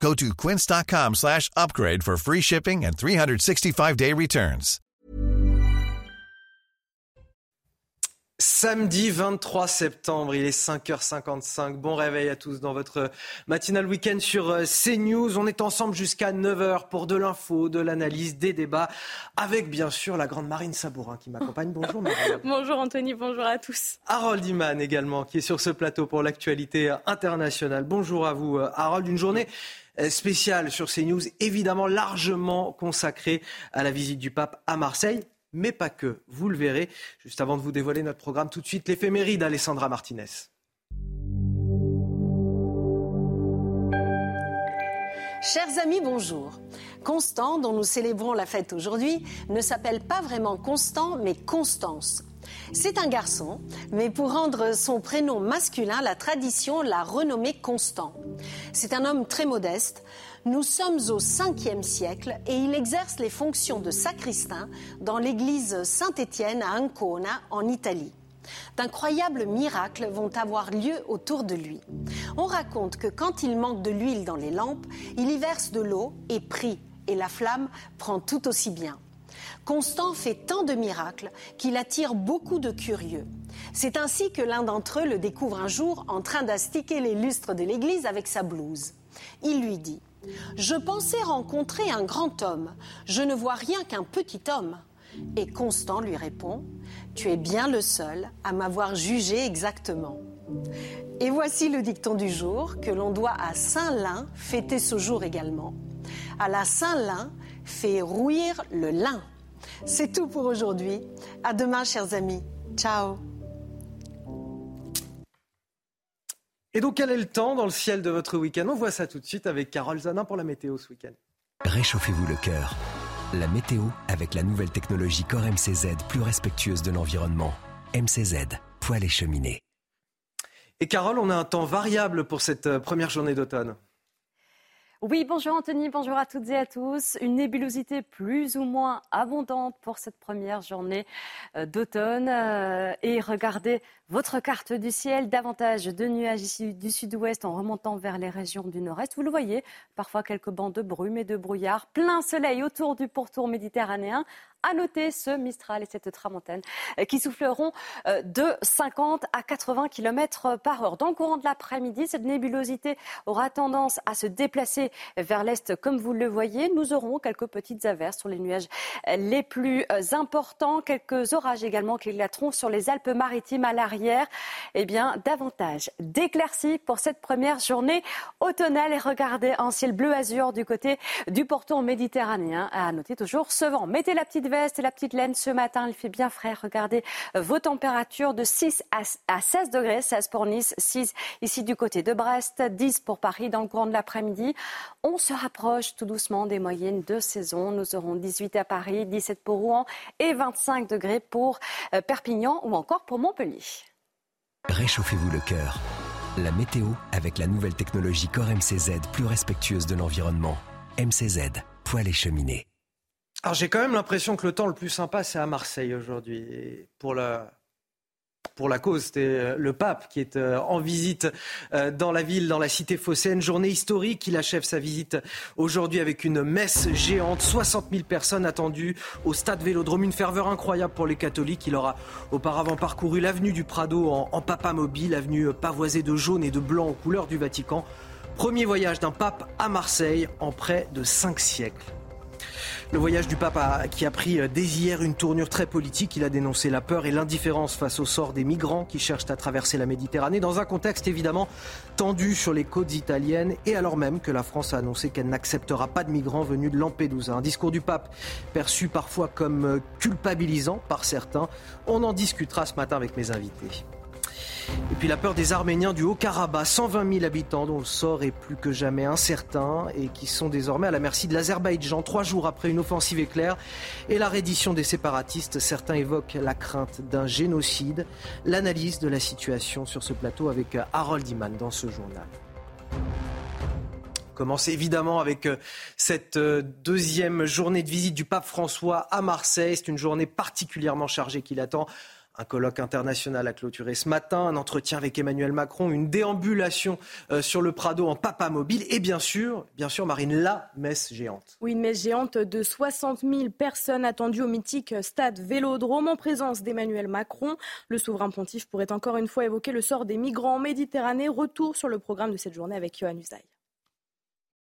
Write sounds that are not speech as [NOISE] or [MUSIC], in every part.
Go to quince.com slash upgrade for free shipping and 365-day returns. Samedi 23 septembre, il est 5h55. Bon réveil à tous dans votre matinal week-end sur euh, CNews. On est ensemble jusqu'à 9h pour de l'info, de l'analyse, des débats, avec bien sûr la grande Marine Sabourin qui m'accompagne. Bonjour Marine. [LAUGHS] bonjour Anthony, bonjour à tous. Harold Iman également qui est sur ce plateau pour l'actualité internationale. Bonjour à vous euh, Harold. Une journée spéciale sur CNews, évidemment largement consacrée à la visite du pape à Marseille mais pas que. Vous le verrez. Juste avant de vous dévoiler notre programme, tout de suite l'éphéméride d'Alessandra Martinez. Chers amis, bonjour. Constant, dont nous célébrons la fête aujourd'hui, ne s'appelle pas vraiment Constant, mais Constance. C'est un garçon, mais pour rendre son prénom masculin, la tradition l'a renommé Constant. C'est un homme très modeste, nous sommes au 5e siècle et il exerce les fonctions de sacristain dans l'église Saint-Étienne à Ancona, en Italie. D'incroyables miracles vont avoir lieu autour de lui. On raconte que quand il manque de l'huile dans les lampes, il y verse de l'eau et prie, et la flamme prend tout aussi bien. Constant fait tant de miracles qu'il attire beaucoup de curieux. C'est ainsi que l'un d'entre eux le découvre un jour en train d'astiquer les lustres de l'église avec sa blouse. Il lui dit je pensais rencontrer un grand homme. Je ne vois rien qu'un petit homme. Et Constant lui répond Tu es bien le seul à m'avoir jugé exactement. Et voici le dicton du jour que l'on doit à Saint-Lin, fêter ce jour également. À la Saint-Lin, fait rouillir le lin. C'est tout pour aujourd'hui. À demain, chers amis. Ciao. Et donc, quel est le temps dans le ciel de votre week-end? On voit ça tout de suite avec Carole Zanin pour la météo ce week-end. Réchauffez-vous le cœur. La météo avec la nouvelle technologie Core MCZ plus respectueuse de l'environnement. MCZ, poêle et cheminée. Et Carole, on a un temps variable pour cette euh, première journée d'automne. Oui, bonjour Anthony, bonjour à toutes et à tous. Une nébulosité plus ou moins abondante pour cette première journée euh, d'automne. Euh, et regardez votre carte du ciel, davantage de nuages ici du sud-ouest en remontant vers les régions du nord-est. Vous le voyez, parfois quelques bancs de brume et de brouillard. Plein soleil autour du pourtour méditerranéen à noter ce Mistral et cette Tramontane euh, qui souffleront euh, de 50 à 80 km par heure. Dans le courant de l'après-midi, cette nébulosité aura tendance à se déplacer vers l'est comme vous le voyez. Nous aurons quelques petites averses sur les nuages euh, les plus importants, quelques orages également qui éclateront sur les Alpes-Maritimes à l'arrière. Eh bien, davantage d'éclaircies pour cette première journée automnale. Et regardez un ciel bleu azur du côté du pourtour méditerranéen. À noter toujours ce vent. Mettez la petite veste et la petite laine ce matin. Il fait bien frais. Regardez vos températures de 6 à 16 degrés, 16 pour Nice, 6 ici du côté de Brest, 10 pour Paris dans le courant de l'après-midi. On se rapproche tout doucement des moyennes de saison. Nous aurons 18 à Paris, 17 pour Rouen et 25 degrés pour euh, Perpignan ou encore pour Montpellier. Réchauffez-vous le cœur. La météo avec la nouvelle technologie Core MCZ plus respectueuse de l'environnement. MCZ, poêle et cheminée. Alors j'ai quand même l'impression que le temps le plus sympa, c'est à Marseille aujourd'hui. Pour la, pour la cause, c'était euh, le pape qui est euh, en visite euh, dans la ville, dans la cité phocéenne. Journée historique, il achève sa visite aujourd'hui avec une messe géante. 60 000 personnes attendues au stade Vélodrome. Une ferveur incroyable pour les catholiques. Il aura auparavant parcouru l'avenue du Prado en, en papa mobile, avenue pavoisée de jaune et de blanc aux couleurs du Vatican. Premier voyage d'un pape à Marseille en près de cinq siècles. Le voyage du pape qui a pris euh, dès hier une tournure très politique. Il a dénoncé la peur et l'indifférence face au sort des migrants qui cherchent à traverser la Méditerranée dans un contexte évidemment tendu sur les côtes italiennes et alors même que la France a annoncé qu'elle n'acceptera pas de migrants venus de Lampedusa. Un discours du pape perçu parfois comme euh, culpabilisant par certains. On en discutera ce matin avec mes invités. Et puis la peur des Arméniens du Haut-Karabakh, 120 000 habitants dont le sort est plus que jamais incertain et qui sont désormais à la merci de l'Azerbaïdjan, trois jours après une offensive éclair et la reddition des séparatistes. Certains évoquent la crainte d'un génocide. L'analyse de la situation sur ce plateau avec Harold Iman dans ce journal commence évidemment avec euh, cette euh, deuxième journée de visite du pape François à Marseille. C'est une journée particulièrement chargée qui l'attend. Un colloque international a clôturé ce matin, un entretien avec Emmanuel Macron, une déambulation euh, sur le Prado en papa mobile et bien sûr, bien sûr, Marine, la messe géante. Oui, une messe géante de 60 000 personnes attendues au mythique stade Vélodrome en présence d'Emmanuel Macron. Le souverain pontife pourrait encore une fois évoquer le sort des migrants en Méditerranée. Retour sur le programme de cette journée avec Johan Usaï.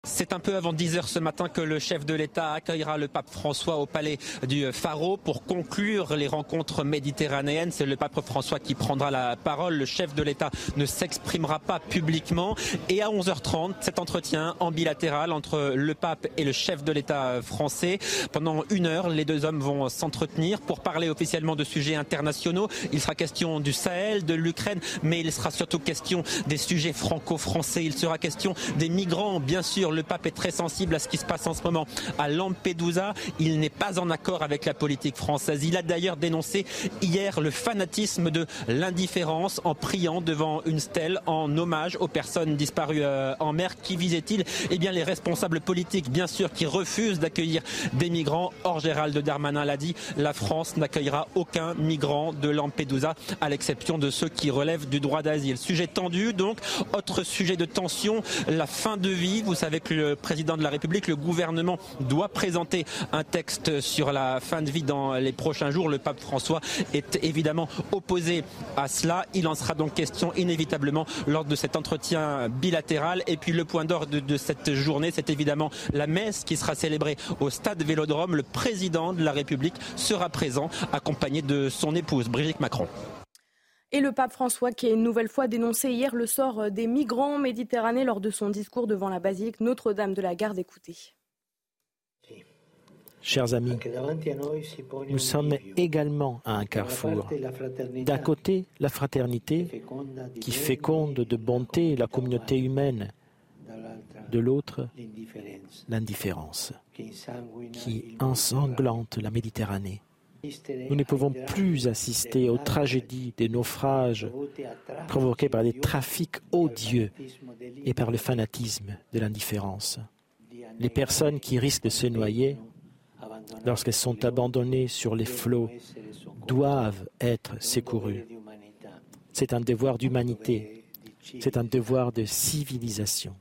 C'est un peu avant 10 heures ce matin que le chef de l'État accueillera le pape François au palais du Pharaon pour conclure les rencontres méditerranéennes. C'est le pape François qui prendra la parole. Le chef de l'État ne s'exprimera pas publiquement. Et à 11h30, cet entretien en bilatéral entre le pape et le chef de l'État français. Pendant une heure, les deux hommes vont s'entretenir pour parler officiellement de sujets internationaux. Il sera question du Sahel, de l'Ukraine, mais il sera surtout question des sujets franco-français. Il sera question des migrants, bien sûr le pape est très sensible à ce qui se passe en ce moment à Lampedusa. Il n'est pas en accord avec la politique française. Il a d'ailleurs dénoncé hier le fanatisme de l'indifférence en priant devant une stèle en hommage aux personnes disparues euh, en mer. Qui visait-il? Eh bien, les responsables politiques, bien sûr, qui refusent d'accueillir des migrants. Or, Gérald Darmanin l'a dit, la France n'accueillera aucun migrant de Lampedusa, à l'exception de ceux qui relèvent du droit d'asile. Sujet tendu, donc. Autre sujet de tension, la fin de vie. Vous savez le président de la République, le gouvernement doit présenter un texte sur la fin de vie dans les prochains jours. Le pape François est évidemment opposé à cela. Il en sera donc question inévitablement lors de cet entretien bilatéral. Et puis le point d'ordre de, cette journée, c'est évidemment la messe qui sera célébrée au stade Vélodrome. Le président de la République sera présent, accompagné de son épouse Brigitte Macron. Et le pape François qui a une nouvelle fois dénoncé hier le sort euh, des migrants en Méditerranée lors de son discours devant la basilique Notre-Dame de la Garde. Écoutez. Chers amis, nous sommes également à un carrefour. D'un côté, la fraternité qui féconde de bonté la communauté humaine. De l'autre, l'indifférence qui ensanglante la Méditerranée. Nous ne pouvons plus assister aux tragédies des naufrages provoqués par des trafics odieux et par le fanatisme de l'indifférence. Les personnes qui risquent de se noyer lorsqu'elles sont abandonnées sur les flots doivent être secourues. C'est un devoir d'humanité, c'est un devoir de civilisation.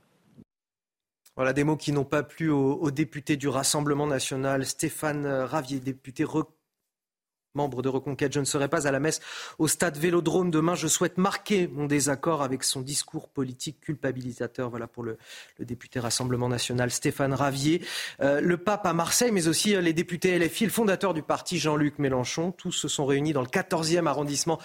Voilà des mots qui n'ont pas plu au, député du Rassemblement national, Stéphane Ravier, député membre de Reconquête. Je ne serai pas à la messe au stade Vélodrome demain. Je souhaite marquer mon désaccord avec son discours politique culpabilisateur. Voilà pour le, député Rassemblement national Stéphane Ravier. Euh, le pape à Marseille, mais aussi euh, les députés LFI, le fondateur du parti Jean-Luc Mélenchon. Tous se sont réunis dans le 14e arrondissement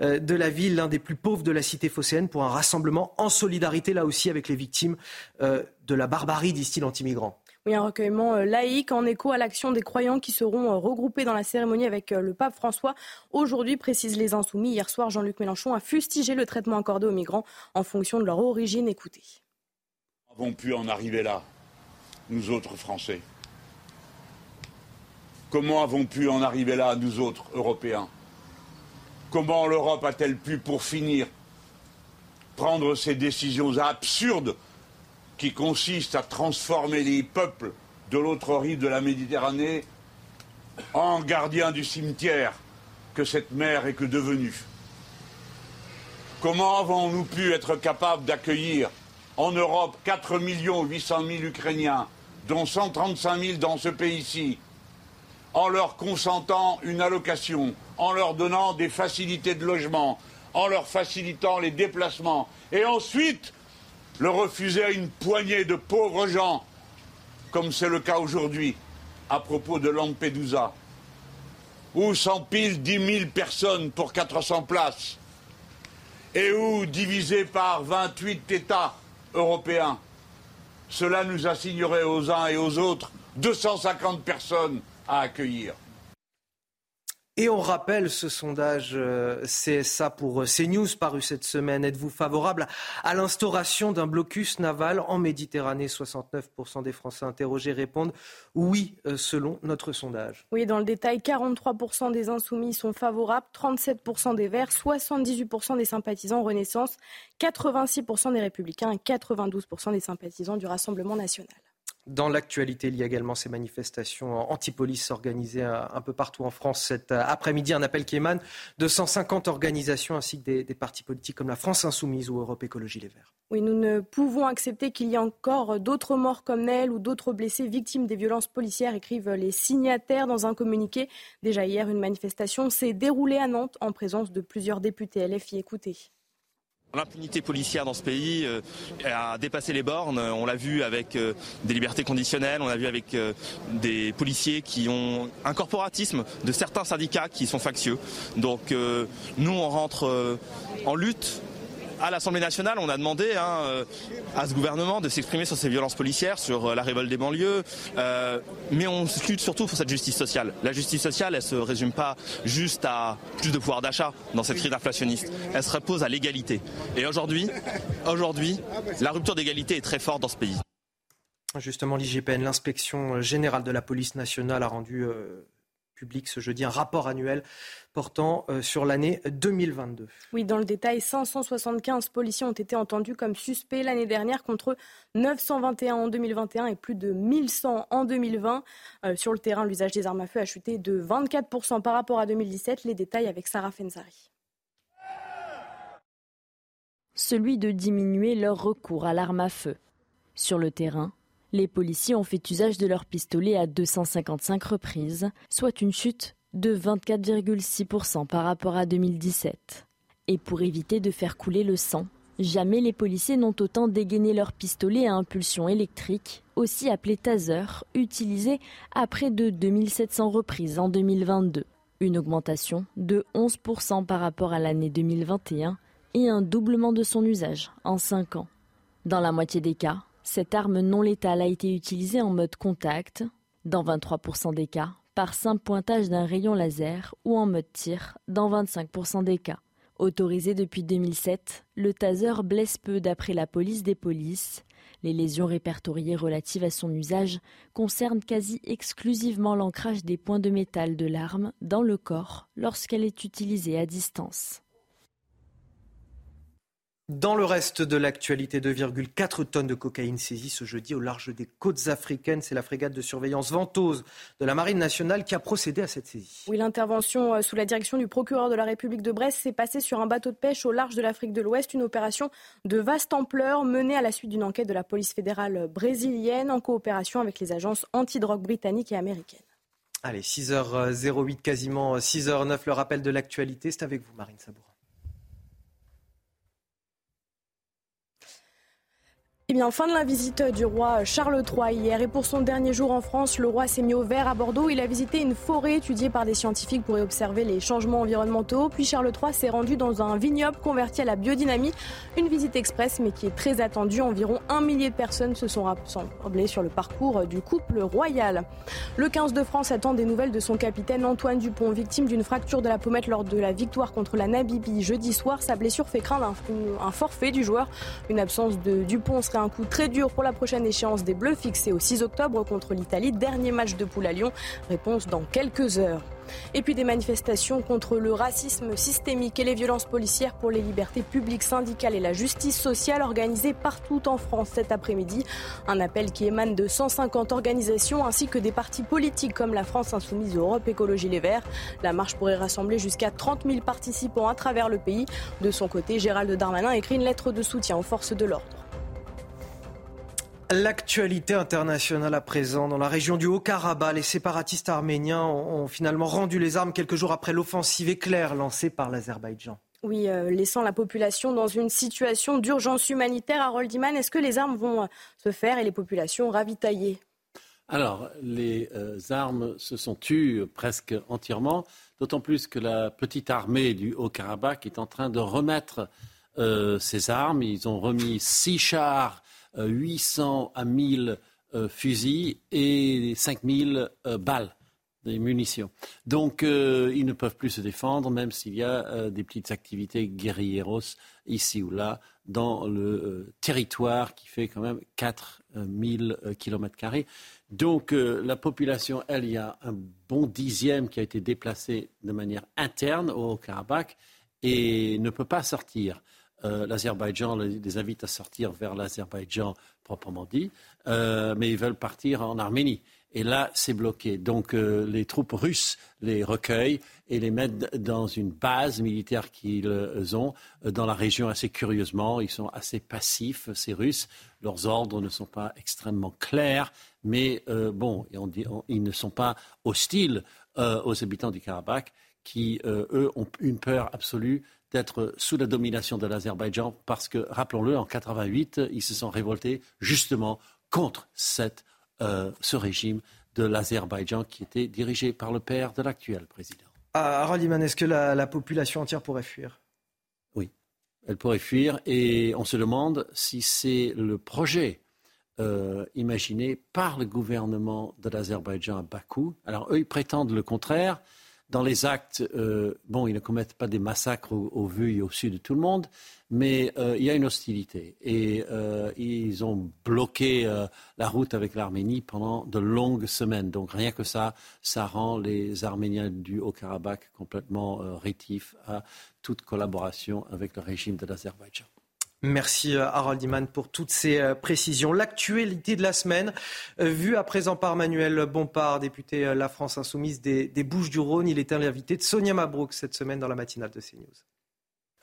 euh, de la ville, l'un des plus pauvres de la cité phocéenne, pour un rassemblement en solidarité, là aussi, avec les victimes de la barbarie, disent-ils, anti-migrants. Oui, un recueillement euh, laïque en écho à l'action des croyants qui seront euh, regroupés dans la cérémonie avec euh, le pape François. Aujourd'hui, précisent les insoumis, hier soir, Jean-Luc Mélenchon a fustigé le traitement accordé aux migrants en fonction de leur origine. Écoutez. Avons pu en arriver là, nous autres Français Comment avons pu en arriver là, nous autres Européens? Comment l'Europe a-t-elle pu, pour finir, prendre ces décisions absurdes qui consiste à transformer les peuples de l'autre rive de la Méditerranée en gardiens du cimetière que cette mer est devenue. Comment avons-nous pu être capables d'accueillir en Europe 4 800 000 Ukrainiens, dont 135 000 dans ce pays-ci, en leur consentant une allocation, en leur donnant des facilités de logement, en leur facilitant les déplacements, et ensuite le refuser à une poignée de pauvres gens, comme c'est le cas aujourd'hui à propos de Lampedusa, où s'empilent 10 000 personnes pour 400 places, et où, divisé par 28 États européens, cela nous assignerait aux uns et aux autres 250 personnes à accueillir. Et on rappelle ce sondage euh, CSA pour euh, CNews paru cette semaine. Êtes-vous favorable à l'instauration d'un blocus naval en Méditerranée? 69% des Français interrogés répondent oui euh, selon notre sondage. Oui, dans le détail, 43% des insoumis sont favorables, 37% des Verts, 78% des sympathisants Renaissance, 86% des Républicains et 92% des sympathisants du Rassemblement national. Dans l'actualité, il y a également ces manifestations anti-police organisées un peu partout en France cet après-midi. Un appel qui émane de 150 organisations ainsi que des, partis politiques comme la France Insoumise ou Europe Écologie Les Verts. Oui, nous ne pouvons accepter qu'il y ait encore d'autres morts comme Nel ou d'autres blessés victimes des violences policières, écrivent les signataires dans un communiqué. Déjà hier, une manifestation s'est déroulée à Nantes en présence de plusieurs députés LFI. Écoutez. L'impunité policière dans ce pays euh, a dépassé les bornes. On l'a vu avec euh, des libertés conditionnelles, on l'a vu avec euh, des policiers qui ont un corporatisme de certains syndicats qui sont factieux. Donc nous, on rentre en lutte à l'Assemblée nationale, on a demandé hein, euh, à ce gouvernement de s'exprimer sur ces violences policières, sur euh, la révolte des banlieues, euh, mais on lutte surtout pour cette justice sociale. La justice sociale, elle se résume pas juste à plus de pouvoir d'achat dans cette crise inflationniste. Elle se repose à l'égalité. Et aujourd'hui, la rupture d'égalité est très forte dans ce pays. Justement, l'IGPN, l'inspection générale de la police nationale, a rendu public ce jeudi un rapport annuel portant euh, sur l'année 2022. Oui, dans le détail, 575 policiers ont été entendus comme suspects l'année dernière contre 921 en 2021 et plus de 1100 en 2020. Euh, sur le terrain, l'usage des armes à feu a chuté de 24% par rapport à 2017. Les détails avec Sarah Fenzari. Celui de diminuer leur recours à l'arme à feu. Sur le terrain, les policiers ont fait usage de leurs pistolets à 255 reprises, soit une chute de 24,6% par rapport à 2017. Et pour éviter de faire couler le sang, jamais les policiers n'ont autant dégainé leurs pistolets à impulsion électrique, aussi appelés taser, utilisés à près de 2700 reprises en 2022. Une augmentation de 11% par rapport à l'année 2021 et un doublement de son usage en 5 ans. Dans la moitié des cas, cette arme non létale a été utilisée en mode contact, dans 23% des cas, par simple pointage d'un rayon laser ou en mode tir, dans 25% des cas. Autorisé depuis 2007, le taser blesse peu d'après la police des polices. Les lésions répertoriées relatives à son usage concernent quasi exclusivement l'ancrage des points de métal de l'arme dans le corps lorsqu'elle est utilisée à distance. Dans le reste de l'actualité, 2,4 tonnes de cocaïne saisies ce jeudi au large des côtes africaines. C'est la frégate de surveillance Ventose de la Marine nationale qui a procédé à cette saisie. Oui, l'intervention euh, sous la direction du procureur de la République de Brest s'est passée sur un bateau de pêche au large de l'Afrique de l'Ouest. Une opération de vaste ampleur menée à la suite d'une enquête de la police fédérale brésilienne en coopération avec les agences antidrogue britanniques et américaines. Allez, 6h08, quasiment 6h09, le rappel de l'actualité. C'est avec vous, Marine Sabourin. Eh bien, fin de la visite du roi Charles III hier. Et pour son dernier jour en France, le roi s'est mis au vert à Bordeaux. Il a visité une forêt étudiée par des scientifiques pour y observer les changements environnementaux. Puis Charles III s'est rendu dans un vignoble converti à la biodynamie. Une visite express, mais qui est très attendue. Environ un millier de personnes se sont rassemblées sur le parcours du couple royal. Le 15 de France attend des nouvelles de son capitaine Antoine Dupont, victime d'une fracture de la pommette lors de la victoire contre la Namibie jeudi soir. Sa blessure fait craindre un, forfait du joueur. Une absence de Dupont un coup très dur pour la prochaine échéance des Bleus fixée au 6 octobre contre l'Italie. Dernier match de poule à Lyon. Réponse dans quelques heures. Et puis des manifestations contre le racisme systémique et les violences policières pour les libertés publiques syndicales et la justice sociale organisées partout en France cet après-midi. Un appel qui émane de 150 organisations ainsi que des partis politiques comme la France Insoumise Europe Écologie Les Verts. La marche pourrait rassembler jusqu'à 30 000 participants à travers le pays. De son côté, Gérald Darmanin écrit une lettre de soutien aux forces de l'ordre. L'actualité internationale à présent. Dans la région du Haut-Karabakh, les séparatistes arméniens ont, finalement rendu les armes quelques jours après l'offensive éclair lancée par l'Azerbaïdjan. Oui, euh, laissant la population dans une situation d'urgence humanitaire. Harold Iman, est-ce que les armes vont euh, se faire et les populations ravitaillées? Alors, les euh, armes se sont tues presque entièrement, d'autant plus que la petite armée du Haut-Karabakh est en train de remettre ses armes. Ils ont remis six chars 800 à 1000 euh, fusils et 5000 euh, balles. des munitions. Donc, euh, ils ne peuvent plus se défendre, même s'il y a euh, des petites activités guerrilleros ici ou là, dans le euh, territoire qui fait quand même 4000 km. Donc, la population, elle, il y a un bon dixième qui a été déplacé de manière interne au Karabakh et ne peut pas sortir. L'Azerbaïdjan les invite à sortir vers l'Azerbaïdjan proprement dit, mais ils veulent partir en Arménie. Et là, c'est bloqué. Donc euh, les troupes russes les recueillent et les mettent dans une base militaire qu'ils ont euh, dans la région assez curieusement. Ils sont assez passifs, ces Russes. Leurs ordres ne sont pas extrêmement clairs, mais euh, bon, ils ne sont pas hostiles aux habitants du Karabakh qui, eux, ont une peur absolue d'être sous la domination de l'Azerbaïdjan parce que, rappelons-le, en 88, ils se sont révoltés justement contre cette euh, ce régime de l'Azerbaïdjan qui était dirigé par le père de l'actuel président. Ah, Harold Iman, est-ce que la, population entière pourrait fuir? Oui, elle pourrait fuir et on se demande si c'est le projet euh, imaginé par le gouvernement de l'Azerbaïdjan à Bakou. Alors eux, ils prétendent le contraire. Dans les actes, euh, bon, ils ne commettent pas des massacres au, vu et au su de tout le monde, mais euh, il y a une hostilité. Et euh, ils ont bloqué la route avec l'Arménie pendant de longues semaines. Donc rien que ça, ça rend les Arméniens du Haut-Karabakh complètement rétifs à toute collaboration avec le régime de l'Azerbaïdjan. Merci euh, Harold Iman pour toutes ces euh, précisions. L'actualité de la semaine, euh, vue à présent par Manuel Bompard, député La France Insoumise des, Bouches-du-Rhône. Il était l'invité de Sonia Mabrouk cette semaine dans la matinale de CNews.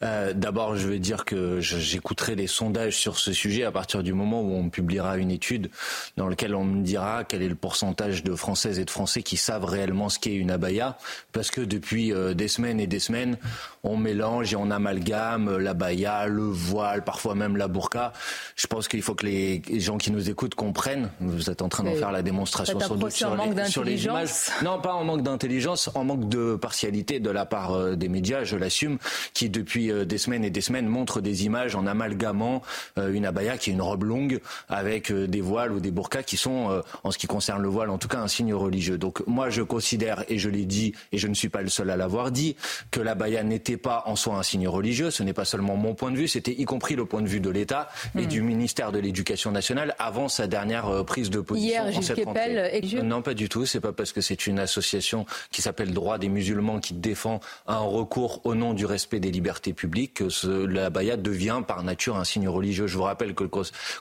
Euh, d'abord, je vais dire que j'écouterai les sondages sur ce sujet à partir du moment où on publiera une étude dans laquelle on me dira quel est le pourcentage de Françaises et de Français qui savent réellement ce qu'est une abaya. Parce que depuis euh, des semaines et des semaines, on mélange et on amalgame l'abaya, le voile, parfois même la burqa. Je pense qu'il faut que les gens qui nous écoutent comprennent. Vous êtes en train d'en faire la démonstration sur, sur, les, sur, les, images. Non, pas en manque d'intelligence, en manque de partialité de la part euh, des médias, je l'assume, qui depuis euh, des semaines et des semaines montre des images en amalgamant euh, une abaya qui est une robe longue avec euh, des voiles ou des burkas qui sont, en ce qui concerne le voile, en tout cas un signe religieux. Donc moi je considère, et je l'ai dit, et je ne suis pas le seul à l'avoir dit, que l'abaya n'était pas en soi un signe religieux. Ce n'est pas seulement mon point de vue, c'était y compris le point de vue de l'État et hmm. du ministère de l'Éducation nationale avant sa dernière prise de position Hier, en cette rentrée. Non, pas du tout. C'est pas parce que c'est une association qui s'appelle Droit des musulmans qui défend un recours au nom du respect des libertés public ce, la baya devient par nature un signe religieux. Je vous rappelle que le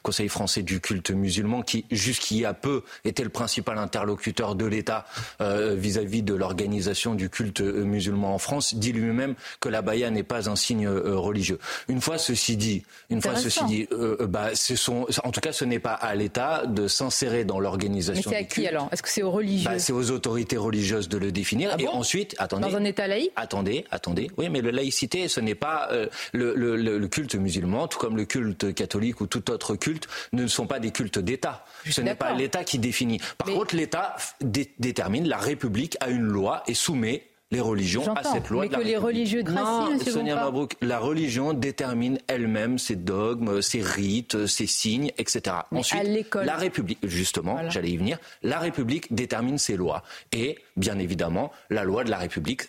Conseil français du culte musulman, qui jusqu'il y a peu était le principal interlocuteur de l'État euh, vis-à-vis de l'organisation du culte euh, musulman en France, dit lui-même que la baya n'est pas un signe euh, religieux. Une fois ceci dit, une fois ceci dit, bah, ce sont, en tout cas, ce n'est pas à l'État de s'insérer dans l'organisation. Mais c'est à qui alors? Est-ce que c'est aux religieux? Bah, C'est aux autorités religieuses de le définir. Ah et ensuite, attendez. Dans un État laïque? Attendez, attendez. Oui, mais la laïcité, ce n'est pas euh, le, culte musulman, tout comme le culte catholique ou tout autre culte, ne sont pas des cultes d'État. Ce n'est pas l'État qui définit. Par contre, l'État détermine, la République a une loi et soumet les religions à cette loi. Mais que les religieux non, Sonia Mabrouk, la religion détermine elle-même ses dogmes, ses rites, ses signes, etc. Ensuite, la République, justement, j'allais y venir, la République détermine ses lois. Et, bien évidemment, la loi de la République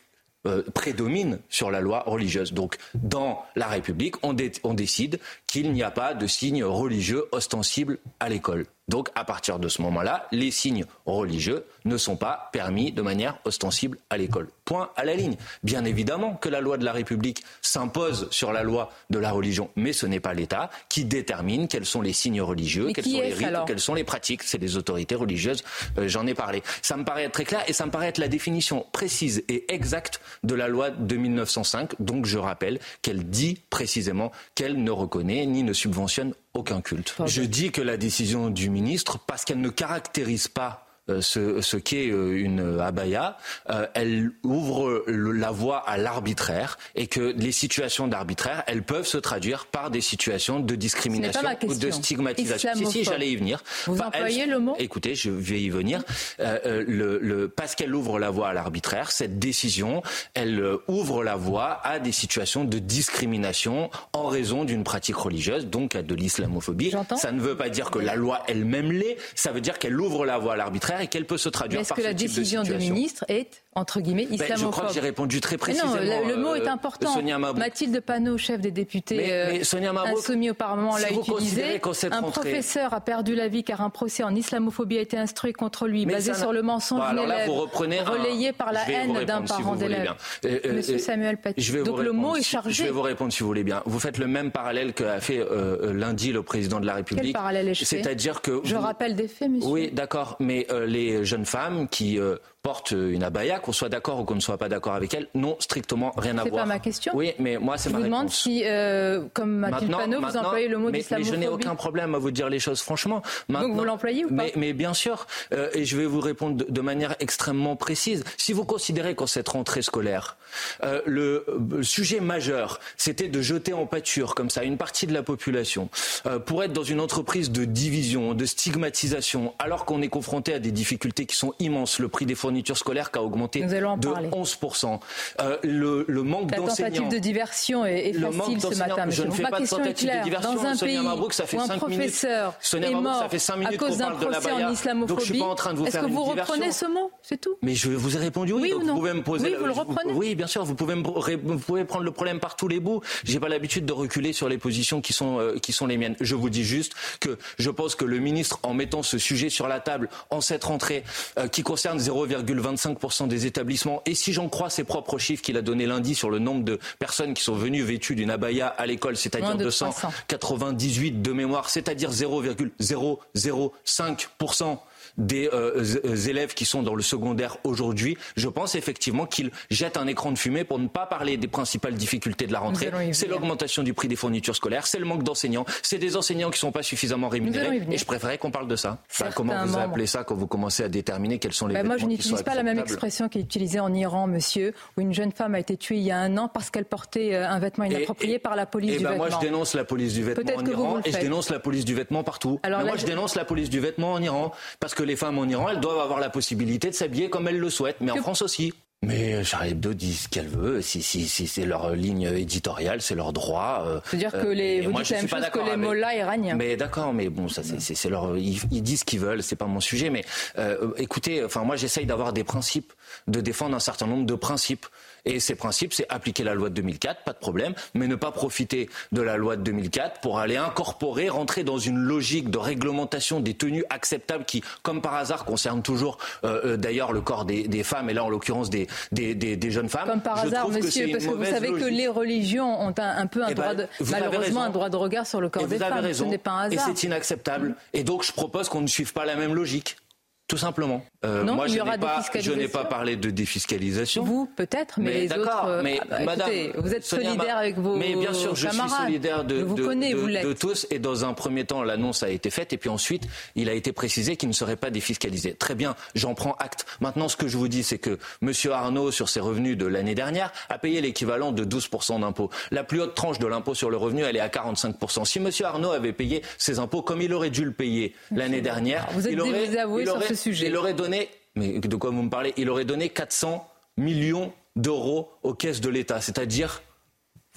euh, prédomine sur la loi religieuse. Donc, dans la République, on, on décide qu'il n'y a pas de signe religieux ostensible à l'école. Donc, à partir de ce moment-là, les signes religieux ne sont pas permis de manière ostensible à l'école. Point à la ligne. Bien évidemment que la loi de la République s'impose sur la loi de la religion, mais ce n'est pas l'État qui détermine quels sont les signes religieux, quels sont les rites, quelles sont les pratiques. C'est les autorités religieuses. Euh, j'en ai parlé. Ça me paraît être très clair et ça me paraît être la définition précise et exacte de la loi de 1905. Donc, je rappelle qu'elle dit précisément qu'elle ne reconnaît ni ne subventionne aucun culte. Je dis que la décision du ministre, parce qu'elle ne caractérise pas ce, ce qu'est euh, une abaya, euh, elle ouvre la voie à l'arbitraire et que les situations d'arbitraire, elles peuvent se traduire par des situations de discrimination ou de stigmatisation. Si, si, j'allais y venir. Vous employez le mot Écoutez, je vais y venir. le, le, parce qu'elle ouvre la voie à l'arbitraire, cette décision, elle ouvre la voie à des situations de discrimination en raison d'une pratique religieuse, donc à de l'islamophobie. Ça ne veut pas dire que la loi elle-même l'est, ça veut dire qu'elle ouvre la voie à l'arbitraire contraire et qu'elle peut se traduire Est-ce que la décision du ministre est entre guillemets islamophobe ben, Je crois que j'ai répondu très précisément. non, le, mot est euh, important. Mathilde Panot, chef des députés mais, Sonia insoumis au Parlement, l'a utilisé. Un professeur a perdu la vie car un procès en islamophobie a été instruit contre lui, basé sur le mensonge élève, relayé par la haine d'un parent d'élève. Monsieur Samuel Paty. Donc le mot est chargé. Je vais vous répondre si vous voulez bien. Vous faites le même parallèle qu'a fait lundi le président de la République. Quel parallèle est C'est-à-dire que je rappelle des faits, monsieur. Oui, d'accord, mais les jeunes femmes qui porte une abaya, qu'on soit d'accord ou qu'on ne soit pas d'accord avec elle, n'ont strictement rien à voir. C'est pas ma question. Oui, mais moi, c'est ma réponse. Je vous demande si, euh, comme Mathilde Panot, vous employez le mot d'islamophobie. Mais je n'ai aucun problème à vous dire les choses franchement. Donc vous l'employez ou pas mais, mais, bien sûr, euh, et je vais vous répondre de, de, manière extrêmement précise. Si vous considérez qu'en cette rentrée scolaire, euh, le, le, sujet majeur, c'était de jeter en pâture comme ça une partie de la population pour être dans une entreprise de division, de stigmatisation, alors qu'on est confronté à des difficultés qui sont immenses, le prix des fournitures scolaires qui a augmenté de 11%. Euh, le, le, manque d'enseignants. La tentative de diversion est, est facile ce matin. Je ne fais pas de tentative de diversion. Dans un Sonia pays Mabrouk, ça fait où un 5 professeur Sonia est mort ça fait 5 minutes à cause d'un procès en islamophobie, est-ce que vous une reprenez ce mot? C'est tout? Mais je vous ai répondu oui. oui donc ou non vous pouvez me poser. Oui, vous le reprenez? Oui, bien sûr. Vous pouvez, me, vous pouvez prendre le problème par tous les bouts. J'ai pas l'habitude de reculer sur les positions qui sont, euh, qui sont les miennes. Je vous dis juste que je pense que le ministre, en mettant ce sujet sur la table en cette rentrée, euh, qui concerne 0,25% des établissements, et si j'en crois ses propres chiffres qu'il a donné lundi sur le nombre de personnes qui sont venues vêtues d'une abaya à l'école, c'est-à-dire 298 de mémoire, c'est-à-dire 0,005% des euh, euh, élèves qui sont dans le secondaire aujourd'hui, je pense effectivement qu'ils jettent un écran de fumée pour ne pas parler des principales difficultés de la rentrée. C'est l'augmentation du prix des fournitures scolaires, c'est le manque d'enseignants, c'est des enseignants qui ne sont pas suffisamment rémunérés. Et je préférerais qu'on parle de ça. comment vous appelez ça quand vous commencez à déterminer quels sont les bah Moi, je n'utilise pas la même expression qui est utilisée en Iran, monsieur, où une jeune femme a été tuée il y a un an parce qu'elle portait euh, un vêtement inapproprié par la police et du ben vêtement. Moi, je dénonce la police du vêtement en Iran et je dénonce la police du vêtement partout. Alors, moi, je dénonce la police du vêtement en Iran parce que les femmes en Iran, elles doivent avoir la possibilité de s'habiller comme elles le souhaitent, mais en France aussi. Mais Charlie Hebdo dit ce qu'elle veut. Si, si, si c'est leur ligne éditoriale, c'est leur droit. Euh, C'est-à-dire que les, vous dites la même chose que les mollahs iraniens. Mais d'accord, mais bon, ça, c'est leur, ils, ils, disent ce qu'ils veulent. C'est pas mon sujet. Mais euh, écoutez, enfin, moi, j'essaye d'avoir des principes, de défendre un certain nombre de principes. Et ces principes, c'est appliquer la loi de 2004, pas de problème, mais ne pas profiter de la loi de 2004 pour aller incorporer, rentrer dans une logique de réglementation des tenues acceptables qui, comme par hasard, concerne toujours euh, d'ailleurs le corps des, des, femmes, et là en l'occurrence des, des, des, des, jeunes femmes. Comme par Je hasard, monsieur, que parce que vous savez logique. que les religions ont un, un peu un Eh ben, droit de, vous avez malheureusement un droit de regard sur le corps Et des vous avez femmes. raison. Ce n'est pas un Et hasard. c'est inacceptable. Et donc je propose qu'on ne suive pas la même logique. Tout simplement. Euh, Non, moi, il y je aura pas, je n'ai pas parlé de défiscalisation. Vous, peut-être, mais, Mais les d'accord, autres. euh, mais ah bah, madame, écoutez, vous êtes Sonia solidaire avec vos Mais bien sûr, je camarades. suis solidaire de, vous de- de- vous l'êtes. de tous. Et dans un premier temps, l'annonce a été faite. Et puis ensuite, il a été précisé qu'il ne serait pas défiscalisé. Très bien, j'en prends acte. Maintenant, ce que je vous dis, c'est que M. Arnaud, sur ses revenus de l'année dernière, a payé l'équivalent de 12% d'impôt. La plus haute tranche de l'impôt sur le revenu, elle est à 45%. Si M. Arnaud avait payé ses impôts comme il aurait dû le payer l'année dernière, Vous êtes il aurait, désavoué il sur aurait- ce il aurait donné, mais de quoi vous me parlez Il aurait donné 400 millions d'euros aux caisses de l'État, c'est-à-dire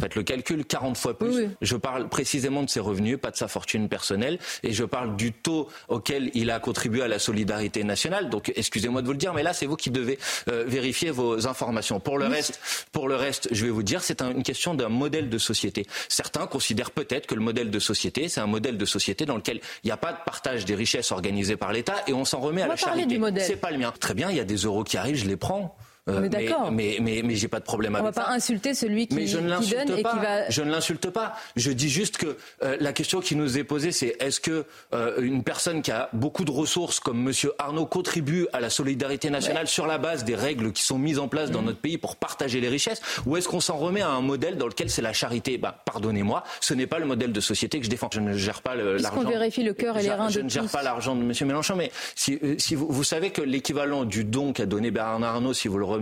Faites le calcul, 40 fois plus. Oui. Je parle précisément de ses revenus, pas de sa fortune personnelle, et je parle du taux auquel il a contribué à la solidarité nationale. Donc, excusez-moi de vous le dire, mais là, c'est vous qui devez euh, vérifier vos informations. Pour le reste, pour le reste, je vais vous dire, c'est un- une question d'un modèle de société. Certains considèrent peut-être que le modèle de société, c'est un modèle de société dans lequel il n'y a pas de partage des richesses organisées par l'État, et on s'en remet On à la charité. du modèle. C'est pas le mien. Très bien, il y a des euros qui arrivent, je les prends. Euh, On est d'accord. Mais, mais, mais, mais j'ai pas de problème On avec ne va ça. pas insulter celui qui, Mais je ne qui donne et pas. qui va. Je ne l'insulte pas. Je dis juste que euh, la question qui nous est posée, c'est est-ce que euh, une personne qui a beaucoup de ressources comme Monsieur Arnaud contribue à la solidarité nationale sur la base des règles qui sont mises en place dans notre pays pour partager les richesses, ou est-ce qu'on s'en remet à un modèle dans lequel c'est la charité? Bah, Pardonnez-moi, ce n'est pas le modèle de société que je défends. Je ne gère pas l'argent. vérifie le cœur et les Je- reins Je de ne gère pas l'argent de Monsieur Mélenchon, mais si, euh, si vous, vous savez que l'équivalent du don qu'a donné Bernard Arnault, si vous le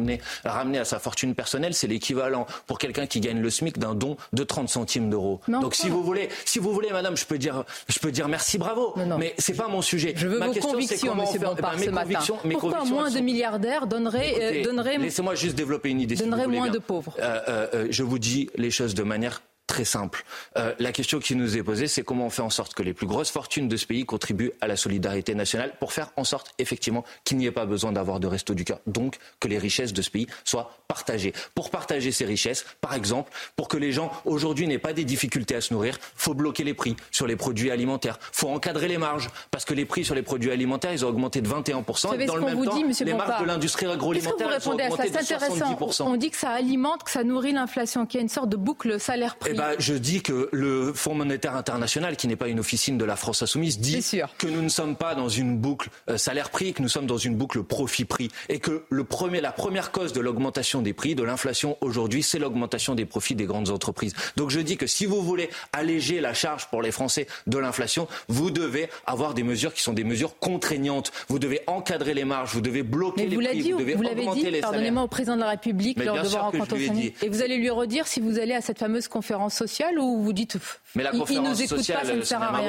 ramenez à sa fortune personnelle, c'est l'équivalent pour quelqu'un qui gagne le SMIC d'un don de 30 centimes d'euros. Donc si vous voulez, si vous voulez, Madame, je peux dire, je peux dire merci, bravo. Non, non. Mais c'est pas mon sujet. Je veux Ma vos question, convictions, Monsieur faire- eh ben, mes ce matin. convictions- mes Pourquoi convictions, moins de milliardaires donnerait, euh, donnerait Laissez-moi juste développer une idée. si vous moins bien. de pauvres Euh, euh, euh, je vous dis les choses de manière très simple. Euh, la question qui nous est posée, c'est comment on fait en sorte que les plus grosses fortunes de ce pays contribuent à la solidarité nationale pour faire en sorte, effectivement, qu'il n'y ait pas besoin d'avoir de resto du cœur. Donc, que les richesses de ce pays soient partagées. Pour partager ces richesses, par exemple, pour que les gens aujourd'hui n'aient pas des difficultés à se nourrir, faut bloquer les prix sur les produits alimentaires. faut encadrer les marges parce que les prix sur les produits alimentaires, ils ont augmenté de 21%. Et dans le même temps, les marges de l'industrie agroalimentaire, ont augmenté de 70%. On dit que ça alimente, que ça nourrit l'inflation, qu'il y a une sorte de boucle salaire-prix. Eh ben, je dis que le Fonds monétaire international, qui n'est pas une officine de la France insoumise, dit que nous ne sommes pas dans une boucle euh, salaire-prix, que nous sommes dans une boucle profit-prix, et que le premier, la première cause de l'augmentation des prix, de l'inflation aujourd'hui, c'est l'augmentation des profits des grandes entreprises. Donc je dis que si vous voulez alléger la charge pour les Français de l'inflation, vous devez avoir des mesures qui sont des mesures contraignantes. Vous devez encadrer les marges, vous devez bloquer les prix, dit, vous devez vous augmenter dit, Pardonnez-moi au président de la République lors de vos rencontres Et vous allez lui redire si vous allez à cette fameuse conférence sociale ou vous dites mais la conférence sociale,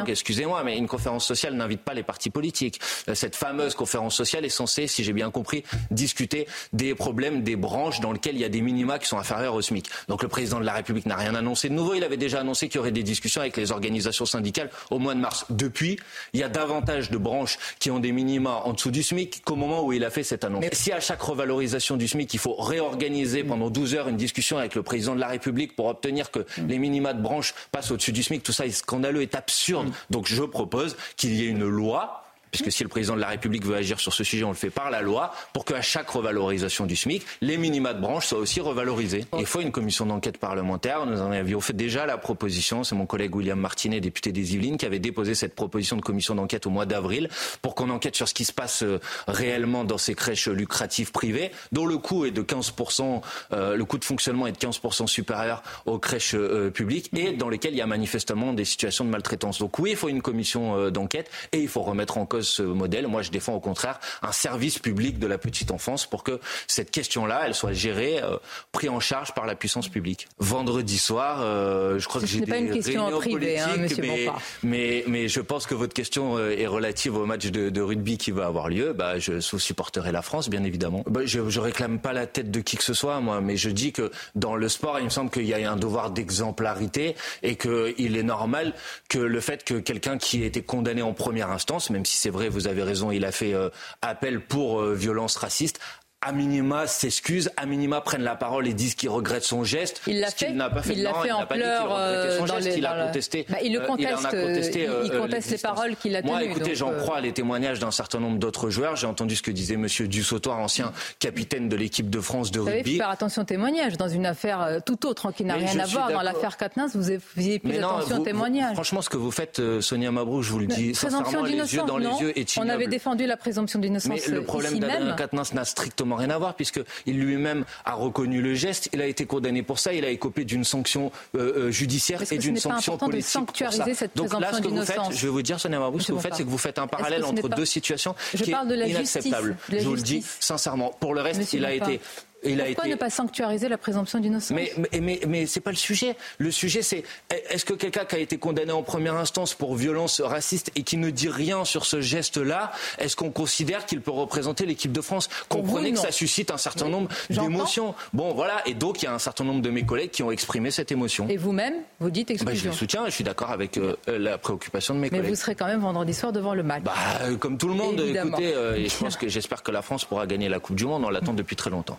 excusez-moi, mais une conférence sociale n'invite pas les partis politiques. Euh, cette fameuse conférence sociale est censée, si j'ai bien compris, discuter des problèmes des branches dans lesquelles il y a des minima qui sont inférieurs au SMIC. Donc le président de la République n'a rien annoncé de nouveau. Il avait déjà annoncé qu'il y aurait des discussions avec les organisations syndicales au mois de mars. Depuis, il y a davantage de branches qui ont des minima en dessous du SMIC qu'au moment où il a fait cette annonce. Mais si à chaque revalorisation du SMIC, il faut réorganiser pendant 12 heures une discussion avec le président de la République pour obtenir que les minima de branches passent au-dessus du SMIC, tout ça est scandaleux, est absurde. Donc je propose qu'il y ait une loi puisque si le président de la République veut agir sur ce sujet, on le fait par la loi, pour qu'à chaque revalorisation du SMIC, les minima de branche soient aussi revalorisés. Il faut une commission d'enquête parlementaire. Nous en avions fait déjà la proposition. C'est mon collègue William Martinet, député des Yvelines, qui avait déposé cette proposition de commission d'enquête au mois d'avril pour qu'on enquête sur ce qui se passe euh, réellement dans ces crèches lucratives privées, dont le coût est de 15%, euh, le coût de fonctionnement est de 15% supérieur aux crèches euh, publiques et dans lesquelles il y a manifestement des situations de maltraitance. Donc oui, il faut une commission d'enquête et il faut remettre en cause ce modèle. Moi, je défends au contraire un service public de la petite enfance pour que cette question-là, elle soit gérée, euh, prise en charge par la puissance publique. Vendredi soir, euh, je crois que j'ai des pas une question réunions privée, hein, mais, mais, mais, je pense que votre question euh, est relative au match de, de rugby qui va avoir lieu. Bah, je supporterai la France, bien évidemment. Bah, je, je réclame pas la tête de qui que ce soit, moi, mais je dis que dans le sport, il me semble qu'il y a un devoir d'exemplarité et qu'il est normal que le fait que quelqu'un qui a été condamné en première instance, même si c'est vrai, vous avez raison, il a fait euh, appel pour euh, violence raciste à minima s'excuse, à minima prennent la parole et disent qu'il regrette son geste. Il l'a fait. Il n'a pas fait. Il l'a fait en pleurs. Euh, son geste, il a contesté. Bah, il le conteste. il, conteste les paroles qu'il a tenues. Moi, écoutez, j'en crois les témoignages d'un certain nombre d'autres joueurs. J'ai entendu ce que disait Monsieur Dussautoir, ancien capitaine de l'équipe de France de rugby. Vous savez, faire attention aux témoignages dans une affaire tout autre hein, qui n'a rien à voir. Dans l'affaire Katnins, vous avez plus attention aux témoignages. Franchement, ce que vous faites, Sonia Mabrou, je vous le dis sincèrement, les yeux dans les yeux, On avait défendu la présomption d'innocence. Mais le problème d'Adrien Katnins n'a strictement rien à voir puisque il lui-même a reconnu le geste. Il a été condamné pour ça. Il a écopé d'une sanction euh, euh, judiciaire et d'une sanction politique. De sanctuariser cette Donc là, ce que vous faites, je vais vous dire, Sonia Mabou, ce que vous faites, c'est que vous faites un parallèle entre deux situations qui est inacceptable. Je vous le dis sincèrement. Pour le reste, il a été pourquoi ne pas sanctuariser la présomption d'innocence Mais, mais, mais, c'est pas le sujet. Le sujet, c'est est-ce que quelqu'un qui a été condamné en première instance pour violence raciste et qui ne dit rien sur ce geste-là, est-ce qu'on considère qu'il peut représenter l'équipe de France? Comprenez que ça suscite un certain nombre d'émotions. Bon, voilà. Et donc, il y a un certain nombre de mes collègues qui ont exprimé cette émotion. Et vous-même, vous dites exclusion bah, Je le soutiens. Je suis d'accord avec euh, la préoccupation de mes collègues. Mais vous serez quand même vendredi soir devant le match. Bah, euh, comme tout le monde. Écoutez, euh, et je pense [LAUGHS] que j'espère que la France pourra gagner la Coupe du Monde. On l'attend depuis très longtemps.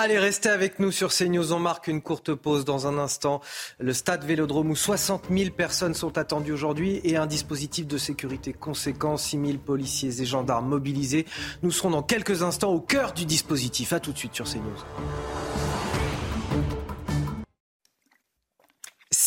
Allez, restez avec nous sur CNews. On marque une courte pause dans un instant. Le stade Vélodrome où 60 000 personnes sont attendues aujourd'hui et un dispositif de sécurité conséquent, 6 000 policiers et gendarmes mobilisés. Nous serons dans quelques instants au cœur du dispositif. A tout de suite sur CNews.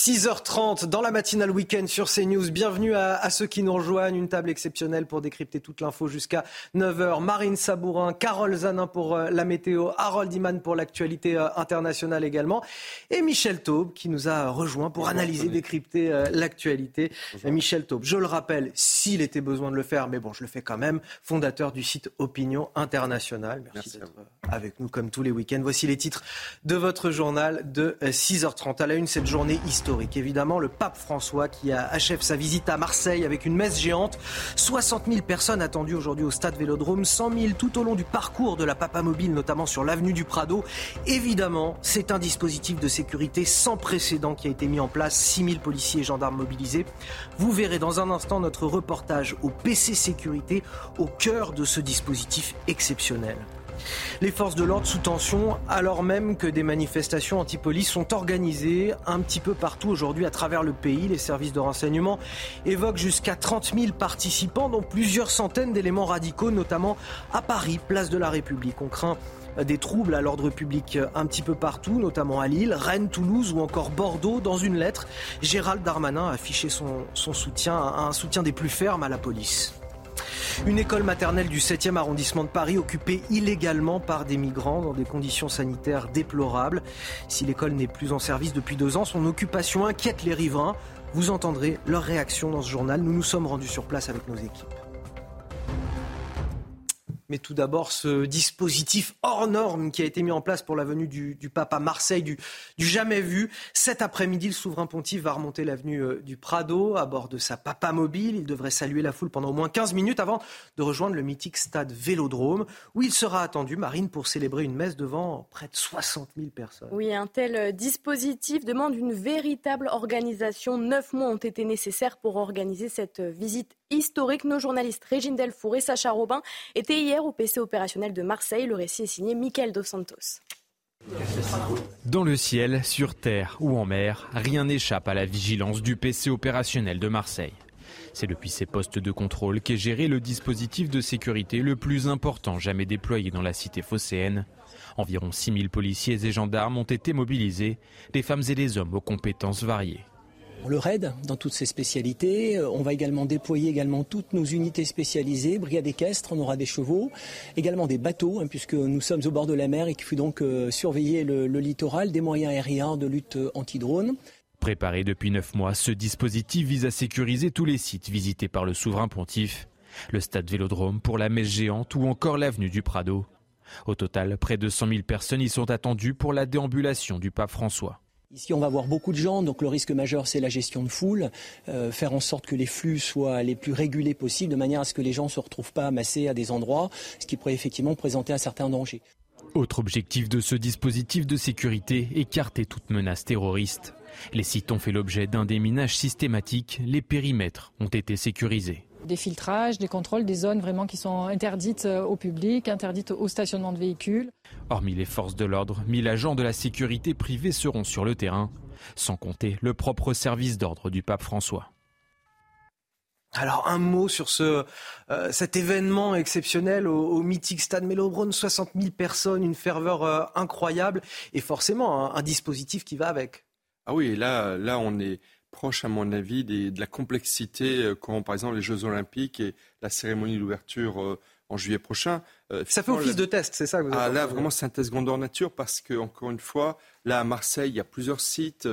6h30 dans la matinale week-end sur CNews. Bienvenue à, ceux qui nous rejoignent. Une table exceptionnelle pour décrypter toute l'info jusqu'à 9h. Marine Sabourin, Carole Zanin pour euh, la météo, Harold Iman pour l'actualité euh, internationale également. Et Michel Taube qui nous a rejoint pour analyser, décrypter euh, l'actualité. Michel Taube, je le rappelle, s'il était besoin de le faire, mais bon, je le fais quand même, fondateur du site Opinion Internationale. Merci, d'être avec nous comme tous les week-ends. Voici les titres de votre journal de 6h30. À la une, cette journée historique Évidemment, le pape François qui achève sa visite à Marseille avec une messe géante. 60 000 personnes attendues aujourd'hui au stade Vélodrome, 100 000 tout au long du parcours de la Papa Mobile, notamment sur l'avenue du Prado. Évidemment, c'est un dispositif de sécurité sans précédent qui a été mis en place. 6 000 policiers et gendarmes mobilisés. Vous verrez dans un instant notre reportage au PC Sécurité au cœur de ce dispositif exceptionnel. Les forces de l'ordre sous tension, alors même que des manifestations anti-police sont organisées un petit peu partout aujourd'hui à travers le pays. Les services de renseignement évoquent jusqu'à 30 000 participants, dont plusieurs centaines d'éléments radicaux, notamment à Paris, place de la République. On craint des troubles à l'ordre public un petit peu partout, notamment à Lille, Rennes, Toulouse ou encore Bordeaux. Dans une lettre, Gérald Darmanin a affiché son, son soutien, un soutien des plus fermes à la police. Une école maternelle du 7e arrondissement de Paris occupée illégalement par des migrants dans des conditions sanitaires déplorables. Si l'école n'est plus en service depuis deux ans, son occupation inquiète les riverains. Vous entendrez leur réaction dans ce journal. Nous nous sommes rendus sur place avec nos équipes. Mais tout d'abord, ce dispositif hors norme qui a été mis en place pour la venue du, pape à Marseille, du, jamais vu. Cet après-midi, le souverain pontife va remonter l'avenue euh, du Prado à bord de sa papa mobile. Il devrait saluer la foule pendant au moins 15 minutes avant de rejoindre le mythique stade Vélodrome, où il sera attendu, Marine, pour célébrer une messe devant près de 60 000 personnes. Oui, un tel euh, dispositif demande une véritable organisation. Neuf mois ont été nécessaires pour organiser cette euh, visite historique. Nos journalistes Régine Delfour et Sacha Robin étaient hier au PC opérationnel de Marseille. Le récit est signé Michael Dos Santos. Dans le ciel, sur terre ou en mer, rien n'échappe à la vigilance du PC opérationnel de Marseille. C'est depuis ces postes de contrôle qu'est géré le dispositif de sécurité le plus important jamais déployé dans la cité phocéenne. Environ 6000 policiers et gendarmes ont été mobilisés, des femmes et des hommes aux compétences variées le RAID dans toutes ses spécialités. Euh, on va également déployer également toutes nos unités spécialisées, brigade équestre, on aura des chevaux, également des bateaux, hein, puisque nous sommes au bord de la mer et qu'il faut donc euh, surveiller le, littoral, des moyens aériens de lutte euh, anti-drone. Préparé depuis neuf mois, ce dispositif vise à sécuriser tous les sites visités par le souverain pontife, le stade Vélodrome pour la messe géante ou encore l'avenue du Prado. Au total, près de 100 000 personnes y sont attendues pour la déambulation du pape François. Ici, on va voir beaucoup de gens, donc le risque majeur, c'est la gestion de foule, euh, faire en sorte que les flux soient les plus régulés possibles, de manière à ce que les gens ne se retrouvent pas amassés à des endroits, ce qui pourrait effectivement présenter un certain danger. Autre objectif de ce dispositif de sécurité, écarter toute menace terroriste. Les sites ont fait l'objet d'un déminage systématique, les périmètres ont été sécurisés des filtrages, des contrôles, des zones vraiment qui sont interdites euh, au public, interdites au stationnement de véhicules. Hormis les forces de l'ordre, 1000 agents de la sécurité privée seront sur le terrain, sans compter le propre service d'ordre du pape François. Alors un mot sur ce, euh, cet événement exceptionnel au, mythique stade Mélodrome, 60 000 personnes, une ferveur euh, incroyable et forcément un, un, dispositif qui va avec. Ah oui, là, là on est proche, à mon avis, de la complexité euh, qu'ont, par exemple, les Jeux Olympiques et la cérémonie d'ouverture euh, en juillet prochain. Euh, ça fait office de test, c'est ça que vous ah, Là, vraiment, c'est un test grandeur nature parce que, encore une fois, là, à Marseille, il y a plusieurs sites.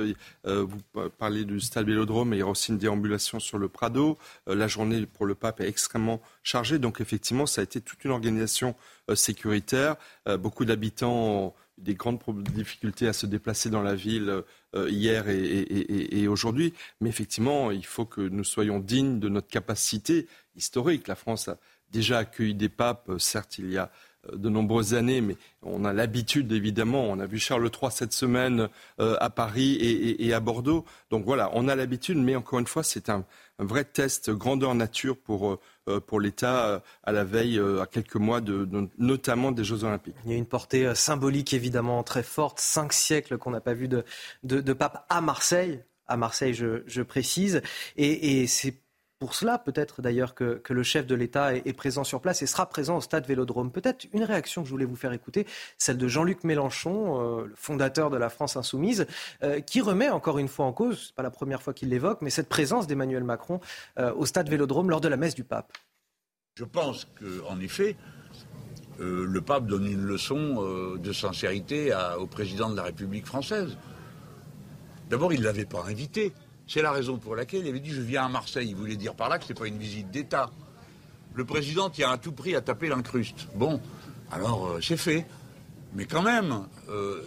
vous parlez du stade Vélodrome, mais il y aura aussi une déambulation sur le Prado. la journée pour le pape est extrêmement chargée. Donc, effectivement, ça a été toute une organisation sécuritaire. beaucoup d'habitants des grandes difficultés à se déplacer dans la ville euh, hier et, aujourd'hui. Mais effectivement, il faut que nous soyons dignes de notre capacité historique. La France a déjà accueilli des papes, certes, il y a de nombreuses années, mais on a l'habitude évidemment. On a vu Charles III cette semaine euh, à Paris et, à Bordeaux. Donc voilà, on a l'habitude, mais encore une fois, c'est un, vrai test grandeur nature pour, euh, pour l'État à la veille, à quelques mois, de, notamment des Jeux Olympiques. Il y a une portée symbolique évidemment très forte. Cinq siècles qu'on n'a pas vu de, de, pape à Marseille. À Marseille, je, précise. Et c'est pour cela, peut-être d'ailleurs, que, le chef de l'État est, présent sur place et sera présent au stade Vélodrome. Peut-être une réaction que je voulais vous faire écouter, celle de Jean-Luc Mélenchon, euh, fondateur de la France Insoumise, euh, qui remet encore une fois en cause, ce n'est pas la première fois qu'il l'évoque, mais cette présence d'Emmanuel Macron euh, au stade Vélodrome lors de la messe du pape. Je pense qu'en effet, le pape donne une leçon de sincérité au président de la République française. D'abord, il ne l'avait pas invité. C'est la raison pour laquelle il avait dit je viens à Marseille. Il voulait dire par là que ce n'est pas une visite d'État. Le président tient à tout prix à taper l'incruste. Bon, alors euh, c'est fait. Mais quand même, euh,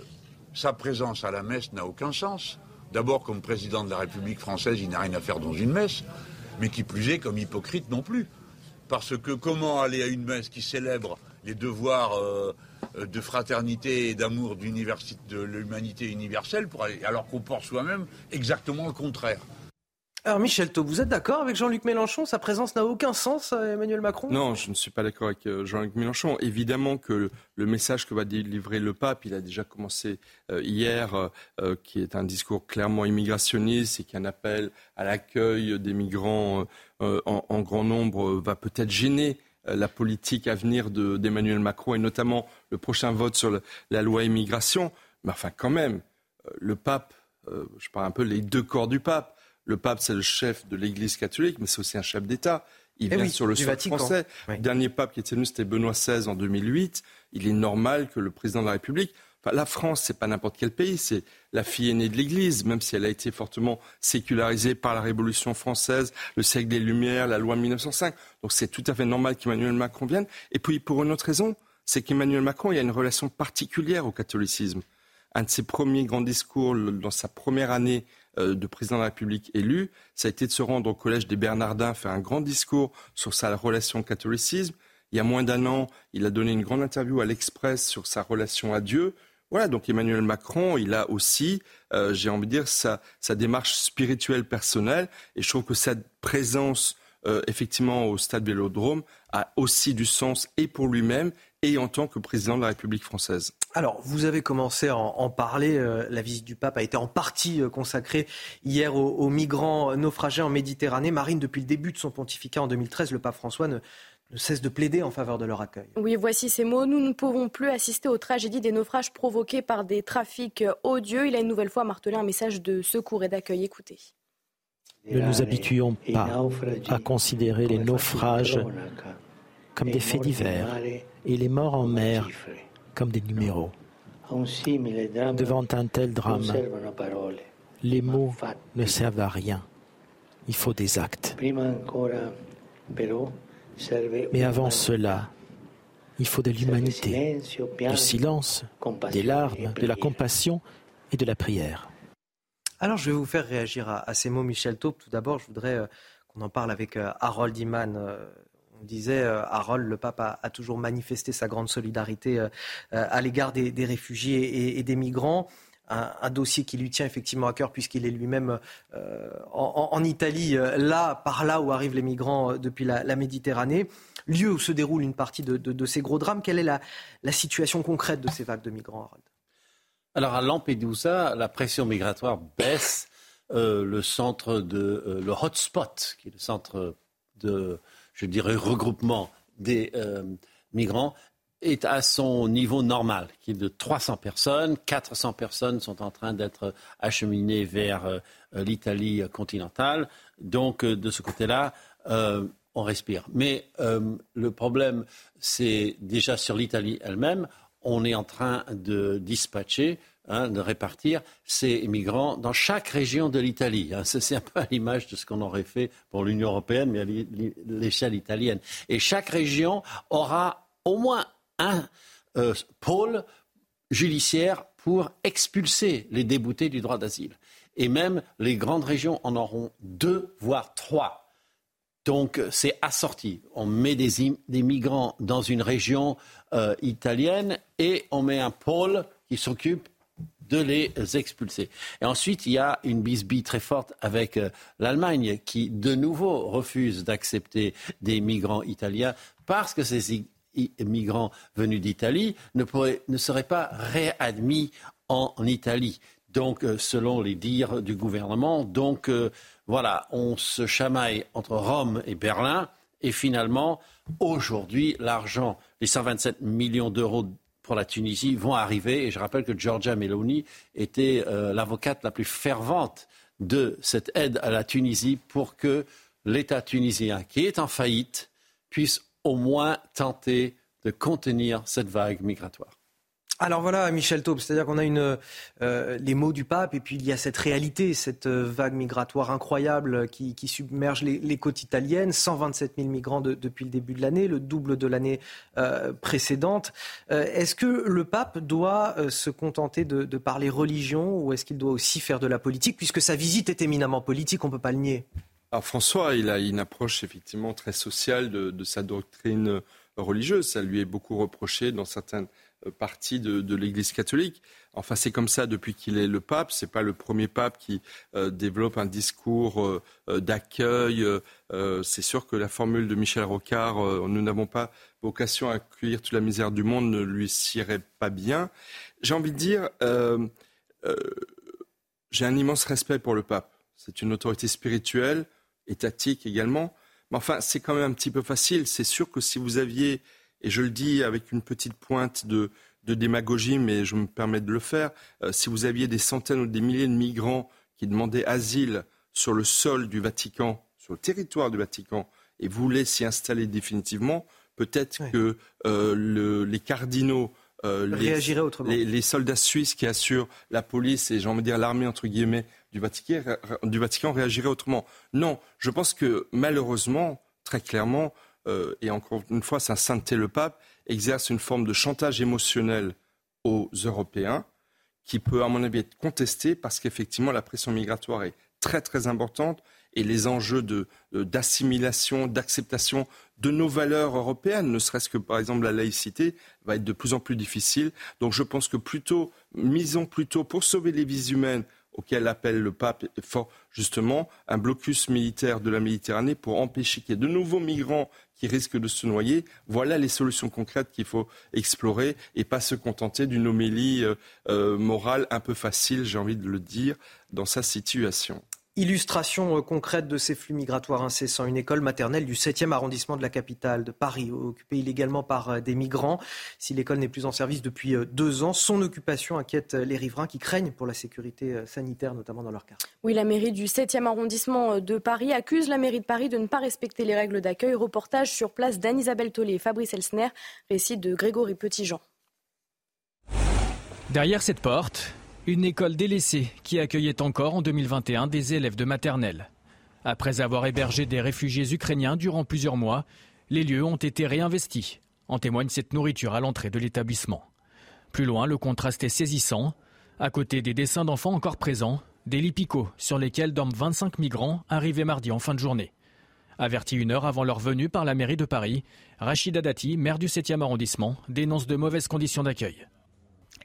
sa présence à la messe n'a aucun sens. D'abord, comme président de la République française, il n'a rien à faire dans une messe, mais qui plus est, comme hypocrite non plus. Parce que comment aller à une messe qui célèbre les devoirs euh, de fraternité et d'amour de l'humanité universelle, alors qu'on porte soi-même exactement le contraire. Alors Michel Taub, vous êtes d'accord avec Jean-Luc Mélenchon? Sa présence n'a aucun sens, euh, Emmanuel Macron? Non, je ne suis pas d'accord avec euh, Jean-Luc Mélenchon. Évidemment que le message que va délivrer le pape, il a déjà commencé hier, qui est un discours clairement immigrationniste et qui un appel à l'accueil des migrants en, grand nombre, va peut-être gêner la politique à venir d'Emmanuel Macron et notamment le prochain vote sur la loi immigration. Mais enfin, quand même, le pape, je parle un peu les deux corps du pape, le pape, c'est le chef de l'Église catholique, mais c'est aussi un chef d'État. Il eh vient sur le sol français. Le dernier pape qui était venu, c'était Benoît XVI en 2008. Il est normal que le président de la République. La France, c'est pas n'importe quel pays, c'est la fille aînée de l'Église, même si elle a été fortement sécularisée par la Révolution française, le siècle des Lumières, la loi de 1905. Donc c'est tout à fait normal qu'Emmanuel Macron vienne. Et puis pour une autre raison, c'est qu'Emmanuel Macron, il a une relation particulière au catholicisme. Un de ses premiers grands discours dans sa première année euh, de président de la République élu, ça a été de se rendre au collège des Bernardins, faire un grand discours sur sa relation au catholicisme. Il y a moins d'un an, il a donné une grande interview à l'Express sur sa relation à Dieu. Voilà, donc Emmanuel Macron, il a aussi, euh, j'ai envie de dire, sa, sa, démarche spirituelle personnelle. Et je trouve que cette présence, euh, effectivement, au stade Vélodrome a aussi du sens et pour lui-même et en tant que président de la République française. Alors, vous avez commencé à en, parler. Euh, la visite du pape a été en partie consacrée hier aux, migrants naufragés en Méditerranée. Marine, depuis le début de son pontificat en 2013, le pape François ne, cesse de plaider en faveur de leur accueil. Oui, voici ces mots. Nous ne pouvons plus assister aux tragédies des naufrages provoqués par des trafics odieux. Il a une nouvelle fois martelé un message de secours et d'accueil. Écoutez. Ne nous habituons pas à considérer les naufrages comme des faits divers et les morts en mer comme des numéros. Devant un tel drame, les mots ne servent à rien. Il faut des actes. Mais avant cela, il faut de l'humanité, du silence, des larmes, de la compassion et de la prière. Alors je vais vous faire réagir à, ces mots, Michel Taupe. Tout d'abord, je voudrais euh, qu'on en parle avec euh, Harold Iman, euh, on disait, euh, Harold, le pape a, toujours manifesté sa grande solidarité euh, euh, à l'égard des, réfugiés et, des migrants. Un, dossier qui lui tient effectivement à cœur puisqu'il est lui-même en, Italie, là, par là où arrivent les migrants depuis la, Méditerranée, lieu où se déroule une partie de, ces gros drames. Quelle est la, situation concrète de ces vagues de migrants, Harold? Alors à Lampedusa, la pression migratoire baisse. le centre de le hotspot, qui est le centre de je dirais, regroupement des euh, migrants est à son niveau normal, qui est de 300 personnes. 400 personnes sont en train d'être acheminées vers euh, l'Italie continentale. Donc, euh, de ce côté-là, on respire. Mais le problème, c'est déjà sur l'Italie elle-même. On est en train de dispatcher Hein, de répartir ces migrants dans chaque région de l'Italie. Hein. C'est un peu à l'image de ce qu'on aurait fait pour l'Union européenne, mais à l'échelle italienne. Et chaque région aura au moins un euh, pôle judiciaire pour expulser les déboutés du droit d'asile. Et même les grandes régions en auront deux, voire trois. Donc c'est assorti. On met des, migrants dans une région euh, italienne et on met un pôle qui s'occupe de les expulser. Et ensuite, il y a une bisbille très forte avec euh, l'Allemagne qui, de nouveau, refuse d'accepter des migrants italiens parce que ces migrants venus d'Italie ne, seraient pas réadmis en Italie. Donc, euh, selon les dires du gouvernement, donc euh, voilà, on se chamaille entre Rome et Berlin. Et finalement, aujourd'hui, l'argent, les 127 millions d'euros pour la Tunisie vont arriver. Et je rappelle que Georgia Meloni était euh, l'avocate la plus fervente de cette aide à la Tunisie pour que l'État tunisien, qui est en faillite, puisse au moins tenter de contenir cette vague migratoire. Alors voilà, Michel Taube, c'est-à-dire qu'on a euh, les mots du pape et puis il y a cette réalité, cette euh, vague migratoire incroyable qui, submerge les, côtes italiennes. 127 000 migrants depuis le début de l'année, le double de l'année euh, précédente. est-ce que le pape doit se contenter de, parler religion ou est-ce qu'il doit aussi faire de la politique puisque sa visite est éminemment politique, on ne peut pas le nier? François, il a une approche effectivement très sociale de, sa doctrine religieuse. Ça lui est beaucoup reproché dans certaines partie de, l'Église catholique. Enfin, c'est comme ça depuis qu'il est le pape. C'est pas le premier pape qui euh, développe un discours euh, euh, d'accueil. c'est sûr que la formule de Michel Rocard, nous n'avons pas vocation à accueillir toute la misère du monde, ne lui sirait pas bien. J'ai envie de dire, j'ai un immense respect pour le pape. C'est une autorité spirituelle, étatique également. Mais enfin, c'est quand même un petit peu facile. C'est sûr que si vous aviez et je le dis avec une petite pointe de, démagogie, mais je me permets de le faire, euh, si vous aviez des centaines ou des milliers de migrants qui demandaient asile sur le sol du Vatican, sur le territoire du Vatican, et voulaient s'y installer définitivement, peut-être que euh, les cardinaux euh, les, les, soldats suisses qui assurent la police et j'ai envie de dire l'armée entre guillemets du Vatican, du Vatican réagiraient autrement. Non, je pense que malheureusement, très clairement, euh, et encore une fois, sa sainteté le pape, exerce une forme de chantage émotionnel aux Européens qui peut, à mon avis, être contesté parce qu'effectivement, la pression migratoire est très très importante et les enjeux d'assimilation, d'acceptation de nos valeurs européennes, ne serait-ce que par exemple la laïcité, va être de plus en plus difficile. Donc je pense que plutôt, misons plutôt pour sauver les vies humaines auquel appelle le pape fort justement un blocus militaire de la Méditerranée pour empêcher qu'il y ait de nouveaux migrants qui risquent de se noyer. Voilà les solutions concrètes qu'il faut explorer et pas se contenter d'une homélie euh, euh, morale un peu facile, j'ai envie de le dire, dans sa situation. Illustration euh, concrète de ces flux migratoires incessants. Une école maternelle du 7e arrondissement de la capitale de Paris, occupée illégalement par euh, des migrants. Si l'école n'est plus en service depuis euh, deux ans, son occupation inquiète les riverains qui craignent pour la sécurité sanitaire, notamment dans leur quartier. Oui, la mairie du 7e arrondissement de Paris accuse la mairie de Paris de ne pas respecter les règles d'accueil. Reportage sur place d'Anne-Isabelle Tollet et Fabrice Elsner, récit de Grégory Petitjean. Derrière cette porte, une école délaissée qui accueillait encore en 2021 des élèves de maternelle. Après avoir hébergé des réfugiés ukrainiens durant plusieurs mois, les lieux ont été réinvestis. En témoigne cette nourriture à l'entrée de l'établissement. Plus loin, le contraste est saisissant. À côté des dessins d'enfants encore présents, des lits sur lesquels dorment 25 migrants arrivés mardi en fin de journée. Averti une heure avant leur venue par la mairie de Paris, Rachida Dati, maire du 7e arrondissement, dénonce de mauvaises conditions d'accueil.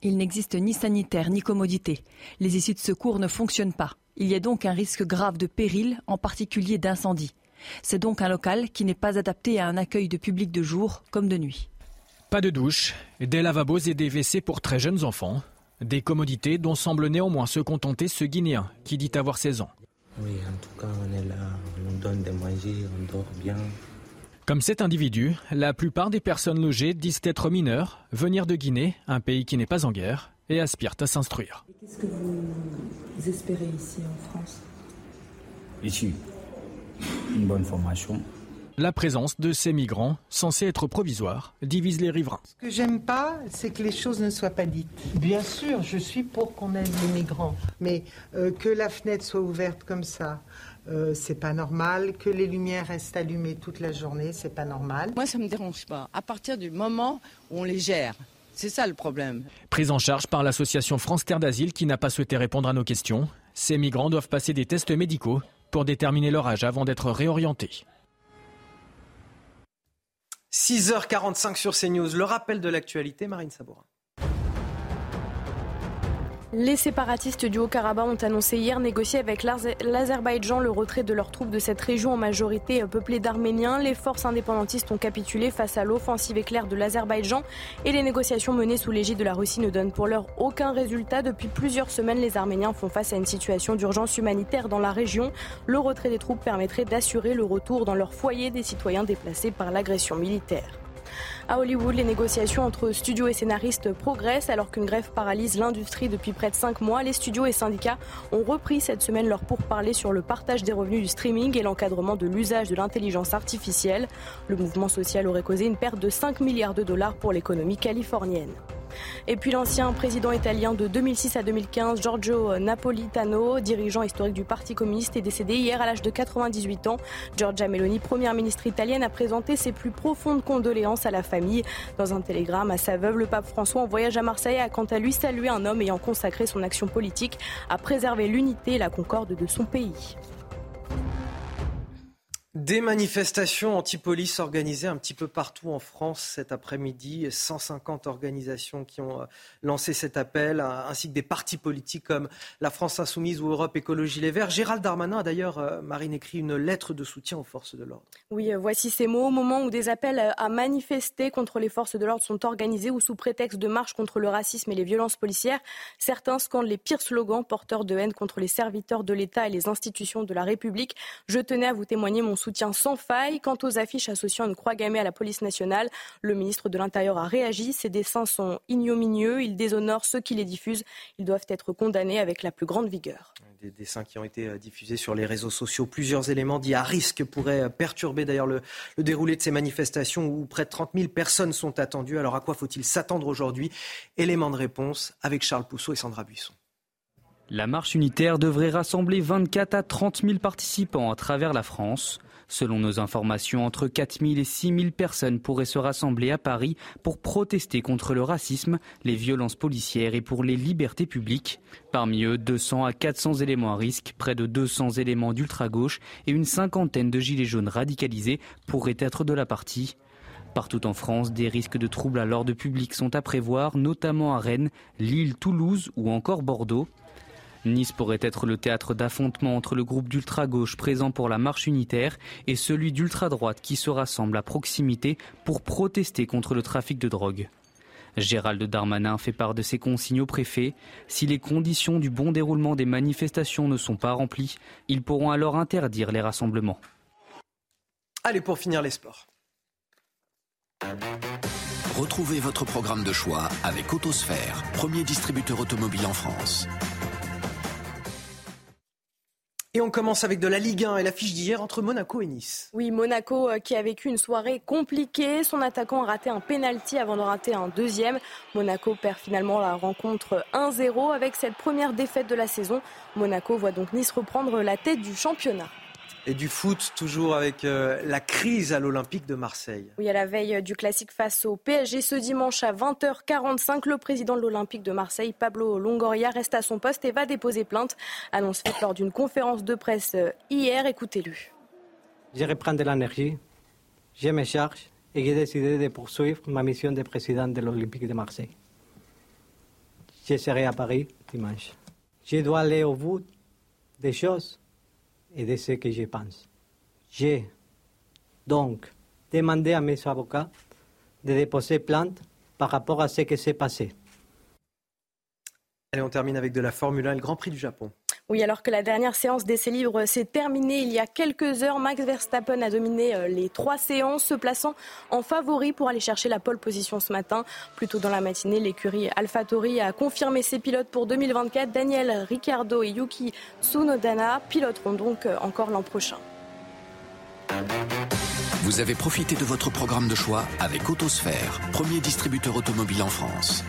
Il n'existe ni sanitaire ni commodité. Les issues de secours ne fonctionnent pas. Il y a donc un risque grave de péril, en particulier d'incendie. C'est donc un local qui n'est pas adapté à un accueil de public de jour comme de nuit. Pas de douche, des lavabos et des WC pour très jeunes enfants. Des commodités dont semble néanmoins se contenter ce Guinéen qui dit avoir 16 ans. Oui, en tout cas, on est là, on nous donne de manger, on dort bien. Comme cet individu, la plupart des personnes logées disent être mineures, venir de Guinée, un pays qui n'est pas en guerre, et aspirent à s'instruire. Qu'est-ce que vous espérez ici en France? Ici, une bonne formation. La présence de ces migrants, censés être provisoires, divise les riverains. Ce que j'aime pas, c'est que les choses ne soient pas dites. Bien sûr, je suis pour qu'on aide les migrants, mais euh, que la fenêtre soit ouverte comme ça, euh, c'est pas normal. Que les lumières restent allumées toute la journée, c'est pas normal. Moi, ça me dérange pas. À partir du moment où on les gère. C'est ça le problème. Prise en charge par l'association France Terre d'Asile qui n'a pas souhaité répondre à nos questions. Ces migrants doivent passer des tests médicaux pour déterminer leur âge avant d'être réorientés. 6h45 sur CNews, le rappel de l'actualité, Marine Sabourin. Les séparatistes du Haut-Karabakh ont annoncé hier négocier avec l'Azerbaïdjan le retrait de leurs troupes de cette région en majorité peuplée d'Arméniens. Les forces indépendantistes ont capitulé face à l'offensive éclair de l'Azerbaïdjan et les négociations menées sous l'égide de la Russie ne donnent pour l'heure aucun résultat. Depuis plusieurs semaines, les Arméniens font face à une situation d'urgence humanitaire dans la région. Le retrait des troupes permettrait d'assurer le retour dans leur foyer des citoyens déplacés par l'agression militaire. À Hollywood, les négociations entre studios et scénaristes progressent alors qu'une grève paralyse l'industrie depuis près de cinq mois. Les studios et syndicats ont repris cette semaine leur pourparlers sur le partage des revenus du streaming et l'encadrement de l'usage de l'intelligence artificielle. Le mouvement social aurait causé une perte de 5 milliards de dollars pour l'économie californienne. Et puis l'ancien président italien de 2006 à 2015, Giorgio Napolitano, dirigeant historique du Parti communiste, est décédé hier à l'âge de 98 ans. Giorgia Meloni, première ministre italienne, a présenté ses plus profondes condoléances à la famille. Dans un télégramme à sa veuve, le pape François, en voyage à Marseille, a quant à lui salué un homme ayant consacré son action politique à préserver l'unité et la concorde de son pays. Des manifestations anti-police organisées un petit peu partout en France cet après-midi. 150 organisations qui ont euh, lancé cet appel, ainsi que des partis politiques comme la France Insoumise ou Europe Écologie Les Verts. Gérald Darmanin a d'ailleurs, euh, Marine, écrit une lettre de soutien aux forces de l'ordre. Oui, euh, voici ces mots. Au moment où des appels à manifester contre les forces de l'ordre sont organisés ou sous prétexte de marche contre le racisme et les violences policières, certains scandent les pires slogans porteurs de haine contre les serviteurs de l'État et les institutions de la République. Je tenais à vous témoigner mon soutien soutien sans faille. Quant aux affiches associant une croix gammée à la police nationale, le ministre de l'Intérieur a réagi. Ces dessins sont ignominieux, ils déshonorent ceux qui les diffusent. Ils doivent être condamnés avec la plus grande vigueur. Des dessins qui ont été euh, diffusés sur les réseaux sociaux. Plusieurs éléments dits à risque pourraient euh, perturber d'ailleurs le, le déroulé de ces manifestations où près de 30 000 personnes sont attendues. Alors à quoi faut-il s'attendre aujourd'hui? Élément de réponse avec Charles Pousseau et Sandra Buisson. La marche unitaire devrait rassembler 24 à 30 000 participants à travers la France. Selon nos informations, entre 4 000 et 6 000 personnes pourraient se rassembler à Paris pour protester contre le racisme, les violences policières et pour les libertés publiques. Parmi eux, 200 à 400 éléments à risque, près de 200 éléments d'ultra-gauche et une cinquantaine de gilets jaunes radicalisés pourraient être de la partie. Partout en France, des risques de troubles à l'ordre public sont à prévoir, notamment à Rennes, Lille, Toulouse ou encore Bordeaux. Nice pourrait être le théâtre d'affrontement entre le groupe d'ultra-gauche présent pour la marche unitaire et celui d'ultra-droite qui se rassemble à proximité pour protester contre le trafic de drogue. Gérald Darmanin fait part de ses consignes au préfet. Si les conditions du bon déroulement des manifestations ne sont pas remplies, ils pourront alors interdire les rassemblements. Allez, pour finir les sports. Retrouvez votre programme de choix avec Autosphère, premier distributeur automobile en France. Et on commence avec de la Ligue 1 et l'affiche d'hier entre Monaco et Nice. Oui, Monaco euh, qui a vécu une soirée compliquée. Son attaquant a raté un penalty avant de rater un deuxième. Monaco perd finalement la rencontre 1-0 avec cette première défaite de la saison. Monaco voit donc Nice reprendre la tête du championnat. Et du foot, toujours avec euh, la crise à l'Olympique de Marseille. Oui, à la veille du classique face au PSG ce dimanche à 20h45, le président de l'Olympique de Marseille, Pablo Longoria, reste à son poste et va déposer plainte. Annonce faite lors d'une conférence de presse euh, hier. Écoutez-le. Je reprends de l'énergie, je me charge et j'ai décidé de poursuivre ma mission de président de l'Olympique de Marseille. Je serai à Paris dimanche. Je dois aller au bout des choses et de ce que je pense. J'ai donc demandé à mes avocats de déposer plainte par rapport à ce qui s'est passé. Allez, on termine avec de la Formule 1, le Grand Prix du Japon. Oui, alors que la dernière séance d'essai libre s'est terminée il y a quelques heures, Max Verstappen a dominé euh, les trois séances, se plaçant en favori pour aller chercher la pole position ce matin. Plus tôt dans la matinée, l'écurie AlphaTauri a confirmé ses pilotes pour 2024. Daniel Ricciardo et Yuki Tsunodana piloteront donc euh, encore l'an prochain. Vous avez profité de votre programme de choix avec Autosphère, premier distributeur automobile en France.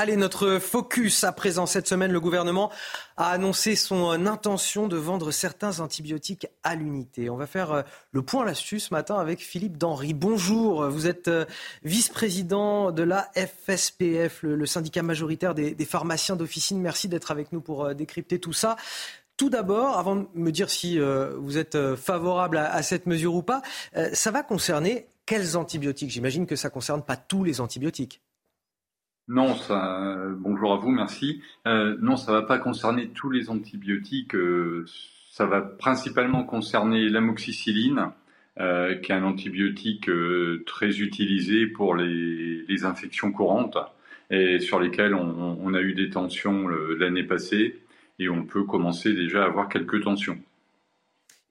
Allez, notre focus à présent. Cette semaine, le gouvernement a annoncé son intention de vendre certains antibiotiques à l'unité. On va faire euh, le point là-dessus ce matin avec Philippe Denry. Bonjour, vous êtes euh, vice-président de la FSPF, le, syndicat majoritaire des, pharmaciens d'officine. Merci d'être avec nous pour euh, décrypter tout ça. Tout d'abord, avant de me dire si vous êtes favorable à, cette mesure ou pas, ça va concerner quels antibiotiques? J'imagine que ça ne concerne pas tous les antibiotiques. Non, ça, bonjour à vous, merci. Euh, non, ça va pas concerner tous les antibiotiques. Euh, ça va principalement concerner l'amoxicilline, euh, qui est un antibiotique très utilisé pour les, infections courantes et sur lesquelles on, a eu des tensions l'année passée et on peut commencer déjà à avoir quelques tensions.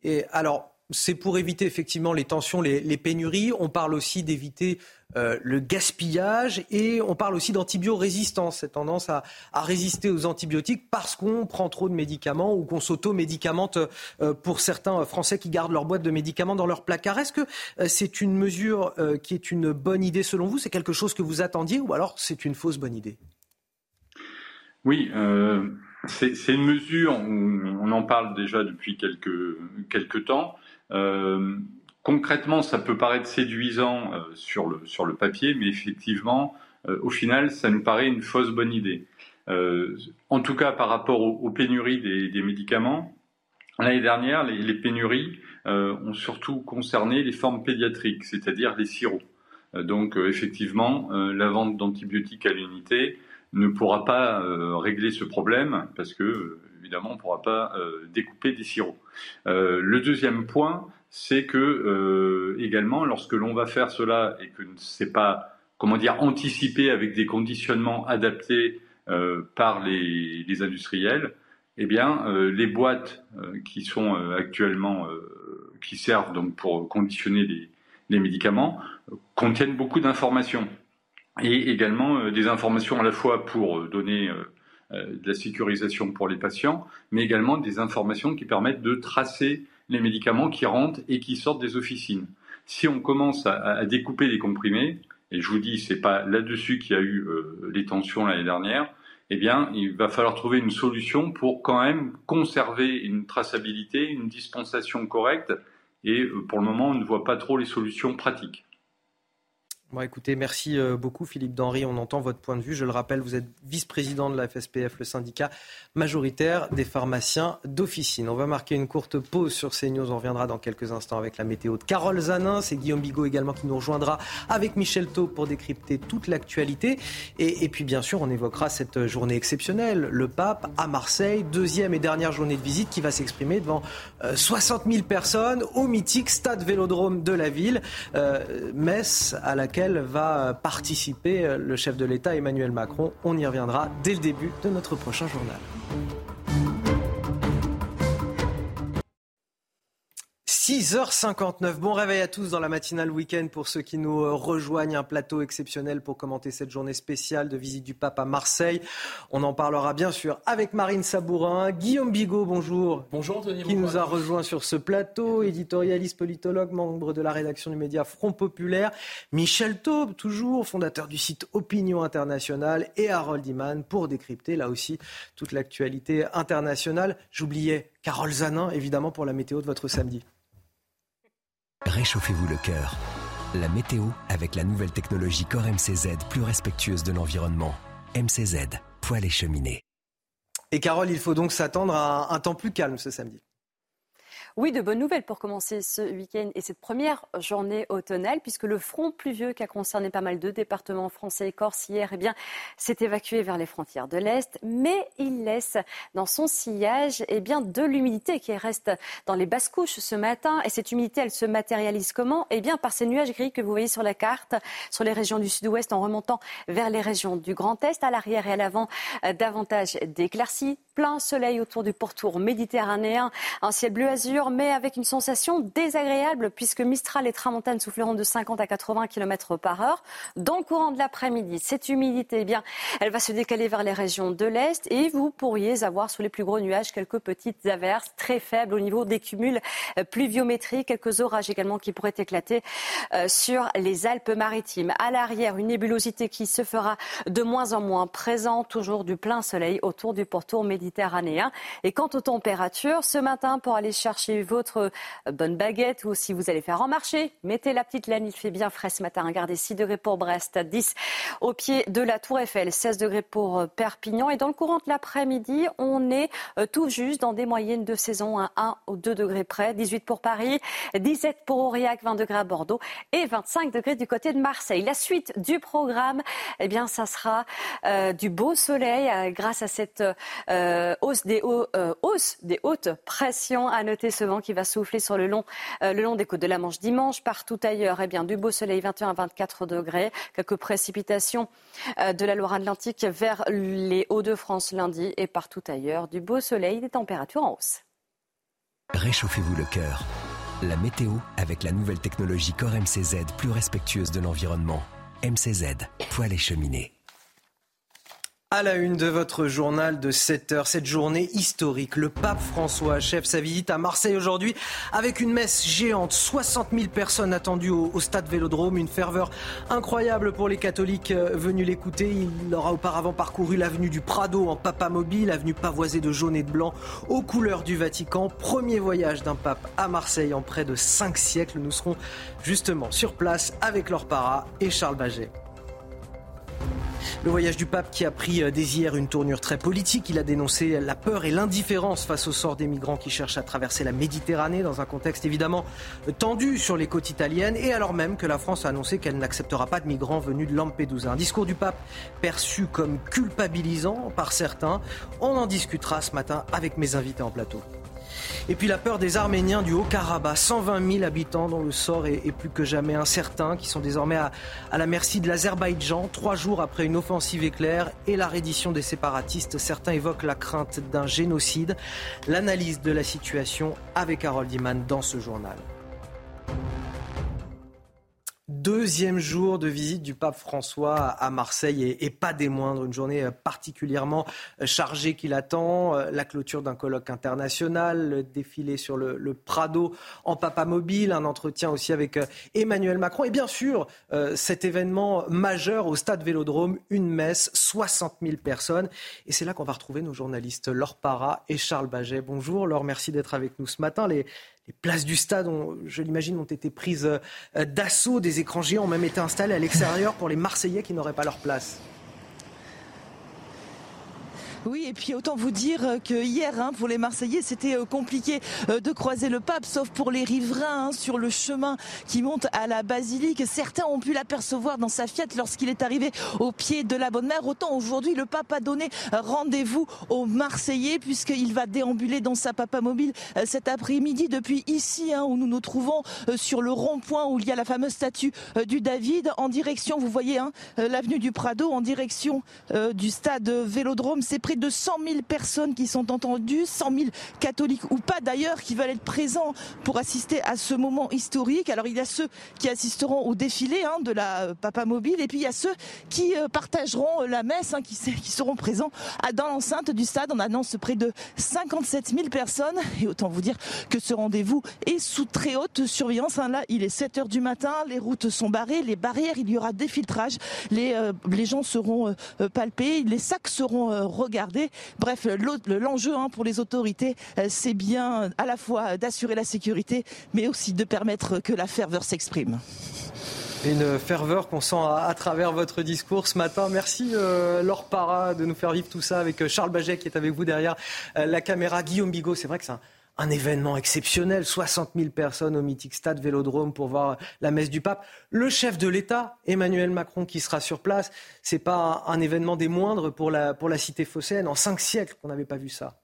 Et alors, c'est pour éviter effectivement les tensions, les, pénuries. On parle aussi d'éviter euh, le gaspillage et on parle aussi d'antibiorésistance, cette tendance à, résister aux antibiotiques parce qu'on prend trop de médicaments ou qu'on s'auto-médicamente euh, pour certains Français qui gardent leur boîte de médicaments dans leur placard. Est-ce que euh, c'est une mesure qui est une bonne idée selon vous? C'est quelque chose que vous attendiez ou alors c'est une fausse bonne idée? Oui. C'est une mesure, on, en parle déjà depuis quelques temps. Euh, concrètement, ça peut paraître séduisant euh, sur, le, sur le papier, mais effectivement, euh, au final, ça nous paraît une fausse bonne idée. en tout cas, par rapport aux, pénuries des, médicaments, l'année dernière, les, pénuries ont surtout concerné les formes pédiatriques, c'est-à-dire les sirops. donc, effectivement, la vente d'antibiotiques à l'unité ne pourra pas régler ce problème parce que évidemment, on ne pourra pas euh, découper des sirops. Euh, le deuxième point, c'est que euh, également, lorsque l'on va faire cela et que c'est pas, comment dire, anticipé avec des conditionnements adaptés par les, industriels, eh bien, les boîtes qui sont actuellement, qui servent donc pour conditionner les, médicaments, contiennent beaucoup d'informations et également des informations à la fois pour donner de la sécurisation pour les patients, mais également des informations qui permettent de tracer les médicaments qui rentrent et qui sortent des officines. Si on commence à, découper les comprimés, et je vous dis, c'est pas là-dessus qu'il y a eu euh, les tensions l'année dernière, eh bien, il va falloir trouver une solution pour quand même conserver une traçabilité, une dispensation correcte. Et euh, pour le moment, on ne voit pas trop les solutions pratiques. Bon, écoutez, merci euh, beaucoup Philippe Denry. On entend votre point de vue. Je le rappelle, vous êtes vice-président de la FSPF, le syndicat majoritaire des pharmaciens d'officine. On va marquer une courte pause sur CNews. On reviendra dans quelques instants avec la météo de Carole Zanin. C'est Guillaume Bigot également qui nous rejoindra avec Michel Taub pour décrypter toute l'actualité. Et, puis, bien sûr, on évoquera cette journée exceptionnelle. Le pape à Marseille, deuxième et dernière journée de visite qui va s'exprimer devant 60 euh, 000 personnes au mythique stade Vélodrome de la ville. Euh, messe à laquelle va participer le chef de l'État Emmanuel Macron. On y reviendra dès le début de notre prochain journal. 6h59. Bon réveil à tous dans la matinale week-end pour ceux qui nous euh, rejoignent. Un plateau exceptionnel pour commenter cette journée spéciale de visite du pape à Marseille. On en parlera bien sûr avec Marine Sabourin. Guillaume Bigot, bonjour. Bonjour Anthony. Qui nous a rejoint sur ce plateau. Éditorialiste, politologue, membre de la rédaction du média Front Populaire. Michel Taube, toujours fondateur du site Opinion Internationale. Et Harold Iman pour décrypter là aussi toute l'actualité internationale. J'oubliais Carole Zanin, évidemment, pour la météo de votre samedi. Réchauffez-vous le cœur. La météo avec la nouvelle technologie Core MCZ plus respectueuse de l'environnement. MCZ, poêle et cheminée. Et Carole, il faut donc s'attendre à un temps plus calme ce samedi. Oui, de bonnes nouvelles pour commencer ce week-end et cette première journée automnale, puisque le front pluvieux qui a concerné pas mal de départements français et corse hier, eh bien, s'est évacué vers les frontières de l'Est, mais il laisse dans son sillage eh bien, de l'humidité qui reste dans les basses couches ce matin. Et cette humidité, elle se matérialise comment? Eh bien, par ces nuages gris que vous voyez sur la carte, sur les régions du sud-ouest en remontant vers les régions du Grand Est, à l'arrière et à l'avant, euh, davantage d'éclaircies, plein soleil autour du pourtour méditerranéen, un ciel bleu azur mais avec une sensation désagréable puisque Mistral et Tramontane souffleront de 50 à 80 km par heure. Dans le courant de l'après-midi, cette humidité, eh bien, elle va se décaler vers les régions de l'Est et vous pourriez avoir sous les plus gros nuages quelques petites averses très faibles au niveau des cumuls euh, pluviométriques, quelques orages également qui pourraient éclater euh, sur les Alpes-Maritimes. À l'arrière, une nébulosité qui se fera de moins en moins présente, toujours du plein soleil autour du pourtour méditerranéen. Et quant aux températures, ce matin, pour aller chercher votre euh, bonne baguette ou si vous allez faire en marché, mettez la petite laine. Il fait bien frais ce matin. Regardez, 6 degrés pour Brest, 10 au pied de la Tour Eiffel, 16 degrés pour euh, Perpignan. Et dans le courant de l'après-midi, on est euh, tout juste dans des moyennes de saison à 1 ou 2 degrés près. 18 pour Paris, 17 pour Aurillac, 20 degrés à Bordeaux et 25 degrés du côté de Marseille. La suite du programme, eh bien, ça sera du beau soleil grâce à cette hausse, des hausse des hautes pressions. À noter ce vent qui va souffler sur le long, euh, le long des côtes de la Manche dimanche. Partout ailleurs, eh bien, du beau soleil, 21 à 24 degrés. Quelques précipitations euh, de la Loire-Atlantique vers les Hauts-de-France lundi et partout ailleurs, du beau soleil, des températures en hausse. Réchauffez-vous le cœur. La météo avec la nouvelle technologie Core MCZ plus respectueuse de l'environnement. MCZ, poêle et cheminée. À la une de votre journal de 7 heures, cette journée historique, le pape François achève sa visite à Marseille aujourd'hui avec une messe géante. 60 000 personnes attendues au, stade Vélodrome, une ferveur incroyable pour les catholiques euh, venus l'écouter. Il aura auparavant parcouru l'avenue du Prado en papa mobile, avenue pavoisée de jaune et de blanc aux couleurs du Vatican. Premier voyage d'un pape à Marseille en près de 5 siècles. Nous serons justement sur place avec leur para et Charles Baget. Le voyage du pape qui a pris euh, dès hier une tournure très politique. Il a dénoncé la peur et l'indifférence face au sort des migrants qui cherchent à traverser la Méditerranée dans un contexte évidemment tendu sur les côtes italiennes et alors même que la France a annoncé qu'elle n'acceptera pas de migrants venus de Lampedusa. Un discours du pape perçu comme culpabilisant par certains. On en discutera ce matin avec mes invités en plateau. Et puis la peur des Arméniens du Haut-Karabakh, 120 000 habitants dont le sort est, plus que jamais incertain, qui sont désormais à, la merci de l'Azerbaïdjan, trois jours après une offensive éclair et la reddition des séparatistes. Certains évoquent la crainte d'un génocide. L'analyse de la situation avec Harold Diman dans ce journal. Deuxième jour de visite du pape François à Marseille et, pas des moindres. Une journée euh, particulièrement euh, chargée qui l'attend. Euh, la clôture d'un colloque international, le défilé sur le, Prado en papa mobile, un entretien aussi avec Emmanuel Macron. Et bien sûr, cet événement majeur au stade Vélodrome, une messe, 60 000 personnes. Et c'est là qu'on va retrouver nos journalistes Laure Para et Charles Baget. Bonjour Laure, merci d'être avec nous ce matin. Les, les places du stade, je l'imagine, ont été prises euh, d'assaut. Des écrans ont même été installés à l'extérieur pour les Marseillais qui n'auraient pas leur place. Oui, et puis autant vous dire que hier, hein, pour les Marseillais, c'était euh, compliqué euh, de croiser le pape, sauf pour les riverains hein, sur le chemin qui monte à la basilique. Certains ont pu l'apercevoir dans sa Fiat lorsqu'il est arrivé au pied de la Bonne Mère. Autant aujourd'hui, le pape a donné rendez-vous aux Marseillais puisqu'il va déambuler dans sa papa mobile euh, cet après-midi depuis ici hein, où nous nous trouvons sur le rond-point où il y a la fameuse statue du David en direction, vous voyez, l'avenue du Prado en direction du stade Vélodrome. Près de 100 000 personnes qui sont entendues, 100 000 catholiques ou pas d'ailleurs, qui veulent être présents pour assister à ce moment historique. Alors il y a ceux qui assisteront au défilé hein, de la euh, Papa Mobile et puis il y a ceux qui euh, partageront euh, la messe, hein, qui, seront présents dans l'enceinte du stade. On annonce près de 57 000 personnes et autant vous dire que ce rendez-vous est sous très haute surveillance. Hein. Là, il est 7 heures du matin, les routes sont barrées, les barrières, il y aura des filtrages, les, les gens seront palpés, les sacs seront regardés Bref, l'enjeu hein, pour les autorités, euh, c'est bien à la fois d'assurer la sécurité, mais aussi de permettre que la ferveur s'exprime. Une ferveur qu'on sent à, travers votre discours ce matin. Merci euh, Laure Para de nous faire vivre tout ça avec euh, Charles Baget qui est avec vous derrière la caméra. Guillaume Bigot, c'est vrai que c'est un, un événement exceptionnel. 60 000 personnes au mythique stade Vélodrome pour voir la messe du pape. Le chef de l'État, Emmanuel Macron, qui sera sur place. C'est pas un, événement des moindres pour la, pour la cité phocéenne. En cinq siècles qu'on n'avait pas vu ça.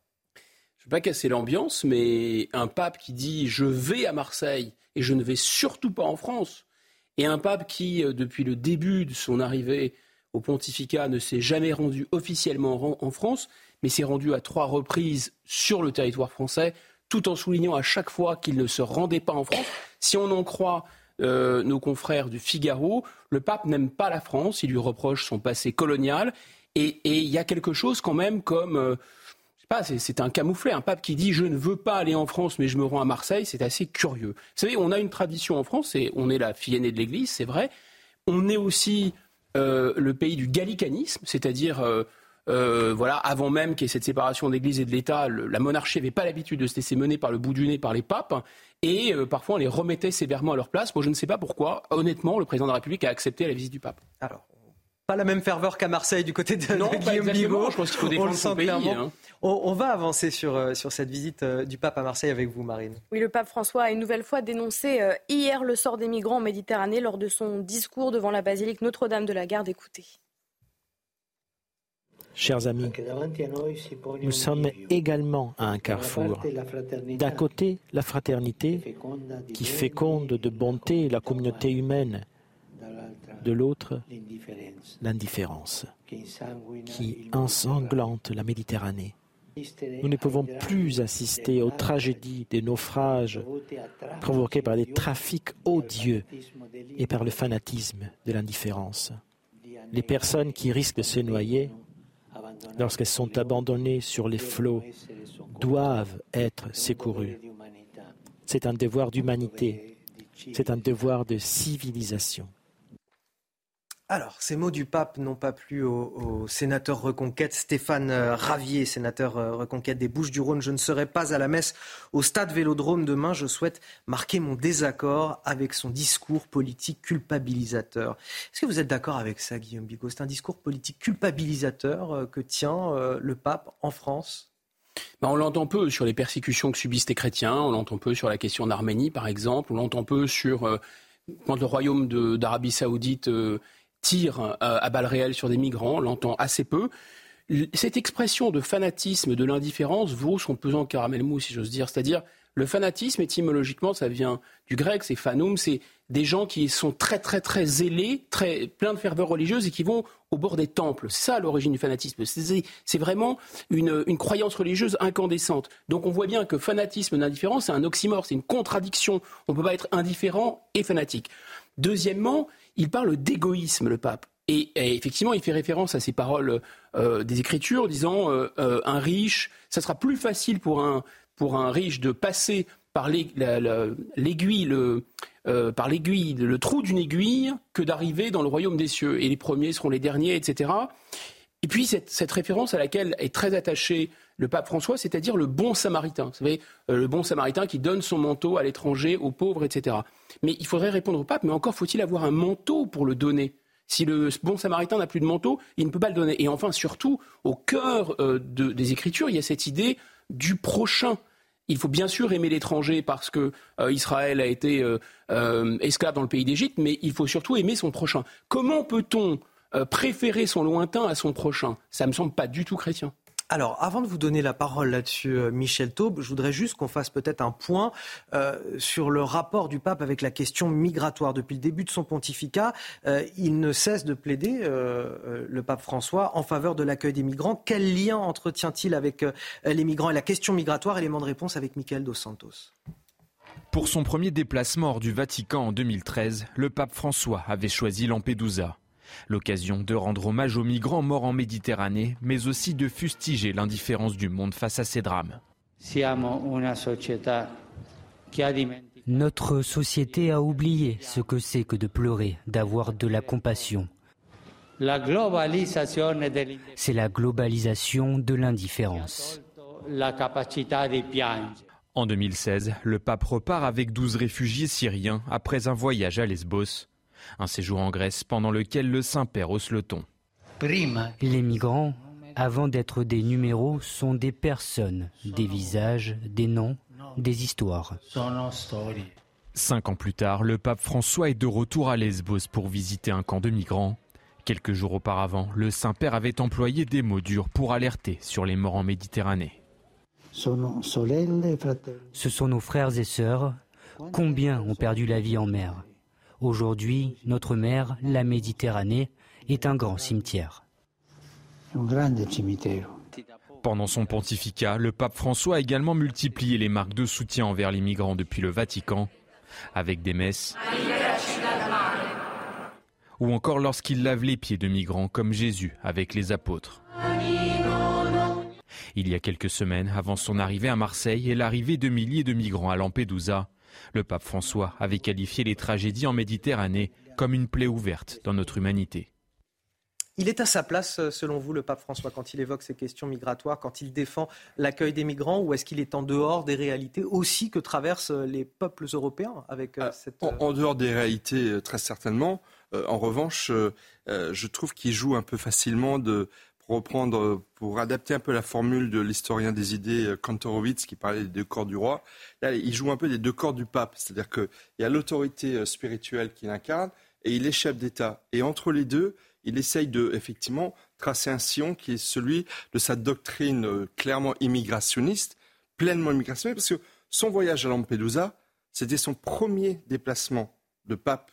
Je ne veux pas casser l'ambiance, mais un pape qui dit je vais à Marseille et je ne vais surtout pas en France. Et un pape qui, euh, depuis le début de son arrivée au pontificat, ne s'est jamais rendu officiellement en France, mais s'est rendu à trois reprises sur le territoire français tout en soulignant à chaque fois qu'il ne se rendait pas en France. Si on en croit euh, nos confrères du Figaro, le pape n'aime pas la France, il lui reproche son passé colonial, et il y a quelque chose quand même comme... Euh, pas, c'est un camouflet. Un pape qui dit je ne veux pas aller en France, mais je me rends à Marseille, c'est assez curieux. Vous savez, on a une tradition en France, et on est la fille aînée de l'Église, c'est vrai. On est aussi euh, le pays du gallicanisme, c'est-à-dire euh, voilà, avant même qu'il y ait cette séparation d'Église et de l'État, la monarchie n'avait pas l'habitude de se laisser mener par le bout du nez par les papes, et euh, parfois on les remettait sévèrement à leur place. Moi, je ne sais pas pourquoi, honnêtement, le président de la République a accepté la visite du pape. Alors, pas la même ferveur qu'à Marseille du côté de, non, Guillaume Bigot. Je pense qu'il faut défendre son pays. Hein. On, va avancer sur, euh, sur cette visite du pape à Marseille avec vous, Marine. Oui, le pape François a une nouvelle fois dénoncé hier le sort des migrants en Méditerranée lors de son discours devant la basilique Notre-Dame de la Garde. Écoutez. Chers amis, nous sommes également à un carrefour. D'un côté, la fraternité qui féconde de bonté la communauté humaine. De l'autre, l'indifférence qui ensanglante la Méditerranée. Nous ne pouvons plus assister aux tragédies des naufrages provoqués par des trafics odieux et par le fanatisme de l'indifférence. Les personnes qui risquent de se noyer lorsqu'elles sont abandonnées sur les flots doivent être secourues. C'est un devoir d'humanité, c'est un devoir de civilisation. Alors, ces mots du pape n'ont pas plu au, sénateur Reconquête Stéphane euh, Ravier, sénateur euh, Reconquête des Bouches-du-Rhône. Je ne serai pas à la messe au stade Vélodrome demain. Je souhaite marquer mon désaccord avec son discours politique culpabilisateur. Est-ce que vous êtes d'accord avec ça, Guillaume Bigot? C'est un discours politique culpabilisateur euh, que tient le pape en France? Ben, on l'entend peu sur les persécutions que subissent les chrétiens, on l'entend peu sur la question d'Arménie par exemple, on l'entend peu sur quand le royaume d'Arabie saoudite euh, à balles réelles sur des migrants, on l'entend assez peu. Cette expression de fanatisme, de l'indifférence vaut son pesant caramel mou, si j'ose dire. C'est-à-dire, le fanatisme, étymologiquement, ça vient du grec, c'est fanum, c'est des gens qui sont très, très, très zélés, très, pleins de ferveur religieuse et qui vont au bord des temples. C'est ça l'origine du fanatisme. C'est vraiment une, une, croyance religieuse incandescente. Donc on voit bien que fanatisme et indifférence, c'est un oxymore, c'est une contradiction. On ne peut pas être indifférent et fanatique. Deuxièmement, il parle d'égoïsme, le pape. Et, effectivement, il fait référence à ces paroles euh, des Écritures, disant euh, euh, un riche, ça sera plus facile pour un, pour un riche de passer par l'aiguille, le, par l'aiguille, le trou d'une aiguille, que d'arriver dans le royaume des cieux. Et les premiers seront les derniers, etc. Et puis cette, référence à laquelle est très attaché le pape François, c'est-à-dire le bon samaritain. Vous savez, le bon samaritain qui donne son manteau à l'étranger, aux pauvres, etc. Mais il faudrait répondre au pape, mais encore faut-il avoir un manteau pour le donner si le bon samaritain n'a plus de manteau, il ne peut pas le donner. Et enfin, surtout, au cœur euh, des Écritures, il y a cette idée du prochain. Il faut bien sûr aimer l'étranger parce que euh, Israël a été euh, esclave dans le pays d'Égypte, mais il faut surtout aimer son prochain. Comment peut-on préférer son lointain à son prochain Ça ne me semble pas du tout chrétien. Alors, avant de vous donner la parole là-dessus, euh, Michel Taube, je voudrais juste qu'on fasse peut-être un point euh, sur le rapport du pape avec la question migratoire. Depuis le début de son pontificat, euh, il ne cesse de plaider, le pape François, en faveur de l'accueil des migrants. Quel lien entretient-il avec les migrants et la question migratoire? Élément de réponse avec Michael Dos Santos. Pour son premier déplacement hors du Vatican en 2013, le pape François avait choisi Lampedusa. L'occasion de rendre hommage aux migrants morts en Méditerranée, mais aussi de fustiger l'indifférence du monde face à ces drames. Notre société a oublié ce que c'est que de pleurer, d'avoir de la compassion. C'est la globalisation de l'indifférence. En 2016, le pape repart avec 12 réfugiés syriens après un voyage à Lesbos. Un séjour en Grèce pendant lequel le Saint-Père hausse le ton. Les migrants, avant d'être des numéros, sont des personnes, des visages, des noms, des histoires. Cinq ans plus tard, le pape François est de retour à Lesbos pour visiter un camp de migrants. Quelques jours auparavant, le Saint-Père avait employé des mots durs pour alerter sur les morts en Méditerranée. Ce sont nos frères et sœurs. Combien ont perdu la vie en mer? Aujourd'hui, notre mer, la Méditerranée, est un grand cimetière. Pendant son pontificat, le pape François a également multiplié les marques de soutien envers les migrants depuis le Vatican, avec des messes, ou encore lorsqu'il lave les pieds de migrants comme Jésus avec les apôtres. Il y a quelques semaines, avant son arrivée à Marseille et l'arrivée de milliers de migrants à Lampedusa, le pape François avait qualifié les tragédies en Méditerranée comme une plaie ouverte dans notre humanité. Il est à sa place, euh, selon vous, le pape François, quand il évoque ces questions migratoires, quand il défend l'accueil des migrants, ou est-ce qu'il est en dehors des réalités aussi que traversent euh, les peuples européens avec euh, cette... En, dehors des réalités, très certainement. en revanche, je trouve qu'il joue un peu facilement de, pour reprendre, pour adapter un peu la formule de l'historien des idées euh, Kantorowicz qui parlait des deux corps du roi, là, il joue un peu des deux corps du pape. C'est-à-dire qu'il y a l'autorité euh, spirituelle qu'il incarne et il est chef d'État. Et entre les deux, il essaye de, effectivement, tracer un sillon qui est celui de sa doctrine euh, clairement immigrationniste, pleinement immigrationniste, parce que son voyage à Lampedusa, c'était son premier déplacement de pape.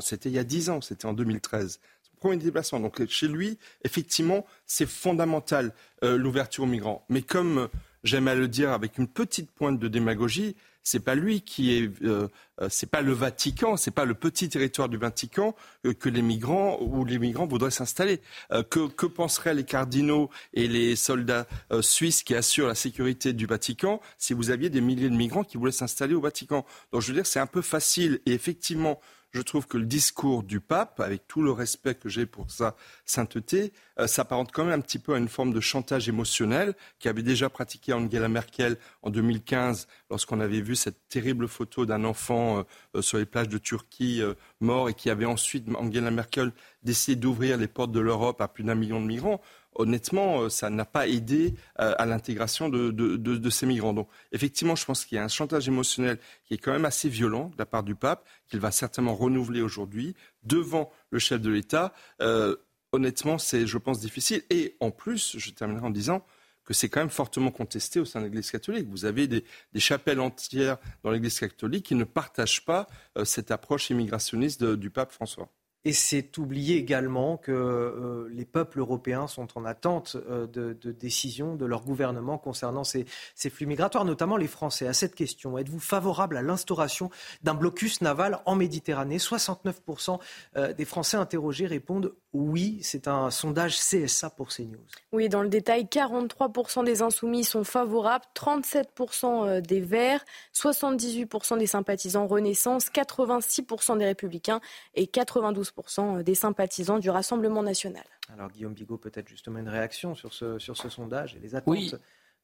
C'était il y a dix ans, c'était en 2013 premier déplacement. Donc chez lui, effectivement, c'est fondamental l'ouverture aux migrants. Mais comme j'aime à le dire avec une petite pointe de démagogie, c'est pas lui qui est, euh, euh, c'est pas le Vatican, c'est pas le petit territoire du Vatican que les migrants où les migrants voudraient s'installer. Euh, que, que, penseraient les cardinaux et les soldats suisses qui assurent la sécurité du Vatican si vous aviez des milliers de migrants qui voulaient s'installer au Vatican? Donc je veux dire, c'est un peu facile et effectivement je trouve que le discours du pape, avec tout le respect que j'ai pour sa sainteté, euh, s'apparente quand même un petit peu à une forme de chantage émotionnel qu'avait déjà pratiqué Angela Merkel en 2015 lorsqu'on avait vu cette terrible photo d'un enfant euh, euh, sur les plages de Turquie mort et qui avait ensuite Angela Merkel décidé d'ouvrir les portes de l'Europe à plus d'un million de migrants honnêtement, euh, ça n'a pas aidé euh, à l'intégration de, ces migrants. Donc, effectivement, je pense qu'il y a un chantage émotionnel qui est quand même assez violent de la part du pape, qu'il va certainement renouveler aujourd'hui devant le chef de l'État. Euh, honnêtement, c'est, je pense, difficile. Et en plus, je terminerai en disant que c'est quand même fortement contesté au sein de l'Église catholique. Vous avez des, chapelles entières dans l'Église catholique qui ne partagent pas cette approche immigrationniste du pape François. Et c'est oublier également que euh, les peuples européens sont en attente euh, de, décisions de leur gouvernement concernant ces, flux migratoires, notamment les Français. À cette question, êtes-vous favorable à l'instauration d'un blocus naval en Méditerranée? 69% euh, des Français interrogés répondent oui. C'est un sondage CSA pour CNews. Oui, dans le détail, 43% des insoumis sont favorables, 37% des Verts, 78% des sympathisants Renaissance, 86% des Républicains et 92% des sympathisants du Rassemblement national. Alors Guillaume Bigot, peut-être justement une réaction sur ce, sur ce sondage et les attentes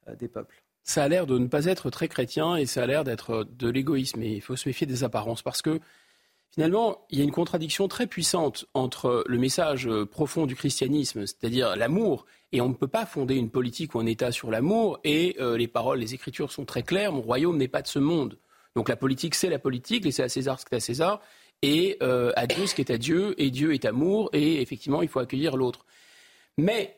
euh, des peuples. Ça a l'air de ne pas être très chrétien et ça a l'air d'être de l'égoïsme. Et il faut se méfier des apparences parce que finalement, il y a une contradiction très puissante entre le message profond du christianisme, c'est-à-dire l'amour, et on ne peut pas fonder une politique ou un État sur l'amour, et euh, les paroles, les écritures sont très claires, mon royaume n'est pas de ce monde. Donc la politique, c'est la politique, laissez à César ce qui est à César, et euh, à Dieu ce qui est à Dieu, et Dieu est amour, et effectivement, il faut accueillir l'autre. Mais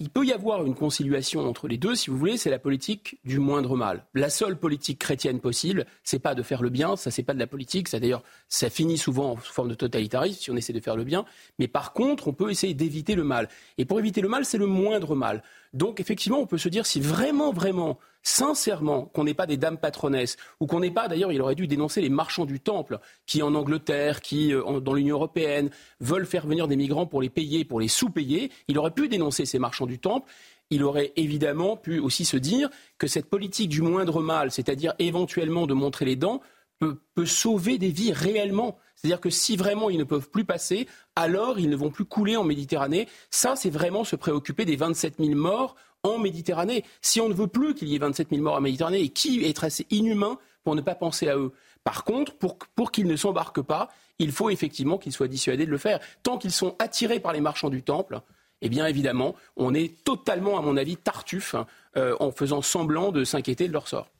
il peut y avoir une conciliation entre les deux, si vous voulez, c'est la politique du moindre mal. La seule politique chrétienne possible, c'est pas de faire le bien, ça c'est pas de la politique, ça d'ailleurs, ça finit souvent sous forme de totalitarisme si on essaie de faire le bien, mais par contre, on peut essayer d'éviter le mal. Et pour éviter le mal, c'est le moindre mal. Donc effectivement, on peut se dire si vraiment, vraiment, sincèrement, qu'on n'est pas des dames patronesses, ou qu'on n'est pas, d'ailleurs, il aurait dû dénoncer les marchands du temple, qui en Angleterre, qui euh, dans l'Union européenne, veulent faire venir des migrants pour les payer, pour les sous-payer. Il aurait pu dénoncer ces marchands du temple. Il aurait évidemment pu aussi se dire que cette politique du moindre mal, c'est-à-dire éventuellement de montrer les dents, peut, peut sauver des vies réellement. C'est-à-dire que si vraiment ils ne peuvent plus passer, alors ils ne vont plus couler en Méditerranée. Ça, c'est vraiment se préoccuper des 27 000 morts en Méditerranée. Si on ne veut plus qu'il y ait 27 000 morts en Méditerranée, qui est assez inhumain pour ne pas penser à eux? Par contre, pour, qu'ils ne s'embarquent pas, il faut effectivement qu'ils soient dissuadés de le faire. Tant qu'ils sont attirés par les marchands du temple, eh bien évidemment, on est totalement, à mon avis, tartuffe euh, en faisant semblant de s'inquiéter de leur sort.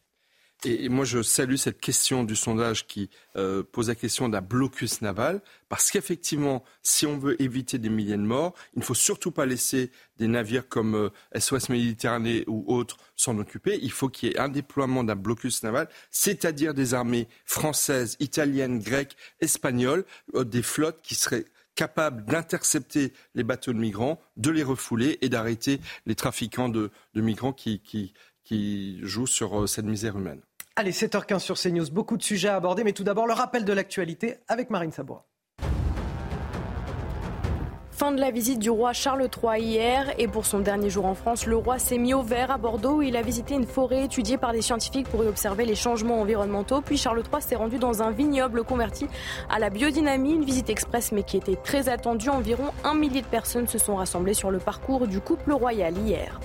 Et moi, je salue cette question du sondage qui euh, pose la question d'un blocus naval, parce qu'effectivement, si on veut éviter des milliers de morts, il ne faut surtout pas laisser des navires comme SOS euh, Méditerranée ou autres s'en occuper. Il faut qu'il y ait un déploiement d'un blocus naval, c'est-à-dire des armées françaises, italiennes, grecques, espagnoles, euh, des flottes qui seraient capables d'intercepter les bateaux de migrants, de les refouler et d'arrêter les trafiquants de, migrants qui, qui jouent sur cette misère humaine. Allez, 7h15 sur CNews, beaucoup de sujets à aborder, mais tout d'abord le rappel de l'actualité avec Marine Sabois. Fin de la visite du roi Charles III hier et pour son dernier jour en France, le roi s'est mis au vert à Bordeaux où il a visité une forêt étudiée par des scientifiques pour y observer les changements environnementaux. Puis Charles III s'est rendu dans un vignoble converti à la biodynamie, une visite express mais qui était très attendue. Environ un millier de personnes se sont rassemblées sur le parcours du couple royal hier.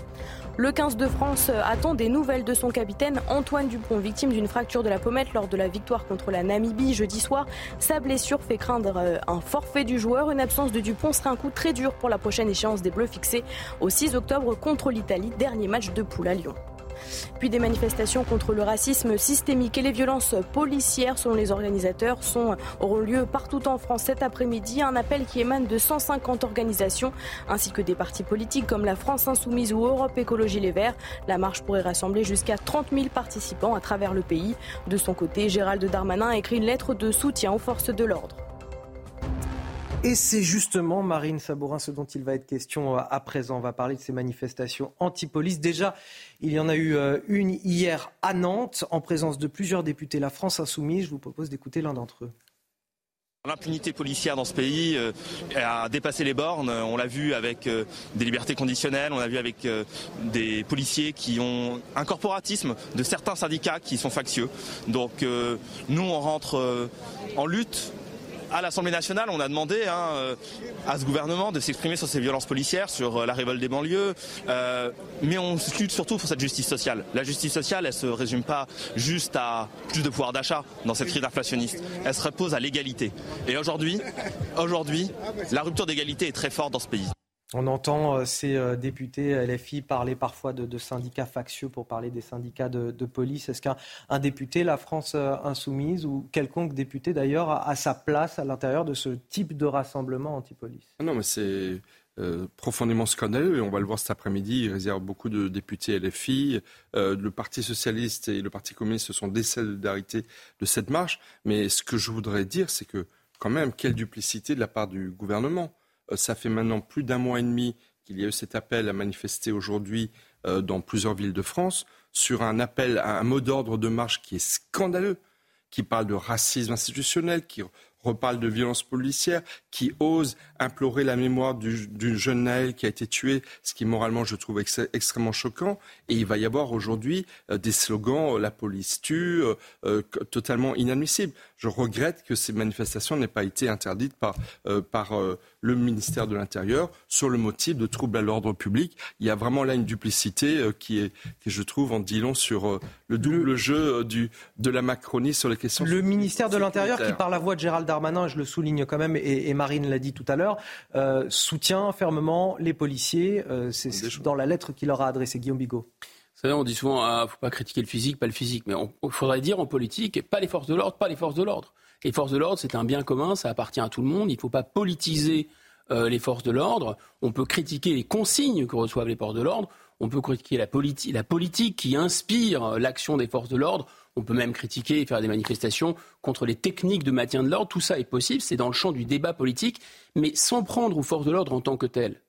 Le 15 de France attend des nouvelles de son capitaine Antoine Dupont, victime d'une fracture de la pommette lors de la victoire contre la Namibie jeudi soir. Sa blessure fait craindre euh, un forfait du joueur. Une absence de Dupont serait un coup très dur pour la prochaine échéance des Bleus fixée au 6 octobre contre l'Italie, dernier match de poule à Lyon. Puis des manifestations contre le racisme systémique et les violences policières, selon les organisateurs, auront lieu partout en France cet après-midi. Un appel qui émane de 150 organisations ainsi que des partis politiques comme la France Insoumise ou Europe Écologie Les Verts. La marche pourrait rassembler jusqu'à 30 000 participants à travers le pays. De son côté, Gérald Darmanin a écrit une lettre de soutien aux forces de l'ordre. Et c'est justement, Marine Sabourin, ce dont il va être question euh, à présent. On va parler de ces manifestations anti-police. Déjà, il y en a eu euh, une hier à Nantes, en présence de plusieurs députés La France Insoumise. Je vous propose d'écouter l'un d'entre eux. L'impunité policière dans ce pays euh, a dépassé les bornes. On l'a vu avec des libertés conditionnelles, on l'a vu avec des policiers qui ont un corporatisme de certains syndicats qui sont factieux. Donc nous, on rentre en lutte à l'Assemblée nationale, on a demandé hein, euh, à ce gouvernement de s'exprimer sur ces violences policières, sur euh, la révolte des banlieues, euh, mais on lutte surtout pour cette justice sociale. La justice sociale, elle se résume pas juste à plus de pouvoir d'achat dans cette crise inflationniste. Elle se repose à l'égalité. Et aujourd'hui, aujourd'hui, la rupture d'égalité est très forte dans ce pays. On entend euh, ces euh, députés LFI parler parfois de, syndicats factieux pour parler des syndicats de, police. Est-ce qu'un député, la France euh, insoumise, ou quelconque député d'ailleurs, a, sa place à l'intérieur de ce type de rassemblement anti-police? Ah Non, mais c'est profondément scandaleux et on va le voir cet après-midi. Il réserve beaucoup de députés LFI. le Parti socialiste et le Parti communiste se sont désolidarités de cette marche. Mais ce que je voudrais dire, c'est que quand même, quelle duplicité de la part du gouvernement. Euh, ça fait maintenant plus d'un mois et demi qu'il y a eu cet appel à manifester aujourd'hui euh, dans plusieurs villes de France sur un appel à un mot d'ordre de marche qui est scandaleux, qui parle de racisme institutionnel, qui reparle de violence policière, qui ose implorer la mémoire du, jeune Naël qui a été tué, ce qui moralement je trouve extrêmement choquant. Et il va y avoir aujourd'hui euh, des slogans la police tue, totalement inadmissibles. Je regrette que ces manifestations n'aient pas été interdites par, par le ministère de l'Intérieur sur le motif de troubles à l'ordre public. Il y a vraiment là une duplicité euh, qui est, qui je trouve, en dit long sur euh, le double jeu euh, du, de la Macronie sur les questions. Le ministère de l'Intérieur, qui par la voix de Gérald Darmanin, je le souligne quand même, et, Marine l'a dit tout à l'heure, soutient fermement les policiers. C'est dans la lettre qu'il leur a adressée, Guillaume Bigot. Vous savez, on dit souvent, ah, faut pas critiquer le physique, pas le physique. Mais il faudrait dire en politique, pas les forces de l'ordre, pas les forces de l'ordre. Les forces de l'ordre, c'est un bien commun, ça appartient à tout le monde. Il ne faut pas politiser euh, les forces de l'ordre. On peut critiquer les consignes que reçoivent les forces de l'ordre. On peut critiquer la, la politique qui inspire l'action des forces de l'ordre. On peut même critiquer et faire des manifestations contre les techniques de maintien de l'ordre. Tout ça est possible, c'est dans le champ du débat politique, mais sans prendre aux forces de l'ordre en tant que telles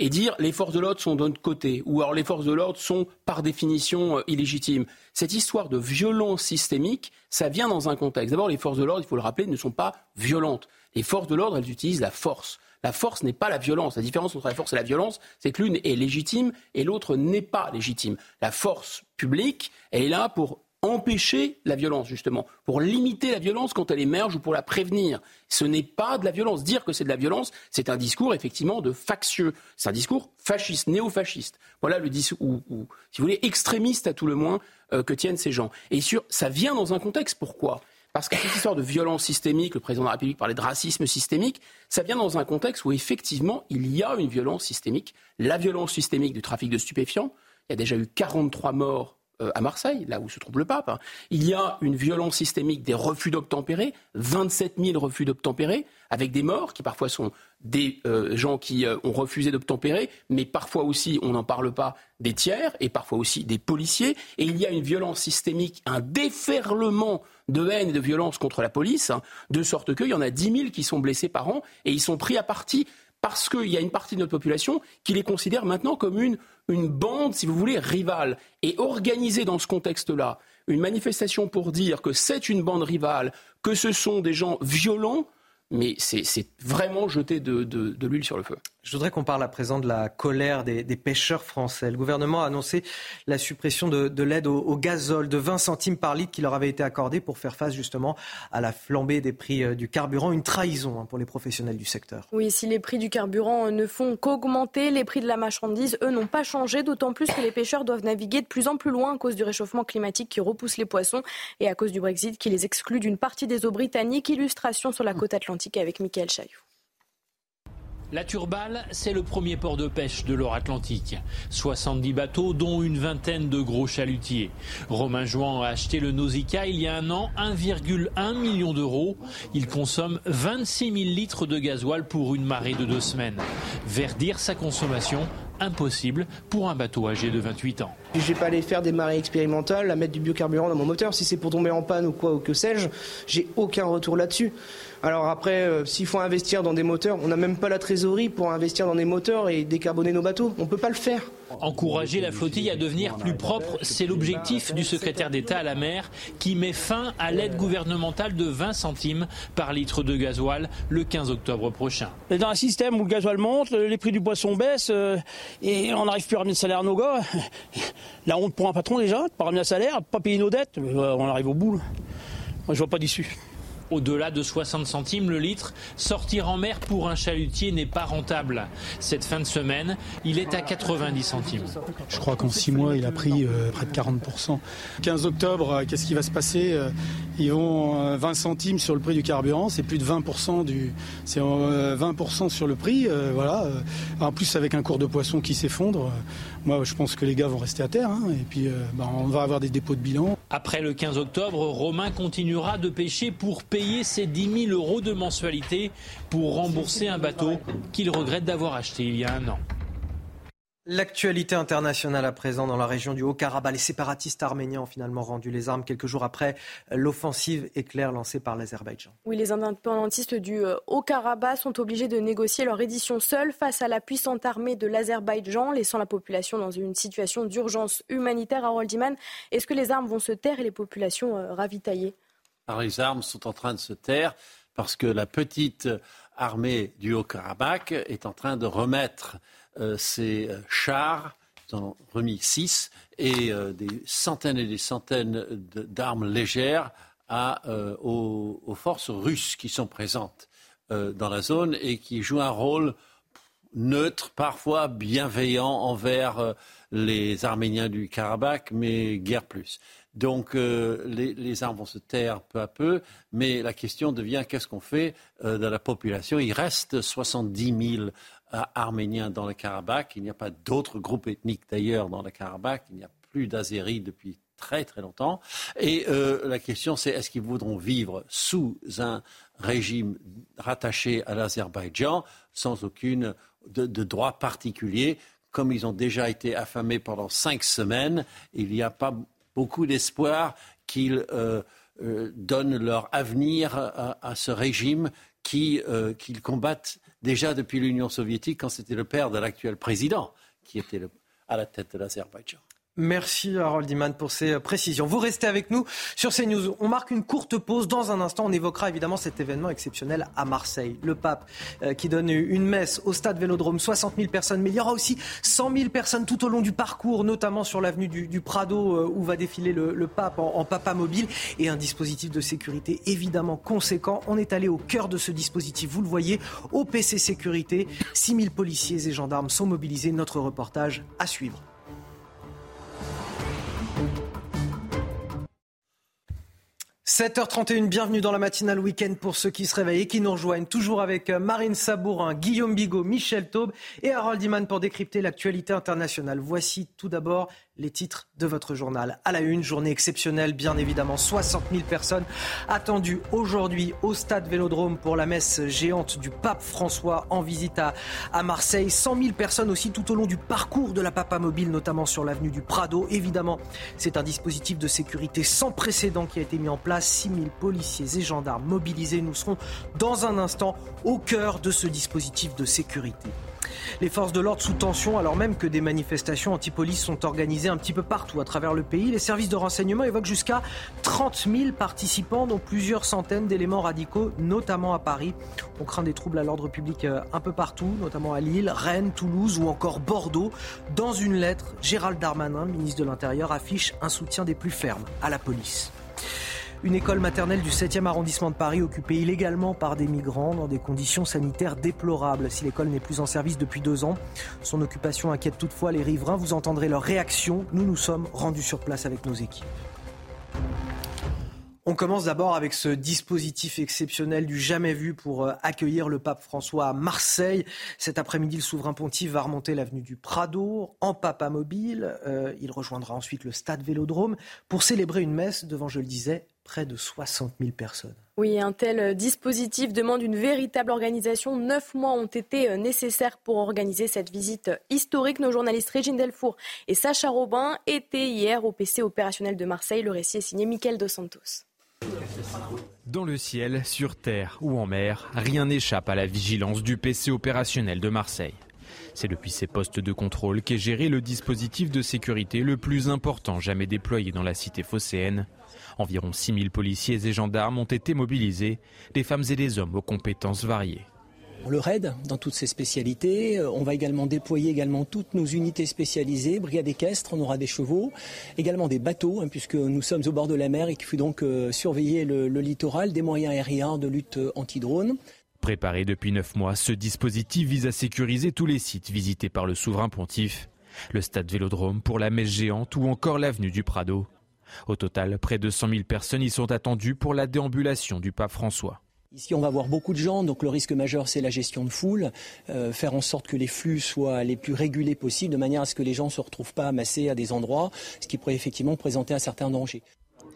et dire les forces de l'ordre sont d'un côté, ou alors les forces de l'ordre sont par définition euh, illégitimes. Cette histoire de violence systémique, ça vient dans un contexte. D'abord, les forces de l'ordre, il faut le rappeler, ne sont pas violentes. Les forces de l'ordre, elles utilisent la force. La force n'est pas la violence. La différence entre la force et la violence, c'est que l'une est légitime et l'autre n'est pas légitime. La force publique, elle est là pour empêcher la violence, justement, pour limiter la violence quand elle émerge ou pour la prévenir. Ce n'est pas de la violence. Dire que c'est de la violence, c'est un discours, effectivement, de factieux. C'est un discours fasciste, néo-fasciste. Voilà le discours, ou, si vous voulez, extrémiste à tout le moins, euh, que tiennent ces gens. Et sur, ça vient dans un contexte. Pourquoi? Parce que cette histoire de violence systémique, le président de la République parlait de racisme systémique, ça vient dans un contexte où effectivement il y a une violence systémique, la violence systémique du trafic de stupéfiants. Il y a déjà eu 43 morts à Marseille, là où se trouve le pape. Hein. Il y a une violence systémique des refus d'obtempérer, 27 000 refus d'obtempérer, avec des morts qui parfois sont des euh, gens qui euh, ont refusé d'obtempérer, mais parfois aussi, on n'en parle pas, des tiers et parfois aussi des policiers. Et il y a une violence systémique, un déferlement de haine et de violence contre la police, hein, de sorte qu'il y en a 10 000 qui sont blessés par an et ils sont pris à partie parce qu'il y a une partie de notre population qui les considère maintenant comme une, bande, si vous voulez, rivale. Et organiser dans ce contexte-là une manifestation pour dire que c'est une bande rivale, que ce sont des gens violents, mais c'est vraiment jeter de, l'huile sur le feu. Je voudrais qu'on parle à présent de la colère des, pêcheurs français. Le gouvernement a annoncé la suppression de, l'aide au, gazole de 20 centimes par litre qui leur avait été accordée pour faire face justement à la flambée des prix euh, du carburant. Une trahison hein, pour les professionnels du secteur. Oui, si les prix du carburant ne font qu'augmenter, les prix de la marchandise, eux, n'ont pas changé, d'autant plus que les pêcheurs doivent naviguer de plus en plus loin à cause du réchauffement climatique qui repousse les poissons et à cause du Brexit qui les exclut d'une partie des eaux britanniques. Illustration sur la côte atlantique avec Michael Chaillou. La Turballe, c'est le premier port de pêche de l'or Atlantique. 70 bateaux, dont une vingtaine de gros chalutiers. Romain Jouan a acheté le Nausicaa il y a un an, 1,1 million d'euros. Il consomme 26 000 litres de gasoil pour une marée de deux semaines. Verdir sa consommation, impossible pour un bateau âgé de 28 ans. Je vais pas aller faire des marées expérimentales, à mettre du biocarburant dans mon moteur. Si c'est pour tomber en panne ou quoi, ou que sais-je, j'ai aucun retour là-dessus. Alors après, euh, s'il faut investir dans des moteurs, on n'a même pas la trésorerie pour investir dans des moteurs et décarboner nos bateaux. On ne peut pas le faire. Encourager la flottille à devenir plus propre, c'est l'objectif du secrétaire d'État à la mer qui met fin à l'aide gouvernementale de 20 centimes par litre de gasoil le 15 octobre prochain. Dans un système où le gasoil monte, les prix du poisson baissent euh, et on n'arrive plus à ramener de salaire à nos gars, [LAUGHS] la honte pour un patron déjà, de pas ramener un salaire, pas payer nos dettes, euh, on arrive au bout. Moi je vois pas d'issue. Au-delà de 60 centimes le litre, sortir en mer pour un chalutier n'est pas rentable. Cette fin de semaine, il est à 90 centimes. Je crois qu'en 6 mois, il a pris euh, près de 40%. 15 octobre, euh, qu'est-ce qui va se passer euh, Ils vont 20 centimes sur le prix du carburant, c'est plus de 20% du, c'est 20% sur le prix, voilà. En plus avec un cours de poisson qui s'effondre, moi je pense que les gars vont rester à terre, hein, et puis bah, on va avoir des dépôts de bilan. Après le 15 octobre, Romain continuera de pêcher pour payer payer ses 10 000 euros de mensualité pour rembourser un bateau qu'il regrette d'avoir acheté il y a un an. L'actualité internationale à présent dans la région du Haut-Karabakh. Les séparatistes arméniens ont finalement rendu les armes quelques jours après l'offensive éclair lancée par l'Azerbaïdjan. Oui, les indépendantistes du euh, Haut-Karabakh sont obligés de négocier leur édition seuls face à la puissante armée de l'Azerbaïdjan, laissant la population dans une situation d'urgence humanitaire. à Iman, est-ce que les armes vont se taire et les populations euh, ravitaillées? Les armes sont en train de se taire parce que la petite armée du Haut-Karabakh est en train de remettre euh, ses euh, chars, ils en ont remis six, et euh, des centaines et des centaines d'armes légères aux, forces russes qui sont présentes dans la zone et qui jouent un rôle neutre, parfois bienveillant envers les Arméniens du Karabakh, mais guère plus. Donc euh, les, armes vont se taire peu à peu, mais la question devient qu'est-ce qu'on fait euh, de la population? Il reste 70 000 euh, Arméniens dans le Karabakh. Il n'y a pas d'autres groupes ethniques d'ailleurs dans le Karabakh. Il n'y a plus d'Azéris depuis très très longtemps. Et la question c'est est-ce qu'ils voudront vivre sous un régime rattaché à l'Azerbaïdjan sans aucune de, de droit particulier? Comme ils ont déjà été affamés pendant cinq semaines, il n'y a pas beaucoup d'espoir qu'ils euh, euh, donnent leur avenir à, ce régime euh, qu'ils combattent déjà depuis l'Union soviétique quand c'était le père de l'actuel président qui était à la tête de l'Azerbaïdjan. Merci Harold Iman pour ces précisions. Vous restez avec nous sur CNews. On marque une courte pause. Dans un instant, on évoquera évidemment cet événement exceptionnel à Marseille. Le pape euh, qui donne une messe au stade Vélodrome, 60 000 personnes. Mais il y aura aussi 100 000 personnes tout au long du parcours, notamment sur l'avenue du, Prado euh, où va défiler le, pape en, en, papa mobile et un dispositif de sécurité évidemment conséquent. On est allé au cœur de ce dispositif. Vous le voyez, au PC Sécurité, 6 000 policiers et gendarmes sont mobilisés. Notre reportage à suivre. 7h31, bienvenue dans la matinale week-end pour ceux qui se réveillent et qui nous rejoignent. Toujours avec euh, Marine Sabourin, Guillaume Bigot, Michel Taube et Harold Iman pour décrypter l'actualité internationale. Voici tout d'abord les titres de votre journal. À la une, journée exceptionnelle, bien évidemment. 60 000 personnes attendues aujourd'hui au stade Vélodrome pour la messe géante du pape François en visite à, Marseille. 100 000 personnes aussi tout au long du parcours de la Papa Mobile, notamment sur l'avenue du Prado. Évidemment, c'est un dispositif de sécurité sans précédent qui a été mis en place. 6 000 policiers et gendarmes mobilisés. Nous serons dans un instant au cœur de ce dispositif de sécurité. Les forces de l'ordre sous tension, alors même que des manifestations anti-police sont organisées un petit peu partout à travers le pays. Les services de renseignement évoquent jusqu'à 30 000 participants, dont plusieurs centaines d'éléments radicaux, notamment à Paris. On craint des troubles à l'ordre public euh, un peu partout, notamment à Lille, Rennes, Toulouse ou encore Bordeaux. Dans une lettre, Gérald Darmanin, ministre de l'Intérieur, affiche un soutien des plus fermes à la police. Une école maternelle du 7e arrondissement de Paris occupée illégalement par des migrants dans des conditions sanitaires déplorables. Si l'école n'est plus en service depuis deux ans, son occupation inquiète toutefois les riverains. Vous entendrez leur réaction. Nous nous sommes rendus sur place avec nos équipes. On commence d'abord avec ce dispositif exceptionnel du jamais vu pour euh, accueillir le pape François à Marseille. Cet après-midi, le souverain pontife va remonter l'avenue du Prado en papa mobile. Euh, il rejoindra ensuite le stade Vélodrome pour célébrer une messe devant, je le disais, près de 60 000 personnes. Oui, un tel dispositif demande une véritable organisation. Neuf mois ont été nécessaires pour organiser cette visite historique. Nos journalistes Régine Delfour et Sacha Robin étaient hier au PC opérationnel de Marseille. Le récit est signé Mickaël Dos Santos. Dans le ciel, sur terre ou en mer, rien n'échappe à la vigilance du PC opérationnel de Marseille. C'est depuis ces postes de contrôle qu'est géré le dispositif de sécurité le plus important jamais déployé dans la cité phocéenne. Environ 6000 policiers et gendarmes ont été mobilisés, des femmes et des hommes aux compétences variées. Le RAID dans toutes ses spécialités. Euh, on va également déployer également toutes nos unités spécialisées, brigade équestre, on aura des chevaux, également des bateaux, hein, puisque nous sommes au bord de la mer et qu'il faut donc euh, surveiller le, le littoral, des moyens aériens de lutte euh, anti-drone. Préparé depuis neuf mois, ce dispositif vise à sécuriser tous les sites visités par le souverain pontife, le stade Vélodrome pour la messe géante ou encore l'avenue du Prado. Au total, près de 100 000 personnes y sont attendues pour la déambulation du pape François. Ici, on va voir beaucoup de gens, donc le risque majeur, c'est la gestion de foule, euh, faire en sorte que les flux soient les plus régulés possibles, de manière à ce que les gens ne se retrouvent pas amassés à des endroits, ce qui pourrait effectivement présenter un certain danger.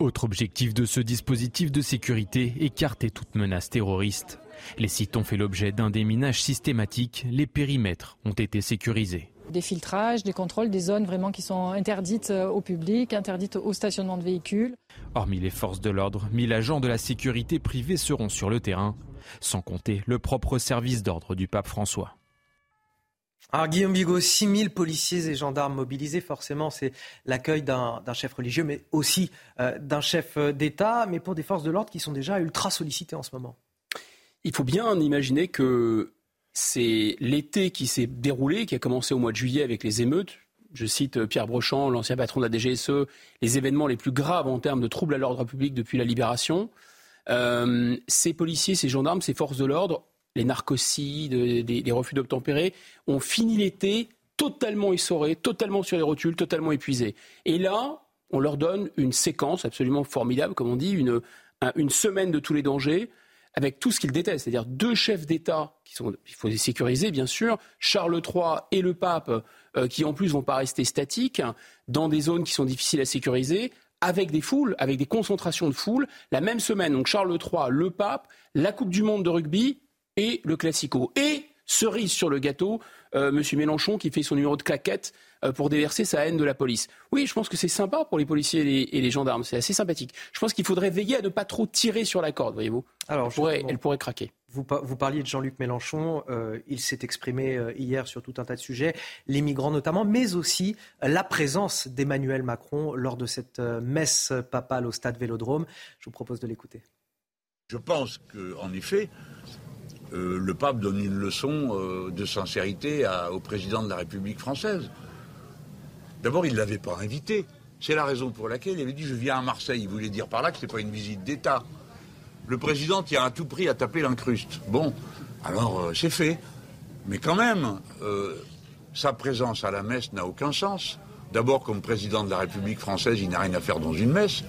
Autre objectif de ce dispositif de sécurité, écarter toute menace terroriste. Les sites ont fait l'objet d'un déminage systématique, les périmètres ont été sécurisés. Des filtrages, des contrôles, des zones vraiment qui sont interdites euh, au public, interdites au stationnement de véhicules. Hormis les forces de l'ordre, 1000 agents de la sécurité privée seront sur le terrain, sans compter le propre service d'ordre du pape François. Alors Guillaume Bigot, 6000 policiers et gendarmes mobilisés, forcément c'est l'accueil d'un chef religieux, mais aussi euh, d'un chef d'État, mais pour des forces de l'ordre qui sont déjà ultra sollicitées en ce moment. Il faut bien imaginer que c'est l'été qui s'est déroulé, qui a commencé au mois de juillet avec les émeutes. Je cite euh, Pierre Brochant, l'ancien patron de la DGSE, les événements les plus graves en termes de troubles à l'ordre public depuis la libération. Euh, ces policiers, ces gendarmes, ces forces de l'ordre, les narcocides, les refus d'obtempérer, ont fini l'été totalement essorés, totalement sur les rotules, totalement épuisés. Et là, on leur donne une séquence absolument formidable, comme on dit, une semaine de tous les dangers, avec tout ce qu'ils détestent, c'est-à-dire deux chefs d'État qui sont, il faut les sécuriser bien sûr, Charles III et le pape, euh, qui en plus vont pas rester statiques dans des zones qui sont difficiles à sécuriser, avec des foules, avec des concentrations de foules, la même semaine. Donc Charles III, le pape, la Coupe du Monde de rugby et le Classico. Et cerise sur le gâteau, euh, M. Mélenchon qui fait son numéro de claquette pour déverser sa haine de la police. Oui, je pense que c'est sympa pour les policiers et les, gendarmes, c'est assez sympathique. Je pense qu'il faudrait veiller à ne pas trop tirer sur la corde, voyez-vous. Alors, elle pourrait, craquer. Vous, vous, parliez de Jean-Luc Mélenchon, euh, il s'est exprimé hier sur tout un tas de sujets, les migrants notamment, mais aussi la présence d'Emmanuel Macron lors de cette messe papale au stade Vélodrome. Je vous propose de l'écouter. Je pense qu'en effet, euh, le pape donne une leçon euh, de sincérité au président de la République française. D'abord, il ne l'avait pas invité. C'est la raison pour laquelle il avait dit Je viens à Marseille. Il voulait dire par là que ce n'est pas une visite d'État. Le président tient à tout prix à taper l'incruste. Bon, alors euh, c'est fait. Mais quand même, sa présence à la messe n'a aucun sens. D'abord, comme président de la République française, il n'a rien à faire dans une messe,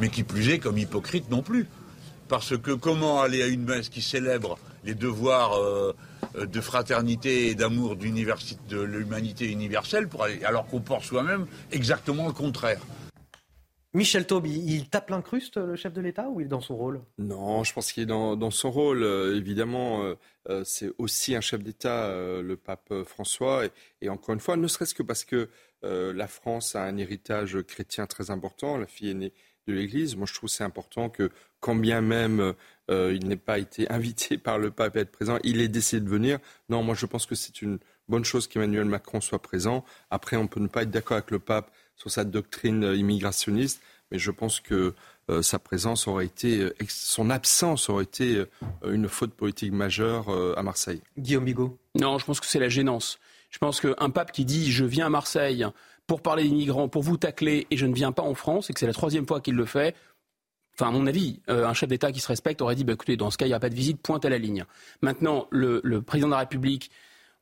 mais qui plus est, comme hypocrite non plus. Parce que comment aller à une messe qui célèbre les devoirs euh, de fraternité et d'amour de l'humanité universelle, pour alors qu'on porte soi-même exactement le contraire. Michel Taube, il tape l'incruste, le chef de l'État, ou il est dans son rôle? Non, je pense qu'il est dans, son rôle. Euh, évidemment, euh, c'est aussi un chef d'État, le pape François. Et, encore une fois, ne serait-ce que parce que la France a un héritage chrétien très important. La fille aînée de l'Église. Moi, je trouve c'est important que, quand bien même euh, il n'ait pas été [LAUGHS] invité par le pape à être présent, il ait décidé de venir. Non, moi, je pense que c'est une bonne chose qu'Emmanuel Macron soit présent. Après, on peut ne pas être d'accord avec le pape sur sa doctrine euh, immigrationniste, mais je pense que euh, sa présence aurait été, son absence aurait été une faute politique majeure à Marseille. Guillaume Bigot. Non, je pense que c'est la gênance. Je pense qu'un pape qui dit je viens à Marseille pour parler des migrants, pour vous tacler et je ne viens pas en France, et que c'est la troisième fois qu'il le fait, Enfin, à mon avis, euh, un chef d'État qui se respecte aurait dit, bah, écoutez, dans ce cas, il n'y a pas de visite, pointe à la ligne. Maintenant, le, président de la République,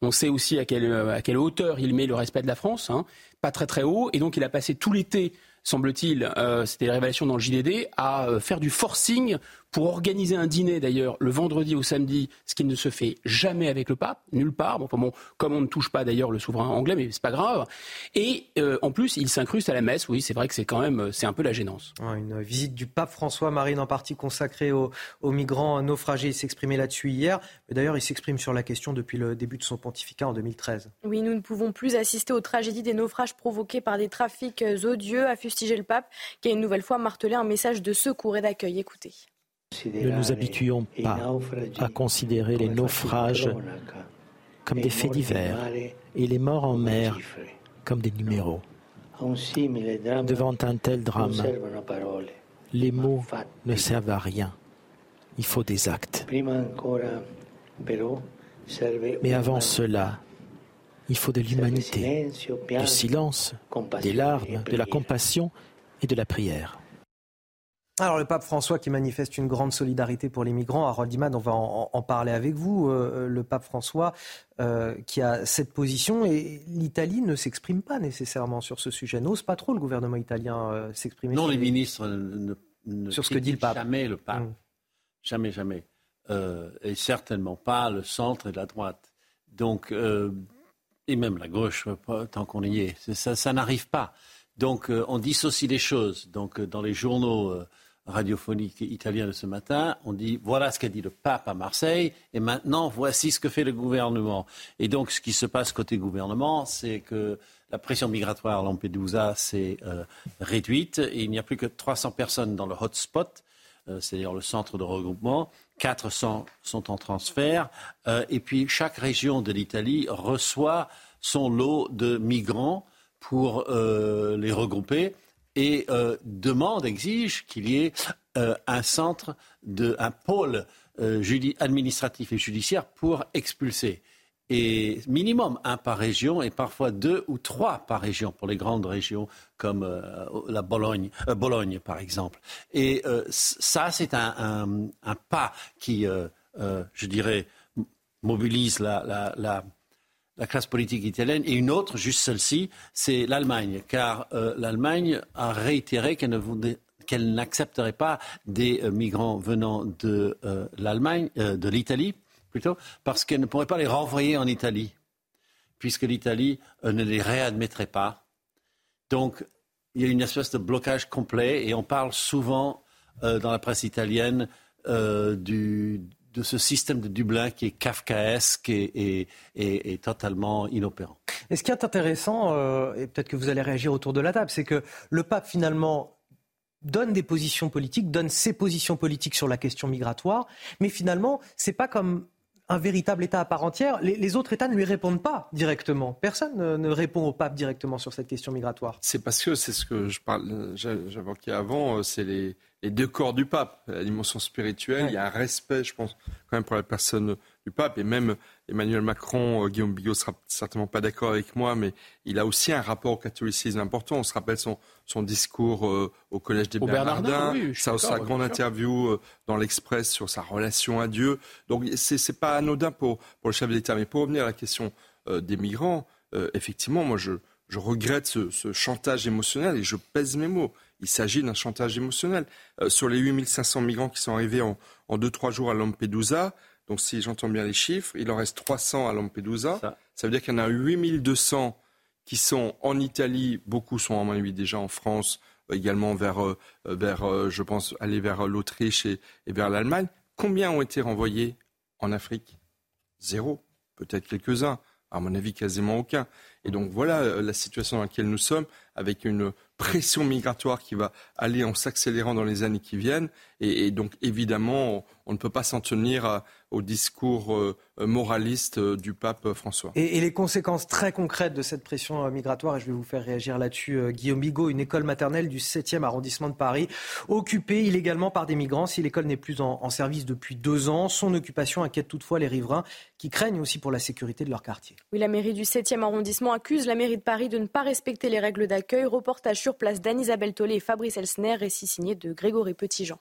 on sait aussi à quelle, quelle hauteur il met le respect de la France, hein, pas très très haut, et donc il a passé tout l'été semble-t-il, euh, c'était la révélation dans le JDD, à euh, faire du forcing pour organiser un dîner d'ailleurs le vendredi ou samedi, ce qui ne se fait jamais avec le pape, nulle part. Bon, enfin bon, comme on ne touche pas d'ailleurs le souverain anglais, mais c'est pas grave. Et euh, en plus, il s'incruste à la messe. Oui, c'est vrai que c'est quand même, c'est un peu la gênance. Une visite du pape François Marine en partie consacrée aux, migrants naufragés. Il s'exprimait là-dessus hier. Mais d'ailleurs, il s'exprime sur la question depuis le début de son pontificat en 2013. Oui, nous ne pouvons plus assister aux tragédies des naufrages provoqués par des trafics odieux, a fustigé le pape, qui a une nouvelle fois martelé un message de secours et d'accueil. Écoutez. Ne nous habituons pas à considérer les naufrages comme des faits divers et les morts en mer comme des numéros. Devant un tel drame, les mots ne servent à rien. Il faut des actes. Mais avant cela, il faut de l'humanité, du silence, des larmes, de la compassion et de la prière. Alors le pape François qui manifeste une grande solidarité pour les migrants, Harold Iman, on va en, parler avec vous. Euh, le pape François euh, qui a cette position et l'Italie ne s'exprime pas nécessairement sur ce sujet, n'ose pas trop le gouvernement italien euh, s'exprimer. Non, les ministres ne, sur ce que dit le pape. Jamais le pape, mm. jamais, jamais, et certainement pas le centre et la droite. Donc et même la gauche, tant qu'on y est, ça, ça n'arrive pas. Donc on dissocie les choses. Donc dans les journaux radiophonique italien de ce matin, on dit voilà ce qu'a dit le pape à Marseille, et maintenant voici ce que fait le gouvernement. Et donc ce qui se passe côté gouvernement, c'est que la pression migratoire à Lampedusa s'est euh, réduite, et il n'y a plus que 300 personnes dans le hotspot, euh, c'est-à-dire le centre de regroupement. 400 sont en transfert, euh, et puis chaque région de l'Italie reçoit son lot de migrants pour les regrouper et euh, demande, exige qu'il y ait euh, un centre, un pôle euh, administratif et judiciaire pour expulser. Et minimum un par région et parfois deux ou trois par région pour les grandes régions comme la Bologne, Bologne, par exemple. Et ça, c'est un, pas qui, je dirais, mobilise la classe politique italienne, et une autre, juste celle-ci, c'est l'Allemagne, car euh, l'Allemagne a réitéré qu'elle n'accepterait pas des euh, migrants venant de euh, l'Allemagne, de l'Italie plutôt, parce qu'elle ne pourrait pas les renvoyer en Italie, puisque l'Italie ne les réadmettrait pas. Donc, il y a une espèce de blocage complet, et on parle souvent dans la presse italienne du, de ce système de Dublin qui est kafkaesque et, totalement inopérant. Et ce qui est intéressant, euh, et peut-être que vous allez réagir autour de la table, c'est que le pape finalement donne des positions politiques, donne ses positions politiques sur la question migratoire, mais finalement, c'est pas comme un véritable État à part entière. Les, autres États ne lui répondent pas directement. Personne ne, répond au pape directement sur cette question migratoire. C'est parce que c'est ce que je parle, j'évoquais avant, euh, c'est les les deux corps du pape, la dimension spirituelle, il y a un respect, je pense, quand même pour la personne du pape. Et même Emmanuel Macron, euh, Guillaume Bigot sera certainement pas d'accord avec moi, mais il a aussi un rapport au catholicisme important. On se rappelle son, son discours euh, au Collège des Bernardins, sa, grande interview euh, dans l'Express sur sa relation à Dieu. Donc c'est n'est pas anodin pour, pour le chef de l'État. Mais pour revenir à la question des migrants, effectivement, moi je, je regrette ce, ce chantage émotionnel et je pèse mes mots. Il s'agit d'un chantage émotionnel. Euh, sur les 8500 migrants qui sont arrivés en, 2-3 jours à Lampedusa, donc si j'entends bien les chiffres, il en reste 300 à Lampedusa. Ça, veut dire qu'il y en a 8200 qui sont en Italie, beaucoup sont en avis déjà en France, euh, également vers, euh, vers je pense, aller vers l'Autriche et, et vers l'Allemagne. Combien ont été renvoyés en Afrique? Zéro, peut-être quelques-uns, à mon avis quasiment aucun. Et donc voilà la situation dans laquelle nous sommes, avec une pression migratoire qui va aller en s'accélérant dans les années qui viennent. Et, donc, évidemment, on, ne peut pas s'en tenir au discours euh, moraliste euh, du pape François. Et, les conséquences très concrètes de cette pression euh, migratoire, et je vais vous faire réagir là-dessus, Guillaume Bigot, une école maternelle du 7e arrondissement de Paris, occupée illégalement par des migrants. Si l'école n'est plus en, en service depuis deux ans, son occupation inquiète toutefois les riverains qui craignent aussi pour la sécurité de leur quartier. Oui, la mairie du 7e arrondissement accuse la mairie de Paris de ne pas respecter les règles d'accueil. Reportage sur place d'Anne-Isabelle Tollet et Fabrice Elsner, récit signé de Grégory Petitjean.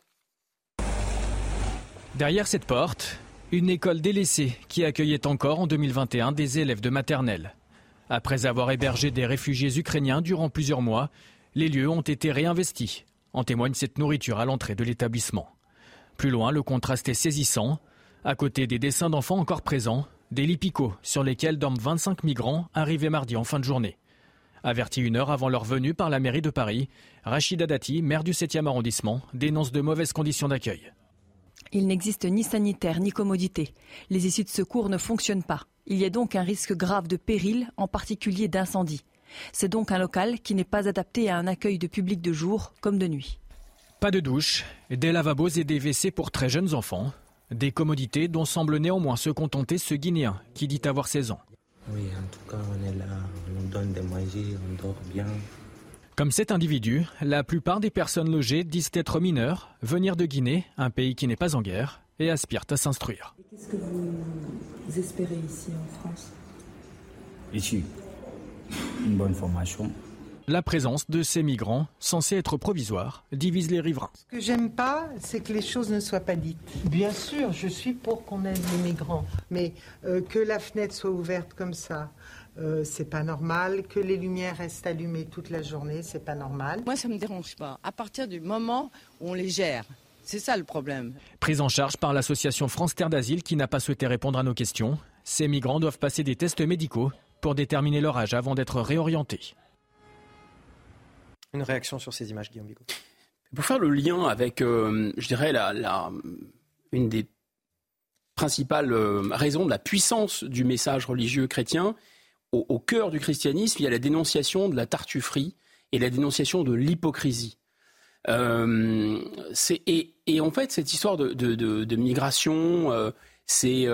Derrière cette porte, une école délaissée qui accueillait encore en 2021 des élèves de maternelle. Après avoir hébergé des réfugiés ukrainiens durant plusieurs mois, les lieux ont été réinvestis. En témoigne cette nourriture à l'entrée de l'établissement. Plus loin, le contraste est saisissant. À côté des dessins d'enfants encore présents, des lits sur lesquels dorment 25 migrants arrivés mardi en fin de journée. Averti une heure avant leur venue par la mairie de Paris, Rachida Dati, maire du 7e arrondissement, dénonce de mauvaises conditions d'accueil. Il n'existe ni sanitaire ni commodité. Les issues de secours ne fonctionnent pas. Il y a donc un risque grave de péril, en particulier d'incendie. C'est donc un local qui n'est pas adapté à un accueil de public de jour comme de nuit. Pas de douche, des lavabos et des WC pour très jeunes enfants. Des commodités dont semble néanmoins se contenter ce Guinéen qui dit avoir 16 ans. Oui, en tout cas, on est là, on nous donne des manger, on dort bien. Comme cet individu, la plupart des personnes logées disent être mineurs, venir de Guinée, un pays qui n'est pas en guerre, et aspirent à s'instruire. Qu'est-ce que vous espérez ici en France? Ici, une bonne formation, la présence de ces migrants, censés être provisoires, divise les riverains. Ce que j'aime pas, c'est que les choses ne soient pas dites. Bien sûr, je suis pour qu'on aide les migrants, mais euh, que la fenêtre soit ouverte comme ça, euh, c'est pas normal. Que les lumières restent allumées toute la journée, c'est pas normal. Moi, ça me dérange pas. À partir du moment où on les gère. C'est ça le problème. Prise en charge par l'association France Terre d'Asile qui n'a pas souhaité répondre à nos questions. Ces migrants doivent passer des tests médicaux pour déterminer leur âge avant d'être réorientés. Une réaction sur ces images, Guillaume Bigot. Pour faire le lien avec, euh, je dirais, la, une des principales euh, raisons de la puissance du message religieux chrétien, au, cœur du christianisme, il y a la dénonciation de la tartufferie et la dénonciation de l'hypocrisie. Euh, et, en fait, cette histoire de, migration, ces,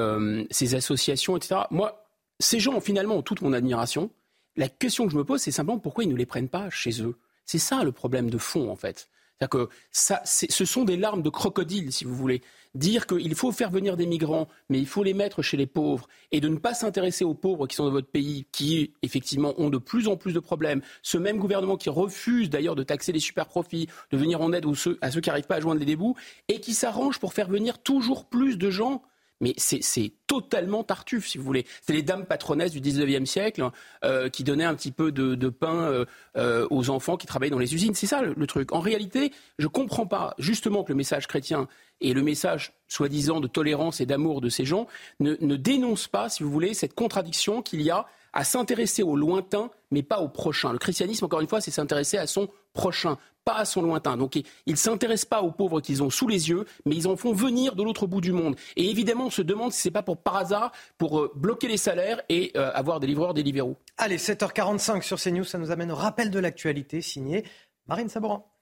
ces, associations, etc., moi, ces gens, finalement, ont toute mon admiration. La question que je me pose, c'est simplement pourquoi ils ne les prennent pas chez eux c'est ça le problème de fond, en fait. Cest que ça, ce sont des larmes de crocodile, si vous voulez. Dire qu'il faut faire venir des migrants, mais il faut les mettre chez les pauvres, et de ne pas s'intéresser aux pauvres qui sont dans votre pays, qui effectivement ont de plus en plus de problèmes. Ce même gouvernement qui refuse d'ailleurs de taxer les super profits, de venir en aide à ceux qui n'arrivent pas à joindre les débouts, et qui s'arrange pour faire venir toujours plus de gens mais c'est totalement tartuffe, si vous voulez. C'est les dames patronesses du 19e siècle euh, qui donnaient un petit peu de, pain euh, euh, aux enfants qui travaillaient dans les usines. C'est ça le, truc. En réalité, je ne comprends pas justement que le message chrétien et le message soi-disant de tolérance et d'amour de ces gens ne, ne dénoncent pas, si vous voulez, cette contradiction qu'il y a à s'intéresser au lointain, mais pas au prochain. Le christianisme, encore une fois, c'est s'intéresser à son prochain, pas à son lointain. Donc ils ne s'intéressent pas aux pauvres qu'ils ont sous les yeux, mais ils en font venir de l'autre bout du monde. Et évidemment, on se demande si ce n'est pas pour par hasard, pour euh, bloquer les salaires et euh, avoir des livreurs des Deliveroo. Allez, 7h45 sur CNews, ça nous amène au rappel de l'actualité, signé Marine Saboran.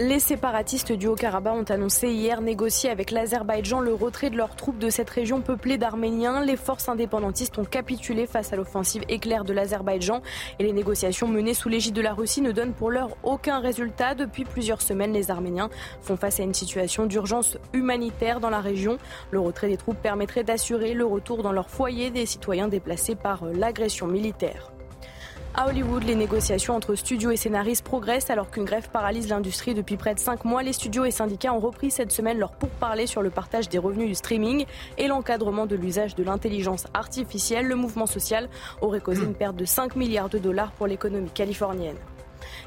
Les séparatistes du Haut-Karabakh ont annoncé hier négocier avec l'Azerbaïdjan le retrait de leurs troupes de cette région peuplée d'Arméniens. Les forces indépendantistes ont capitulé face à l'offensive éclair de l'Azerbaïdjan et les négociations menées sous l'égide de la Russie ne donnent pour l'heure aucun résultat. Depuis plusieurs semaines, les Arméniens font face à une situation d'urgence humanitaire dans la région. Le retrait des troupes permettrait d'assurer le retour dans leur foyer des citoyens déplacés par l'agression militaire. À Hollywood, les négociations entre studios et scénaristes progressent alors qu'une grève paralyse l'industrie depuis près de 5 mois. Les studios et syndicats ont repris cette semaine leur pourparlers sur le partage des revenus du streaming et l'encadrement de l'usage de l'intelligence artificielle. Le mouvement social aurait causé une perte de 5 milliards de dollars pour l'économie californienne.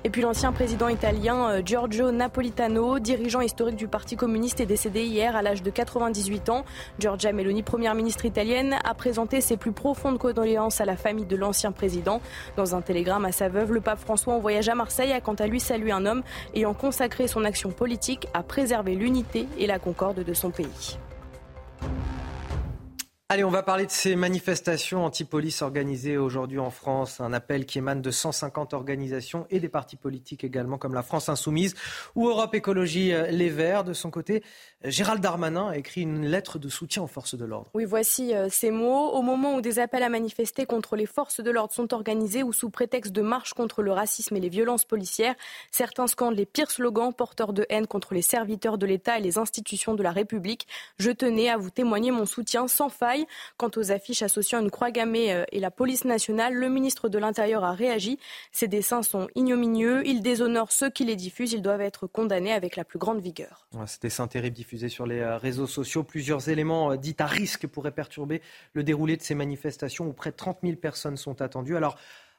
Et puis l'ancien président italien euh, Giorgio Napolitano, dirigeant historique du Parti communiste, est décédé hier à l'âge de 98 ans. Giorgia Meloni, première ministre italienne, a présenté ses plus profondes condoléances à la famille de l'ancien président. Dans un télégramme à sa veuve, le pape François en voyage à Marseille a quant à lui salué un homme ayant consacré son action politique à préserver l'unité et la concorde de son pays. Allez, on va parler de ces manifestations anti-police organisées aujourd'hui en France. Un appel qui émane de 150 organisations et des partis politiques également, comme la France Insoumise ou Europe Écologie euh, Les Verts. De son côté, Gérald Darmanin a écrit une lettre de soutien aux forces de l'ordre. Oui, voici euh, ces mots. Au moment où des appels à manifester contre les forces de l'ordre sont organisés ou sous prétexte de marche contre le racisme et les violences policières, certains scandent les pires slogans porteurs de haine contre les serviteurs de l'État et les institutions de la République. Je tenais à vous témoigner mon soutien sans faille Quant aux affiches associant une croix gammée euh, et la police nationale, le ministre de l'Intérieur a réagi. Ces dessins sont ignominieux, ils déshonorent ceux qui les diffusent, ils doivent être condamnés avec la plus grande vigueur. Ces dessins terribles sur les euh, réseaux sociaux, plusieurs éléments euh, dits à risque pourraient perturber le déroulé de ces manifestations où près de 30 000 personnes sont attendues. Alors,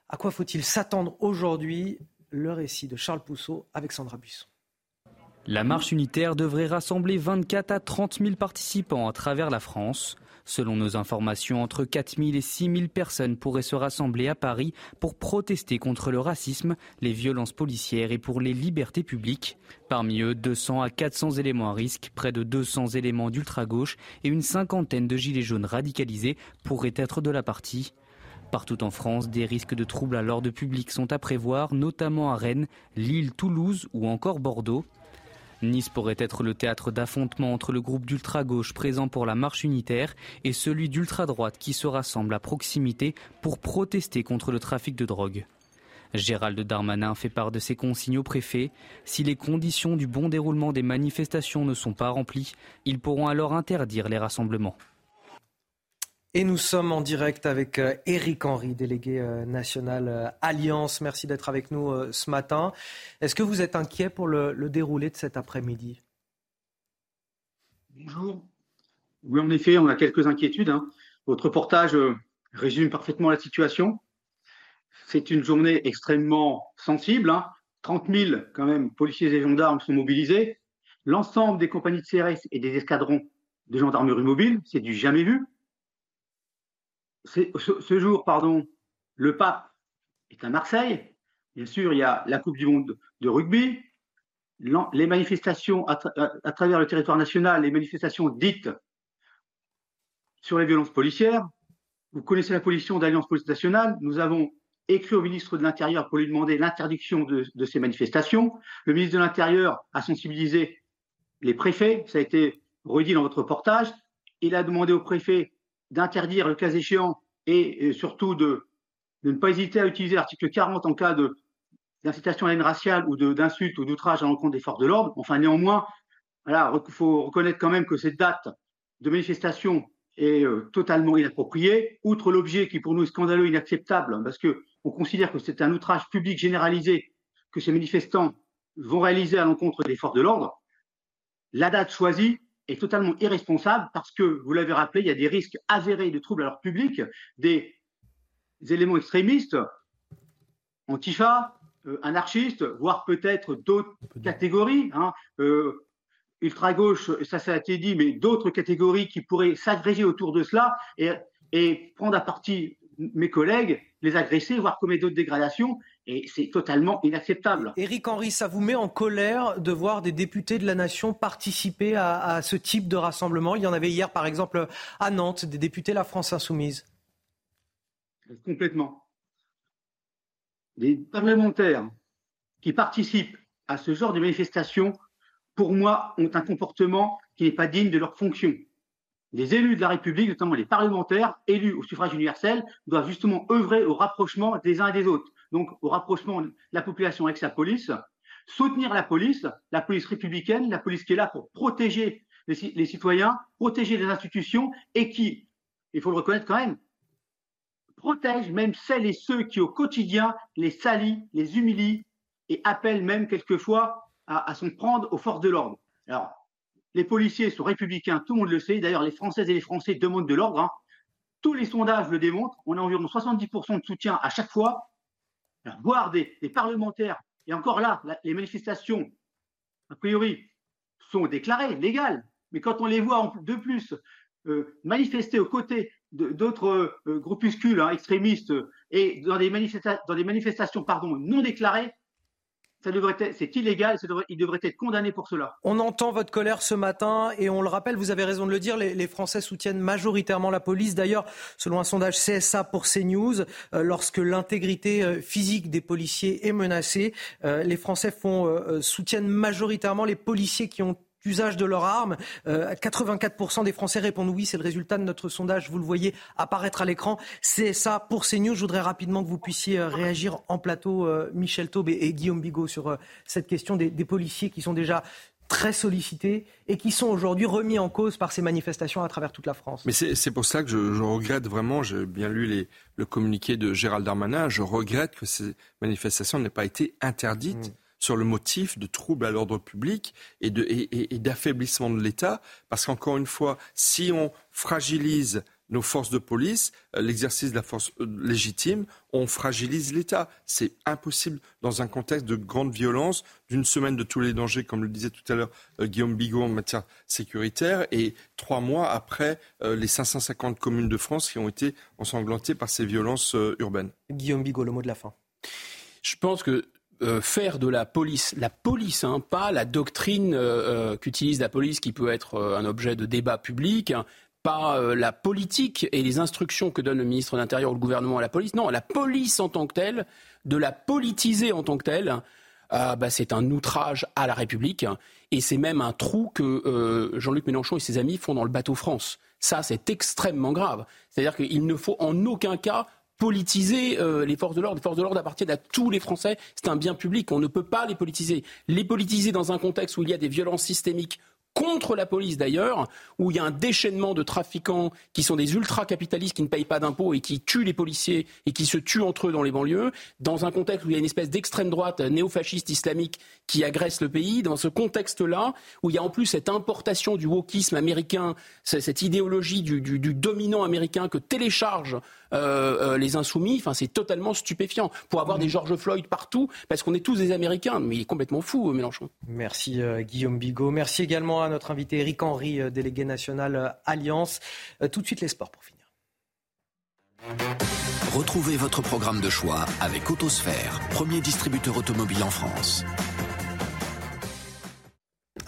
à quoi faut-il s'attendre aujourd'hui? Le récit de Charles Pousseau avec Sandra Buisson. La marche unitaire devrait rassembler 24 à 30 000 participants à travers la France. Selon nos informations, entre 4 000 et 6 000 personnes pourraient se rassembler à Paris pour protester contre le racisme, les violences policières et pour les libertés publiques. Parmi eux, 200 à 400 éléments à risque, près de 200 éléments d'ultra-gauche et une cinquantaine de gilets jaunes radicalisés pourraient être de la partie. Partout en France, des risques de troubles à l'ordre public sont à prévoir, notamment à Rennes, Lille, Toulouse ou encore Bordeaux. Nice pourrait être le théâtre d'affrontement entre le groupe d'ultra-gauche présent pour la marche unitaire et celui d'ultra-droite qui se rassemble à proximité pour protester contre le trafic de drogue. Gérald Darmanin fait part de ses consignes au préfet. Si les conditions du bon déroulement des manifestations ne sont pas remplies, ils pourront alors interdire les rassemblements. Et nous sommes en direct avec euh, Éric Henry, délégué euh, national euh, Alliance. Merci d'être avec nous ce matin. Est-ce que vous êtes inquiet pour le, déroulé de cet après-midi? Bonjour. Oui, en effet, on a quelques inquiétudes. Hein. Votre reportage résume parfaitement la situation. C'est une journée extrêmement sensible. 30 hein. 000 quand même policiers et gendarmes sont mobilisés. L'ensemble des compagnies de CRS et des escadrons de gendarmerie mobile, c'est du jamais vu ce, jour, pardon, le pape est à Marseille. Bien sûr, il y a la Coupe du Monde de rugby, les manifestations à, travers le territoire national, les manifestations dites sur les violences policières. Vous connaissez la position d'Alliance Police Nationale. Nous avons écrit au ministre de l'Intérieur pour lui demander l'interdiction de, de, ces manifestations. Le ministre de l'Intérieur a sensibilisé les préfets, ça a été redit dans votre reportage. Il a demandé aux préfets d'interdire le cas échéant et, surtout de, ne pas hésiter à utiliser l'article 40 en cas d'incitation à la haine raciale ou d'insulte ou d'outrage à l'encontre des forces de l'ordre. Enfin, néanmoins, il faut reconnaître quand même que cette date de manifestation est euh, totalement inappropriée, outre l'objet qui pour nous est scandaleux, inacceptable, parce qu'on considère que c'est un outrage public généralisé que ces manifestants vont réaliser à l'encontre des forces de l'ordre. La date choisie est totalement irresponsable parce que, vous l'avez rappelé, il y a des risques avérés de troubles à l'ordre public, des éléments extrémistes, antifa, euh, anarchistes, voire peut-être d'autres catégories, hein, euh, ultra-gauche, ça, ça a été dit, mais d'autres catégories qui pourraient s'agréger autour de cela et, et prendre à partie mes collègues, les agresser, voire commettre d'autres dégradations. Et c'est totalement inacceptable. Éric Henry, ça vous met en colère de voir des députés de la nation participer à, ce type de rassemblement? Il y en avait hier, par exemple, à Nantes, des députés de la France Insoumise. Complètement. Les parlementaires qui participent à ce genre de manifestation, pour moi, ont un comportement qui n'est pas digne de leur fonction les élus de la République, notamment les parlementaires élus au suffrage universel, doivent justement œuvrer au rapprochement des uns et des autres, donc au rapprochement de la population avec sa police, soutenir la police, la police républicaine, la police qui est là pour protéger les, citoyens, protéger les institutions et qui, il faut le reconnaître quand même, protège même celles et ceux qui au quotidien les salient, les humilient et appellent même quelquefois à, s'en prendre aux forces de l'ordre. Alors, les policiers sont républicains, tout le monde le sait. D'ailleurs, les Françaises et les Français demandent de l'ordre. Hein. Tous les sondages le démontrent. On a environ 70% de soutien à chaque fois. Voir des, parlementaires, et encore là, les manifestations, a priori, sont déclarées, légales. Mais quand on les voit de plus euh, manifester aux côtés d'autres euh, groupuscules hein, extrémistes et dans des, dans des manifestations pardon, non déclarées, c'est illégal, il devrait être condamné pour cela. On entend votre colère ce matin et on le rappelle, vous avez raison de le dire, les, Français soutiennent majoritairement la police. D'ailleurs, selon un sondage CSA pour CNews, euh, lorsque l'intégrité euh, physique des policiers est menacée, euh, les Français soutiennent majoritairement les policiers qui ont usage de leurs armes. 84% euh, des Français répondent oui. C'est le résultat de notre sondage. Vous le voyez apparaître à l'écran. C'est ça pour CNews. Je voudrais rapidement que vous puissiez euh, réagir en plateau, euh, Michel Taube et, Guillaume Bigot, sur cette question des, policiers qui sont déjà très sollicités et qui sont aujourd'hui remis en cause par ces manifestations à travers toute la France. Mais c'est pour ça que je, regrette vraiment, j'ai bien lu les, le communiqué de Gérald Darmanin, je regrette que ces manifestations n'aient pas été interdites. Mmh sur le motif de trouble à l'ordre public et, d'affaiblissement de l'État. Parce qu'encore une fois, si on fragilise nos forces de police, euh, l'exercice de la force euh, légitime, on fragilise l'État. C'est impossible dans un contexte de grande violence, d'une semaine de tous les dangers, comme le disait tout à l'heure euh, Guillaume Bigot en matière sécuritaire, et trois mois après les 550 communes de France qui ont été ensanglantées par ces violences urbaines. Guillaume Bigot, le mot de la fin. Je pense que euh, faire de la police, la police, hein, pas la doctrine euh, euh, qu'utilise la police qui peut être un objet de débat public, hein, pas la politique et les instructions que donne le ministre de l'Intérieur ou le gouvernement à la police. Non, la police en tant que telle, de la politiser en tant que telle, bah, c'est un outrage à la République et c'est même un trou que Jean-Luc Mélenchon et ses amis font dans le bateau France. Ça, c'est extrêmement grave. C'est-à-dire qu'il ne faut en aucun cas politiser les forces de l'ordre. Les forces de l'ordre appartiennent à tous les Français. C'est un bien public. On ne peut pas les politiser. Les politiser dans un contexte où il y a des violences systémiques contre la police d'ailleurs, où il y a un déchaînement de trafiquants qui sont des ultra-capitalistes qui ne payent pas d'impôts et qui tuent les policiers et qui se tuent entre eux dans les banlieues, dans un contexte où il y a une espèce d'extrême droite néofasciste islamique qui agresse le pays, dans ce contexte-là, où il y a en plus cette importation du wokisme américain, cette idéologie du, dominant américain que téléchargent euh, euh, les insoumis, enfin, c'est totalement stupéfiant. Pour avoir des George Floyd partout, parce qu'on est tous des Américains, mais il est complètement fou, euh, Mélenchon. Merci Guillaume Bigot. Merci également notre invité Eric Henry, délégué national Alliance. tout de suite les sports pour finir. Retrouvez votre programme de choix avec Autosphère, premier distributeur automobile en France.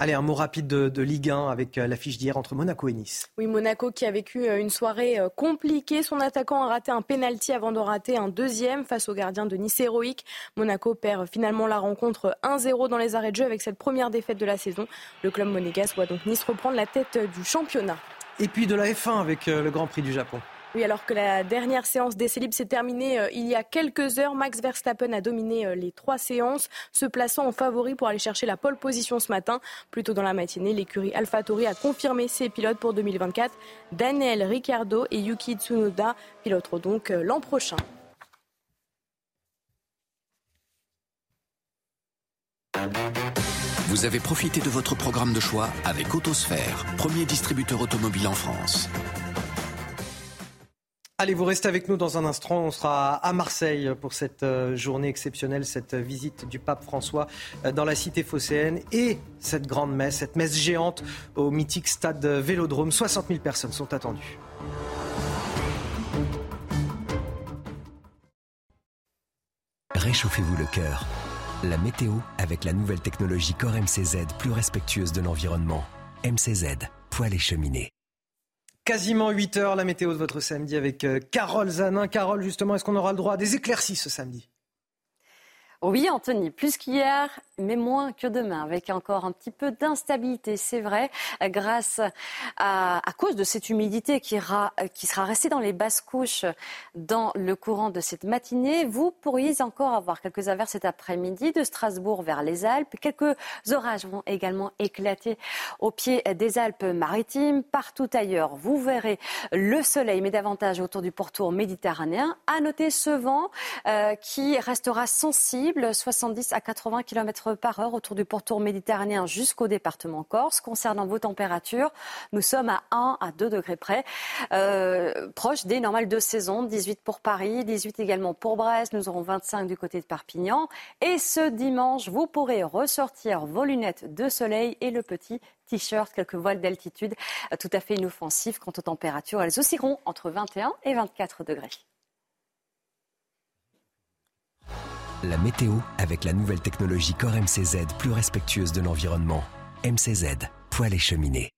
Allez, un mot rapide de, Ligue 1 avec euh, l'affiche d'hier entre Monaco et Nice. Oui, Monaco qui a vécu euh, une soirée euh, compliquée. Son attaquant a raté un penalty avant de rater un deuxième face au gardien de Nice héroïque. Monaco perd finalement la rencontre 1-0 dans les arrêts de jeu avec cette première défaite de la saison. Le club monégasque voit donc Nice reprendre la tête du championnat. Et puis de la F1 avec le Grand Prix du Japon. Oui, alors que la dernière séance d'essai libre s'est terminée euh, il y a quelques heures, Max Verstappen a dominé euh, les trois séances, se plaçant en favori pour aller chercher la pole position ce matin. Plus tôt dans la matinée, l'écurie AlphaTauri a confirmé ses pilotes pour 2024. Daniel Ricciardo et Yuki Tsunoda piloteront donc euh, l'an prochain. Vous avez profité de votre programme de choix avec Autosphère, premier distributeur automobile en France. Allez, vous restez avec nous dans un instant. On sera à Marseille pour cette euh, journée exceptionnelle, cette visite du pape François euh, dans la cité phocéenne et cette grande messe, cette messe géante au mythique stade Vélodrome. 60 000 personnes sont attendues. Réchauffez-vous le cœur. La météo avec la nouvelle technologie Core MCZ plus respectueuse de l'environnement. MCZ, poêle et cheminée. Quasiment 8 heures, la météo de votre samedi avec euh, Carole Zanin. Carole, justement, est-ce qu'on aura le droit à des éclaircies ce samedi? Oui, Anthony, plus qu'hier, mais moins que demain, avec encore un petit peu d'instabilité, c'est vrai, grâce à, cause de cette humidité qui, qui sera restée dans les basses couches dans le courant de cette matinée. Vous pourriez encore avoir quelques averses cet après-midi de Strasbourg vers les Alpes. Quelques orages vont également éclater au pied des Alpes-Maritimes. Partout ailleurs, vous verrez le soleil, mais davantage autour du pourtour méditerranéen. À noter ce vent euh, qui restera sensible, 70 à 80 km par heure autour du pourtour méditerranéen jusqu'au département Corse. Concernant vos températures, nous sommes à 1 à 2 degrés près, euh, proche des normales de saison. 18 pour Paris, 18 également pour Brest. Nous aurons 25 du côté de Perpignan. Et ce dimanche, vous pourrez ressortir vos lunettes de soleil et le petit t-shirt, quelques voiles d'altitude euh, tout à fait inoffensifs. Quant aux températures, elles oscilleront entre 21 et 24 degrés. La météo avec la nouvelle technologie Core MCZ plus respectueuse de l'environnement. MCZ, poêle et cheminée.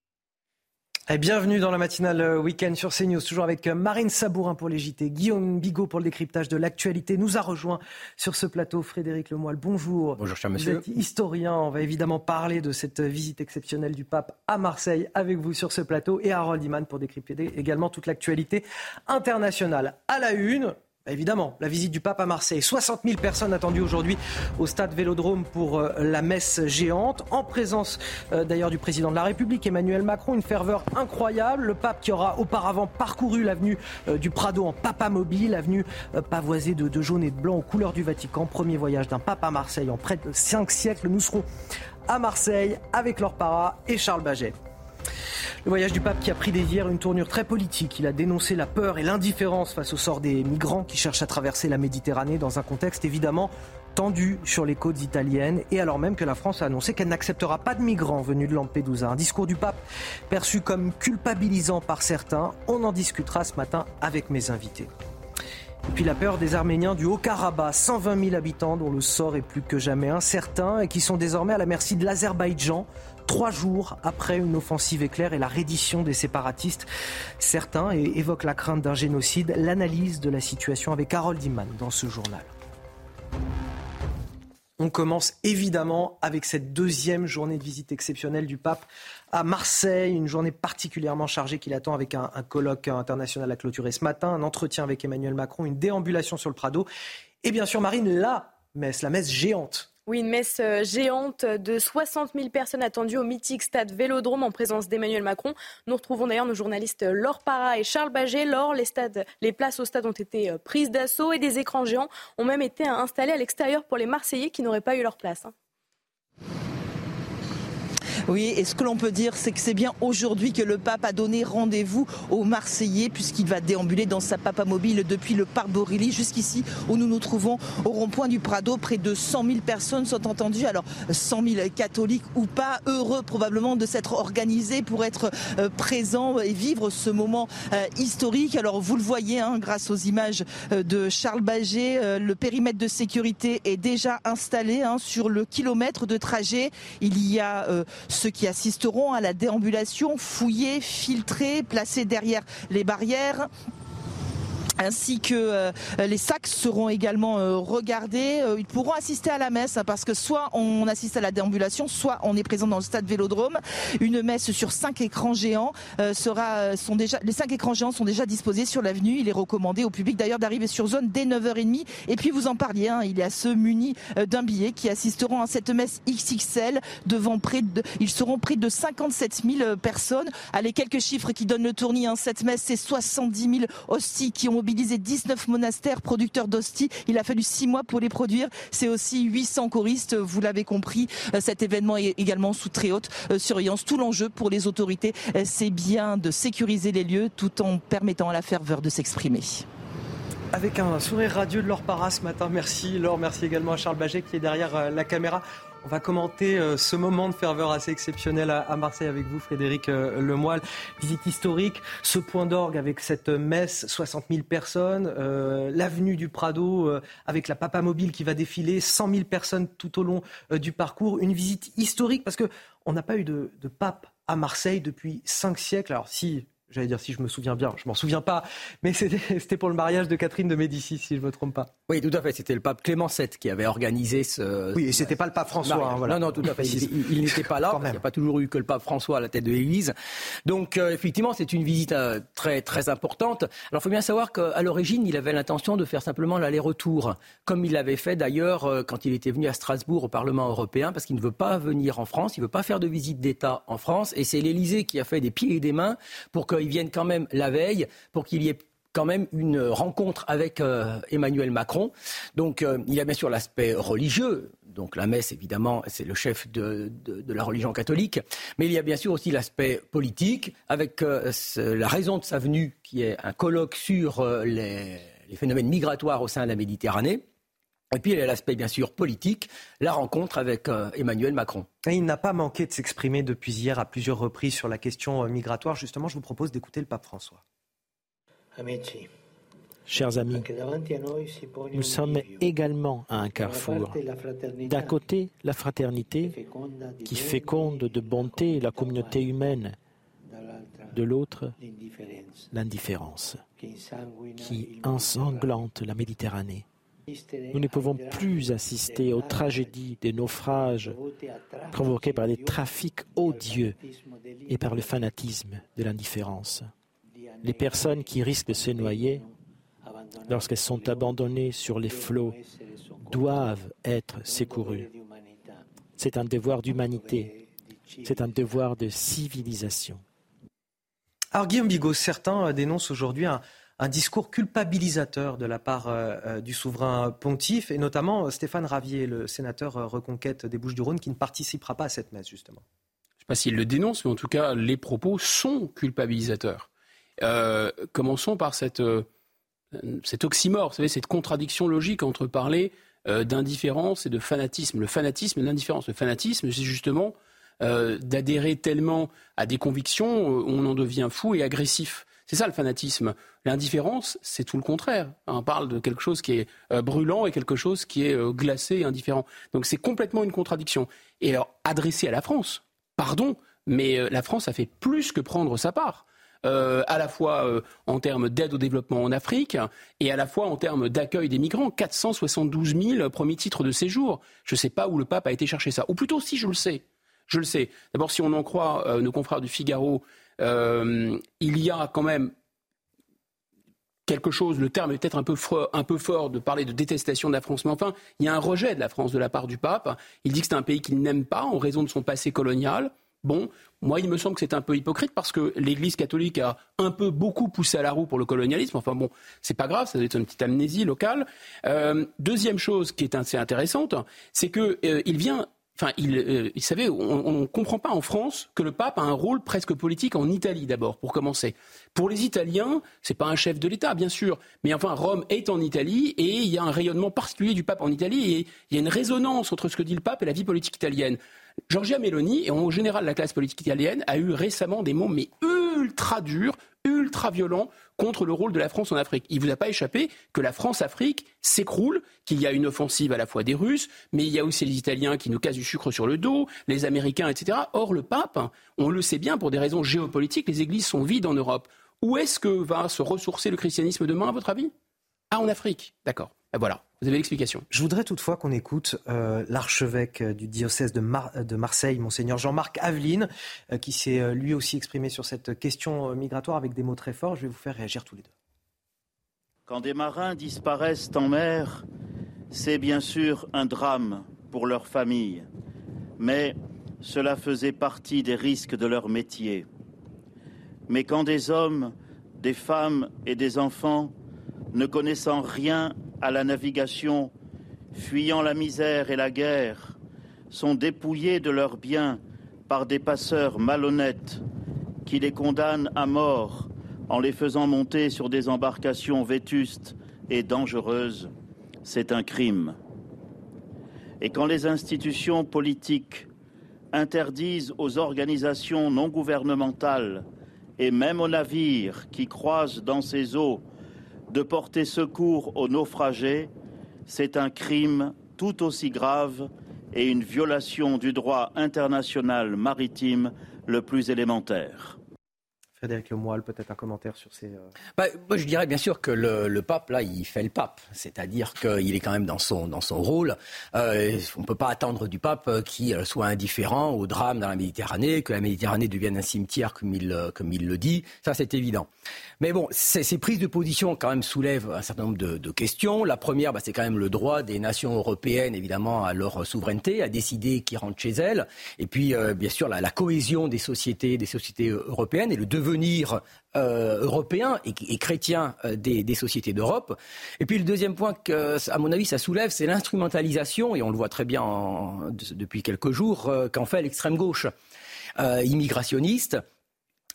Et bienvenue dans la matinale euh, week-end sur CNews, toujours avec euh, Marine Sabourin pour les JT, Guillaume Bigot pour le décryptage de l'actualité. Nous a rejoint sur ce plateau Frédéric Lemoyle. Bonjour. Bonjour, cher monsieur. Vous êtes historien. On va évidemment parler de cette visite exceptionnelle du pape à Marseille avec vous sur ce plateau et Harold Iman pour décrypter également toute l'actualité internationale. À la une, évidemment, la visite du pape à Marseille. 60 000 personnes attendues aujourd'hui au stade Vélodrome pour euh, la messe géante, en présence euh, d'ailleurs du président de la République, Emmanuel Macron. Une ferveur incroyable. Le pape qui aura auparavant parcouru l'avenue euh, du Prado en papa mobile, avenue pavoisée de, jaune et de blanc aux couleurs du Vatican. Premier voyage d'un pape à Marseille en près de 5 siècles. Nous serons à Marseille avec Laure Para et Charles Baget. Le voyage du pape qui a pris des hier une tournure très politique. Il a dénoncé la peur et l'indifférence face au sort des migrants qui cherchent à traverser la Méditerranée dans un contexte évidemment tendu sur les côtes italiennes et alors même que la France a annoncé qu'elle n'acceptera pas de migrants venus de Lampedusa. Un discours du pape perçu comme culpabilisant par certains. On en discutera ce matin avec mes invités. Puis la peur des Arméniens du Haut-Karabakh, 120 000 habitants dont le sort est plus que jamais incertain et qui sont désormais à la merci de l'Azerbaïdjan, trois jours après une offensive éclair et la reddition des séparatistes. Certains évoquent la crainte d'un génocide. L'analyse de la situation avec Harold Iman dans ce journal. On commence évidemment avec cette deuxième journée de visite exceptionnelle du pape à Marseille, une journée particulièrement chargée qui l'attend avec un, colloque international à clôturer ce matin, un entretien avec Emmanuel Macron, une déambulation sur le Prado et bien sûr Marine, la messe, la messe géante oui, une messe euh, géante de 60 000 personnes attendues au mythique stade Vélodrome en présence d'Emmanuel Macron. Nous retrouvons d'ailleurs nos journalistes Laure Parra et Charles Baget. Laure, les, les places au stade ont été euh, prises d'assaut et des écrans géants ont même été installés à l'extérieur pour les Marseillais qui n'auraient pas eu leur place. Oui, et ce que l'on peut dire, c'est que c'est bien aujourd'hui que le pape a donné rendez-vous aux Marseillais, puisqu'il va déambuler dans sa papa mobile depuis le parc Borilly jusqu'ici, où nous nous trouvons au rond-point du Prado. Près de 100 000 personnes sont entendues. Alors, 100 000 catholiques ou pas, heureux probablement de s'être organisés pour être euh, présents et vivre ce moment euh, historique. Alors, vous le voyez, hein, grâce aux images euh, de Charles Baget, le périmètre de sécurité est déjà installé hein, sur le kilomètre de trajet. Il y a ceux qui assisteront à la déambulation fouillés, filtrés, placés derrière les barrières ainsi que euh, les sacs seront également euh, regardés. Euh, ils pourront assister à la messe hein, parce que soit on assiste à la déambulation, soit on est présent dans le stade Vélodrome. Une messe sur cinq écrans géants sera sont déjà les cinq écrans géants sont déjà disposés sur l'avenue. Il est recommandé au public d'ailleurs d'arriver sur zone dès 9h30. Et puis vous en parliez, hein, il y a ceux munis d'un billet qui assisteront à cette messe XXL devant près de ils seront près de 57 000 personnes. Allez quelques chiffres qui donnent le tournis. Hein. Cette messe c'est 70 000 hosties qui ont mobilisé 19 monastères producteurs d'hosties. Il a fallu 6 mois pour les produire. C'est aussi 800 choristes, vous l'avez compris. Euh, cet événement est également sous très haute euh, surveillance. Tout l'enjeu pour les autorités, euh, c'est bien de sécuriser les lieux tout en permettant à la ferveur de s'exprimer avec un sourire radieux de Laure Parra ce matin. Merci Laure, merci également à Charles Baget qui est derrière la caméra. On va commenter euh, ce moment de ferveur assez exceptionnel à Marseille avec vous, Frédéric euh, Lemoyle. Visite historique, ce point d'orgue avec cette messe, 60 000 personnes, euh, l'avenue du Prado avec la Papa Mobile qui va défiler, 100 000 personnes tout au long du parcours. Une visite historique parce qu'on n'a pas eu de, pape à Marseille depuis cinq siècles. Alors si J'allais dire si je me souviens bien, je m'en souviens pas, mais [LAUGHS] c'était pour le mariage de Catherine de Médicis, si je me trompe pas. Oui, tout à fait. C'était le pape Clément VII qui avait organisé ce. Oui, et c'était pas le pape François. Hein, voilà. Non, non, tout à fait. Il, n'était [LAUGHS] pas là. Il n'y a pas toujours eu que le pape François à la tête de l'Église. Donc, euh, effectivement, c'est une visite euh, très très importante. Alors, il faut bien savoir qu'à l'origine, il avait l'intention de faire simplement l'aller-retour, comme il l'avait fait d'ailleurs euh, quand il était venu à Strasbourg au Parlement européen, parce qu'il ne veut pas venir en France, il ne veut pas faire de visite d'État en France, et c'est l'Élysée qui a fait des pieds et des mains pour qu'il vienne quand même la veille, pour qu'il y ait quand même une rencontre avec euh, Emmanuel Macron. Donc euh, il y a bien sûr l'aspect religieux. Donc la messe, évidemment, c'est le chef de, la religion catholique. Mais il y a bien sûr aussi l'aspect politique, avec euh, la raison de sa venue, qui est un colloque sur les, phénomènes migratoires au sein de la Méditerranée. Et puis il y a l'aspect bien sûr politique, la rencontre avec Emmanuel Macron. il n'a pas manqué de s'exprimer depuis hier à plusieurs reprises sur la question migratoire. Justement, je vous propose d'écouter le pape François. Chers amis, nous sommes également à un carrefour. D'un côté, la fraternité qui féconde de bonté la communauté humaine. De l'autre, l'indifférence qui ensanglante la Méditerranée. Nous ne pouvons plus assister aux tragédies des naufrages provoqués par des trafics odieux et par le fanatisme de l'indifférence les personnes qui risquent de se noyer lorsqu'elles sont abandonnées sur les flots doivent être secourues. C'est un devoir d'humanité, c'est un devoir de civilisation. Alors Guillaume Bigot, certains dénoncent aujourd'hui un, discours culpabilisateur de la part euh, euh, du souverain pontife, et notamment euh, Stéphane Ravier, le sénateur reconquête des Bouches-du-Rhône, qui ne participera pas à cette messe, justement. Je ne sais pas s'il le dénonce, mais en tout cas, les propos sont culpabilisateurs. Euh, commençons par cette, euh, cet oxymore, cette contradiction logique entre parler euh, d'indifférence et de fanatisme. Le fanatisme et l'indifférence. Le fanatisme, c'est justement d'adhérer tellement à des convictions, on en devient fou et agressif. C'est ça le fanatisme. L'indifférence, c'est tout le contraire. On parle de quelque chose qui est brûlant et quelque chose qui est glacé et indifférent. Donc c'est complètement une contradiction. Et alors, adressé à la France, pardon, mais la France a fait plus que prendre sa part. À la fois en termes d'aide au développement en Afrique et à la fois en termes d'accueil des migrants. 472 000 premiers titres de séjour. Je ne sais pas où le pape a été chercher ça. Ou plutôt, si je le sais. Je le sais. D'abord, si on en croit nos confrères du Figaro, il y a quand même quelque chose, le terme est peut-être un peu, un peu fort de parler de détestation de la France, mais enfin, il y a un rejet de la France de la part du pape. Il dit que c'est un pays qu'il n'aime pas en raison de son passé colonial. Bon, moi, il me semble que c'est un peu hypocrite parce que l'Église catholique a un peu beaucoup poussé à la roue pour le colonialisme. Enfin bon, c'est pas grave, ça doit être une petite amnésie locale. Euh, deuxième chose qui est assez intéressante, c'est qu'il euh, vient Enfin, il, euh, il savait, on ne comprend pas en France que le pape a un rôle presque politique en Italie d'abord, pour commencer. Pour les Italiens, c'est pas un chef de l'État, bien sûr, mais enfin, Rome est en Italie et il y a un rayonnement particulier du pape en Italie et il y a une résonance entre ce que dit le pape et la vie politique italienne. Giorgia Meloni et en général la classe politique italienne a eu récemment des mots mais ultra durs, ultra violents contre le rôle de la France en Afrique. Il ne vous a pas échappé que la France-Afrique s'écroule, qu'il y a une offensive à la fois des Russes, mais il y a aussi les Italiens qui nous cassent du sucre sur le dos, les Américains, etc. Or, le pape, on le sait bien, pour des raisons géopolitiques, les églises sont vides en Europe. Où est-ce que va se ressourcer le christianisme demain, à votre avis? Ah, en Afrique. D'accord. Ben voilà. Vous avez l'explication. Je voudrais toutefois qu'on écoute euh, l'archevêque euh, du diocèse de, de Marseille, monseigneur Jean-Marc Aveline, euh, qui s'est lui aussi exprimé sur cette question migratoire avec des mots très forts. Je vais vous faire réagir tous les deux. Quand des marins disparaissent en mer, c'est bien sûr un drame pour leur famille, mais cela faisait partie des risques de leur métier. Mais quand des hommes, des femmes et des enfants, ne connaissant rien à la navigation, fuyant la misère et la guerre, sont dépouillés de leurs biens par des passeurs malhonnêtes qui les condamnent à mort en les faisant monter sur des embarcations vétustes et dangereuses, c'est un crime. Et quand les institutions politiques interdisent aux organisations non gouvernementales et même aux navires qui croisent dans ces eaux de porter secours aux naufragés, c'est un crime tout aussi grave et une violation du droit international maritime le plus élémentaire. Frédéric Lemoyle, peut-être un commentaire sur ces. Euh, bah, moi, je dirais bien sûr que le, pape, là, il fait le pape. C'est-à-dire qu'il est quand même dans son, dans son rôle. Euh, on ne peut pas attendre du pape qu'il soit indifférent au drame dans la Méditerranée, que la Méditerranée devienne un cimetière, comme il, comme il le dit. Ça, c'est évident. Mais bon, ces, prises de position, quand même, soulèvent un certain nombre de, questions. La première, bah, c'est quand même le droit des nations européennes, évidemment, à leur souveraineté, à décider qui rentre chez elles. Et puis, euh, bien sûr, la, la cohésion des sociétés, des sociétés européennes et le devenir devenir euh, européen et, chrétien euh, des, sociétés d'Europe. Et puis le deuxième point que, à mon avis, ça soulève, c'est l'instrumentalisation, et on le voit très bien depuis quelques jours, euh, qu'en fait l'extrême gauche immigrationniste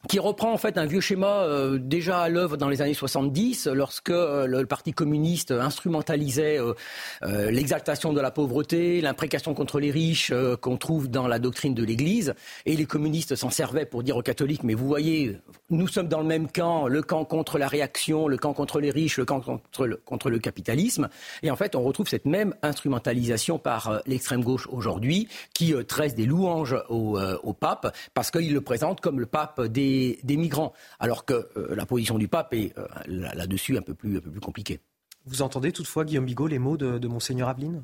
qui reprend en fait un vieux schéma euh, déjà à l'œuvre dans les années 70, lorsque euh, le, Parti communiste instrumentalisait euh, l'exaltation de la pauvreté, l'imprécation contre les riches qu'on trouve dans la doctrine de l'Église, et les communistes s'en servaient pour dire aux catholiques, mais vous voyez, nous sommes dans le même camp, le camp contre la réaction, le camp contre les riches, le camp contre le, contre le capitalisme, et en fait on retrouve cette même instrumentalisation par l'extrême gauche aujourd'hui, qui tresse des louanges au, au pape, parce qu'il le présente comme le pape des des, migrants, alors que euh, la position du pape est euh, là-dessus un, peu plus, un peu plus compliquée. Vous entendez toutefois, Guillaume Bigot, les mots de, de Monseigneur Aveline?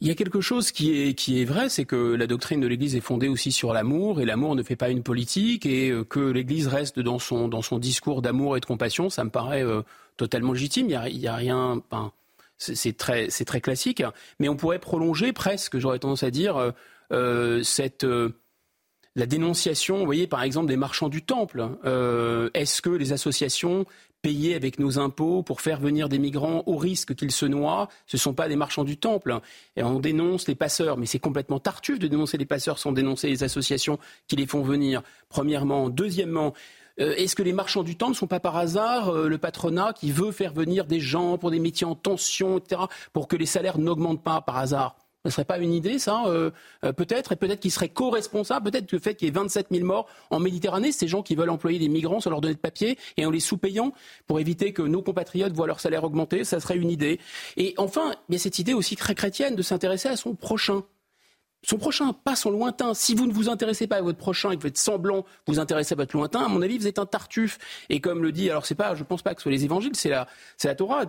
Il y a quelque chose qui est, qui est vrai, c'est que la doctrine de l'Église est fondée aussi sur l'amour, et l'amour ne fait pas une politique, et euh, que l'Église reste dans son, dans son discours d'amour et de compassion, ça me paraît totalement légitime. Il n'y a, a, rien. c'est très, très classique, mais on pourrait prolonger presque, j'aurais tendance à dire, cette la dénonciation, vous voyez, par exemple, des marchands du temple. Euh, est-ce que les associations payées avec nos impôts pour faire venir des migrants au risque qu'ils se noient, ce ne sont pas des marchands du temple Et on dénonce les passeurs, mais c'est complètement tartuffe de dénoncer les passeurs sans dénoncer les associations qui les font venir, premièrement. Deuxièmement, euh, est-ce que les marchands du temple ne sont pas par hasard euh, le patronat qui veut faire venir des gens pour des métiers en tension, etc., pour que les salaires n'augmentent pas par hasard? Ne serait pas une idée, ça, euh, euh, peut-être, et peut-être qu'il serait co-responsable, peut-être que le fait qu'il y ait 27 000 morts en Méditerranée, ces gens qui veulent employer des migrants sans leur donner de papier et en les sous-payant pour éviter que nos compatriotes voient leur salaire augmenter, ça serait une idée. Et enfin, il y a cette idée aussi très chrétienne de s'intéresser à son prochain son prochain, pas son lointain. Si vous ne vous intéressez pas à votre prochain et que vous êtes semblant vous intéresser à votre lointain, à mon avis, vous êtes un tartuffe. Et comme le dit, alors c'est pas, je pense pas que ce soit les évangiles, c'est la, c'est la Torah.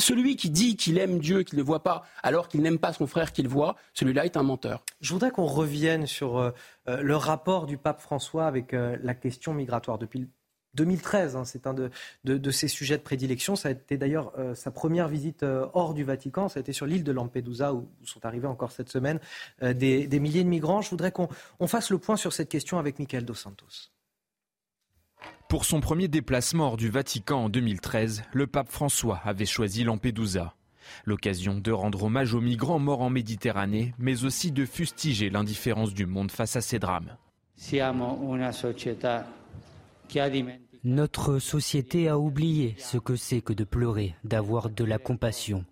Celui qui dit qu'il aime Dieu, qu'il ne voit pas, alors qu'il n'aime pas son frère qu'il voit, celui-là est un menteur. Je voudrais qu'on revienne sur euh, euh, le rapport du pape François avec euh, la question migratoire. Depuis 2013. Hein, c'est un de, ses sujets de prédilection. Ça a été d'ailleurs sa première visite hors du Vatican. Ça a été sur l'île de Lampedusa où, sont arrivés encore cette semaine euh, des, milliers de migrants. Je voudrais qu'on fasse le point sur cette question avec Michael Dos Santos. Pour son premier déplacement hors du Vatican en 2013, le pape François avait choisi Lampedusa. L'occasion de rendre hommage aux migrants morts en Méditerranée, mais aussi de fustiger l'indifférence du monde face à ces drames. Notre société a oublié ce que c'est que de pleurer, d'avoir de la compassion.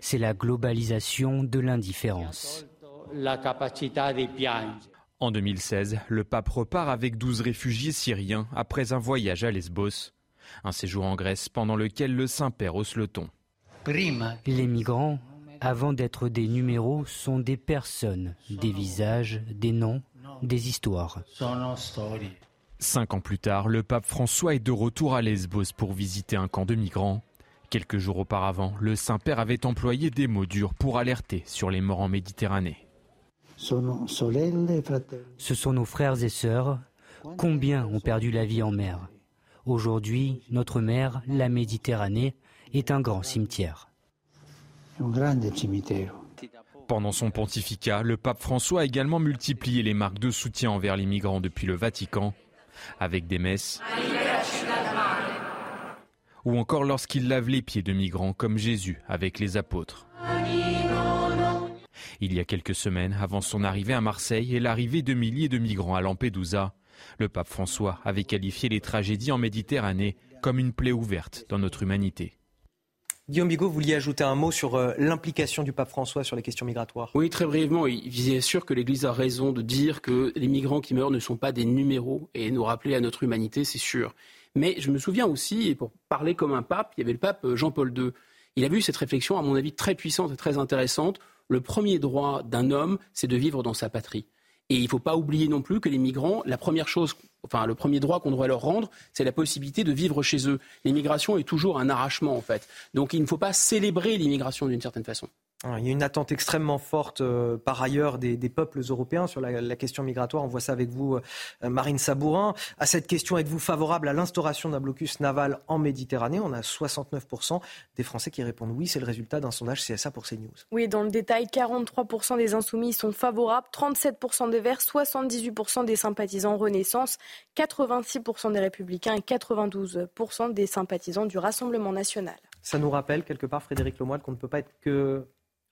C'est la globalisation de l'indifférence. En 2016, le pape repart avec 12 réfugiés syriens après un voyage à Lesbos. Un séjour en Grèce pendant lequel le Saint-Père hausse le ton. Les migrants, avant d'être des numéros, sont des personnes, des visages, des noms, des histoires. Cinq ans plus tard, le pape François est de retour à Lesbos pour visiter un camp de migrants. Quelques jours auparavant, le Saint-Père avait employé des mots durs pour alerter sur les morts en Méditerranée. Ce sont nos frères et sœurs. Combien ont perdu la vie en mer Aujourd'hui, notre mer, la Méditerranée, est un grand cimetière. Pendant son pontificat, le pape François a également multiplié les marques de soutien envers les migrants depuis le Vatican, avec des messes, ou encore lorsqu'il lave les pieds de migrants comme Jésus avec les apôtres. Il y a quelques semaines, avant son arrivée à Marseille et l'arrivée de milliers de migrants à Lampedusa, le pape François avait qualifié les tragédies en Méditerranée comme une plaie ouverte dans notre humanité. Guillaume Bigot, vous vouliez ajouter un mot sur euh, l'implication du pape François sur les questions migratoires? Oui, très brièvement. Il est sûr que l'Église a raison de dire que les migrants qui meurent ne sont pas des numéros et nous rappeler à notre humanité, c'est sûr. Mais je me souviens aussi, et pour parler comme un pape, il y avait le pape Jean-Paul II. Il a vu cette réflexion, à mon avis, très puissante et très intéressante. Le premier droit d'un homme, c'est de vivre dans sa patrie. Et il ne faut pas oublier non plus que les migrants, la première chose, enfin le premier droit qu'on devrait leur rendre, c'est la possibilité de vivre chez eux. L'immigration est toujours un arrachement en fait. Donc il ne faut pas célébrer l'immigration d'une certaine façon. Il y a une attente extrêmement forte euh, par ailleurs des, peuples européens sur la, question migratoire. On voit ça avec vous, euh, Marine Sabourin. À cette question, êtes-vous favorable à l'instauration d'un blocus naval en Méditerranée? On a 69% des Français qui répondent oui. C'est le résultat d'un sondage CSA pour CNews. Oui, dans le détail, 43% des insoumis sont favorables, 37% des Verts, 78% des sympathisants Renaissance, 86% des Républicains et 92% des sympathisants du Rassemblement national. Ça nous rappelle quelque part, Frédéric Lemoyle, qu'on ne peut pas être que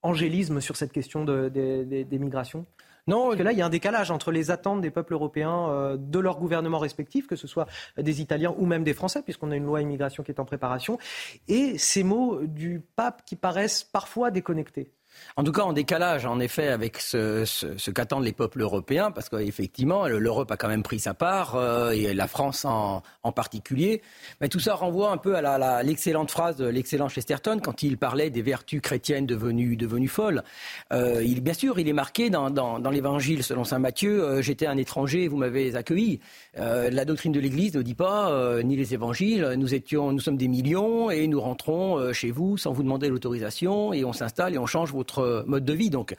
angélisme sur cette question des migrations non, Parce que là, il y a un décalage entre les attentes des peuples européens, euh, de leurs gouvernements respectifs, que ce soit des Italiens ou même des Français, puisqu'on a une loi immigration qui est en préparation, et ces mots du pape qui paraissent parfois déconnectés. En tout cas, en décalage, en effet, avec ce, qu'attendent les peuples européens, parce qu'effectivement, l'Europe a quand même pris sa part, euh, et la France en, particulier. Mais tout ça renvoie un peu à l'excellente phrase de l'excellent Chesterton quand il parlait des vertus chrétiennes devenues, folles. Euh, bien sûr, il est marqué dans, l'Évangile selon saint Matthieu euh, J'étais un étranger, vous m'avez accueilli. La doctrine de l'Église ne dit pas, ni les Évangiles, nous étions, nous sommes des millions et nous rentrons chez vous sans vous demander l'autorisation et on s'installe et on change vos mode de vie. Donc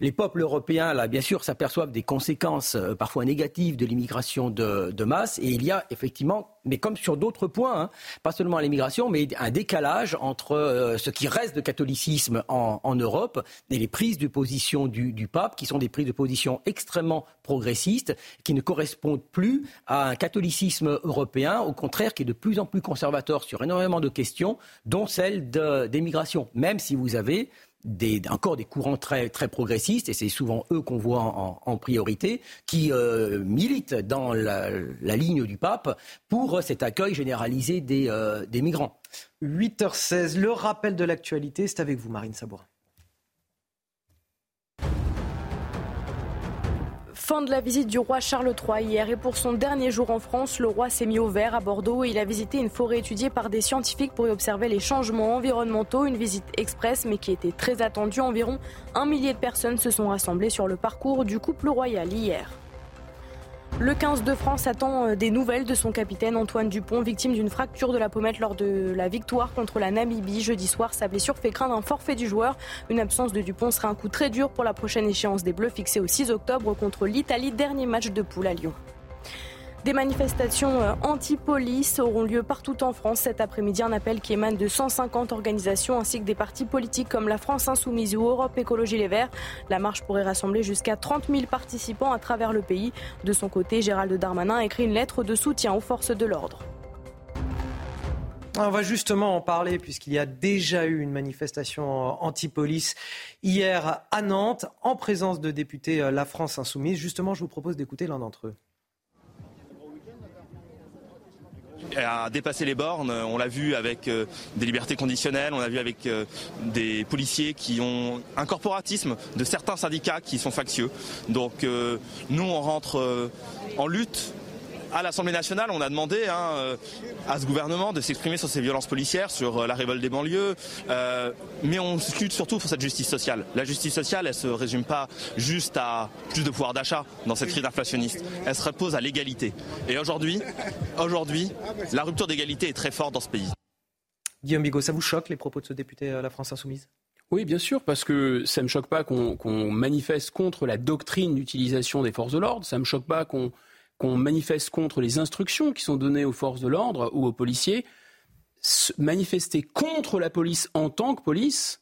les peuples européens, là, bien sûr, s'aperçoivent des conséquences euh, parfois négatives de l'immigration de, masse. Et il y a effectivement, mais comme sur d'autres points, hein, pas seulement l'immigration, mais un décalage entre euh, ce qui reste de catholicisme en, Europe et les prises de position du, pape, qui sont des prises de position extrêmement progressistes, qui ne correspondent plus à un catholicisme européen, au contraire, qui est de plus en plus conservateur sur énormément de questions, dont celle des migrations. Même si vous avez des, encore des courants très, très progressistes, et c'est souvent eux qu'on voit en, priorité, qui euh, militent dans la, ligne du pape pour cet accueil généralisé des, euh, des migrants. 8h16, le rappel de l'actualité, c'est avec vous Marine Sabourin. Fin de la visite du roi Charles III hier et pour son dernier jour en France, le roi s'est mis au vert à Bordeaux et il a visité une forêt étudiée par des scientifiques pour y observer les changements environnementaux. Une visite express mais qui était très attendue. Environ un millier de personnes se sont rassemblées sur le parcours du couple royal hier. Le 15 de France attend euh, des nouvelles de son capitaine Antoine Dupont, victime d'une fracture de la pommette lors de la victoire contre la Namibie jeudi soir. Sa blessure fait craindre un forfait du joueur. Une absence de Dupont serait un coup très dur pour la prochaine échéance des Bleus fixée au 6 octobre contre l'Italie, dernier match de poule à Lyon. Des manifestations euh, anti-police auront lieu partout en France cet après-midi. Un appel qui émane de 150 organisations ainsi que des partis politiques comme la France Insoumise ou Europe Écologie Les Verts. La marche pourrait rassembler jusqu'à 30 000 participants à travers le pays. De son côté, Gérald Darmanin a écrit une lettre de soutien aux forces de l'ordre. On va justement en parler puisqu'il y a déjà eu une manifestation anti-police hier à Nantes en présence de députés euh, La France Insoumise. Justement, je vous propose d'écouter l'un d'entre eux. A dépassé les bornes. On l'a vu avec euh, des libertés conditionnelles, on l'a vu avec euh, des policiers qui ont un corporatisme de certains syndicats qui sont factieux. Donc euh, nous, on rentre en lutte à l'Assemblée nationale, on a demandé hein, euh, à ce gouvernement de s'exprimer sur ces violences policières, sur euh, la révolte des banlieues, euh, mais on lutte surtout pour cette justice sociale. La justice sociale, elle se résume pas juste à plus de pouvoir d'achat dans cette crise inflationniste. Elle se repose à l'égalité. Et aujourd'hui, aujourd'hui, la rupture d'égalité est très forte dans ce pays. Guillaume Bigot, ça vous choque les propos de ce député à la France Insoumise? Oui, bien sûr, parce que ça ne me choque pas qu'on manifeste contre la doctrine d'utilisation des forces de l'ordre, ça ne me choque pas qu'on qu'on manifeste contre les instructions qui sont données aux forces de l'ordre ou aux policiers, manifester contre la police en tant que police,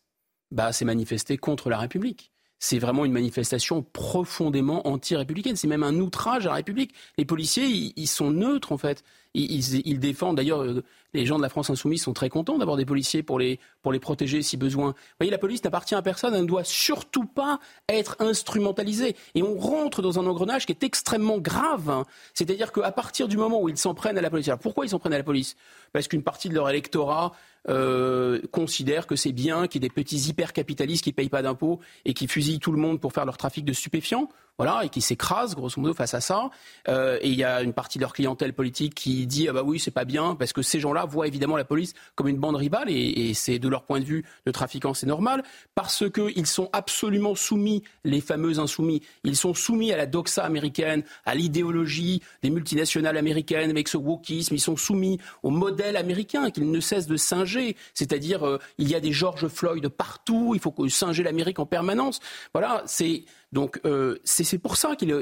bah, c'est manifester contre la République. C'est vraiment une manifestation profondément anti-républicaine. C'est même un outrage à la République. Les policiers, ils sont neutres en fait. Ils, défendent. D'ailleurs, euh, les gens de la France insoumise sont très contents d'avoir des policiers pour les, pour les protéger si besoin. Vous voyez, la police n'appartient à personne. Elle ne doit surtout pas être instrumentalisée. Et on rentre dans un engrenage qui est extrêmement grave. Hein. C'est-à-dire qu'à partir du moment où ils s'en prennent à la police, alors pourquoi ils s'en prennent à la police? Parce qu'une partie de leur électorat euh, considère que c'est bien qu'il y ait des petits hyper-capitalistes qui ne payent pas d'impôts et qui fusillent tout le monde pour faire leur trafic de stupéfiants voilà, et qui s'écrasent grosso modo face à ça. Euh, et il y a une partie de leur clientèle politique qui dit ah bah oui c'est pas bien parce que ces gens-là voient évidemment la police comme une bande rivale et, et c'est de leur point de vue de trafiquants c'est normal parce qu'ils sont absolument soumis les fameux insoumis. Ils sont soumis à la doxa américaine à l'idéologie des multinationales américaines avec ce wokisme. Ils sont soumis au modèle américain qu'ils ne cessent de singer. C'est-à-dire euh, il y a des George Floyd partout il faut singer l'Amérique en permanence. Voilà c'est donc euh, c'est pour ça qu'il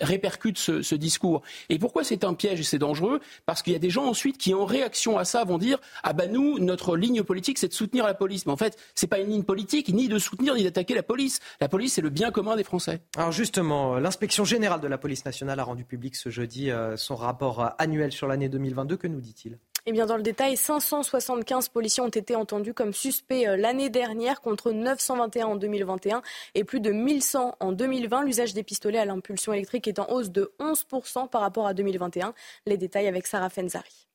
répercute ce, discours. Et pourquoi c'est un piège et c'est dangereux? Parce qu'il y a des gens ensuite qui, en réaction à ça, vont dire ah ben nous, notre ligne politique, c'est de soutenir la police. Mais en fait, c'est pas une ligne politique ni de soutenir ni d'attaquer la police. La police, c'est le bien commun des Français. Alors justement, l'inspection générale de la police nationale a rendu public ce jeudi euh, son rapport annuel sur l'année 2022. Que nous dit-il? Eh bien, dans le détail, 575 policiers ont été entendus comme suspects euh, l'année dernière contre 921 en 2021 et plus de 1100 en 2020. L'usage des pistolets à l'impulsion électrique est en hausse de 11% par rapport à 2021. Les détails avec Sarah Fenzari.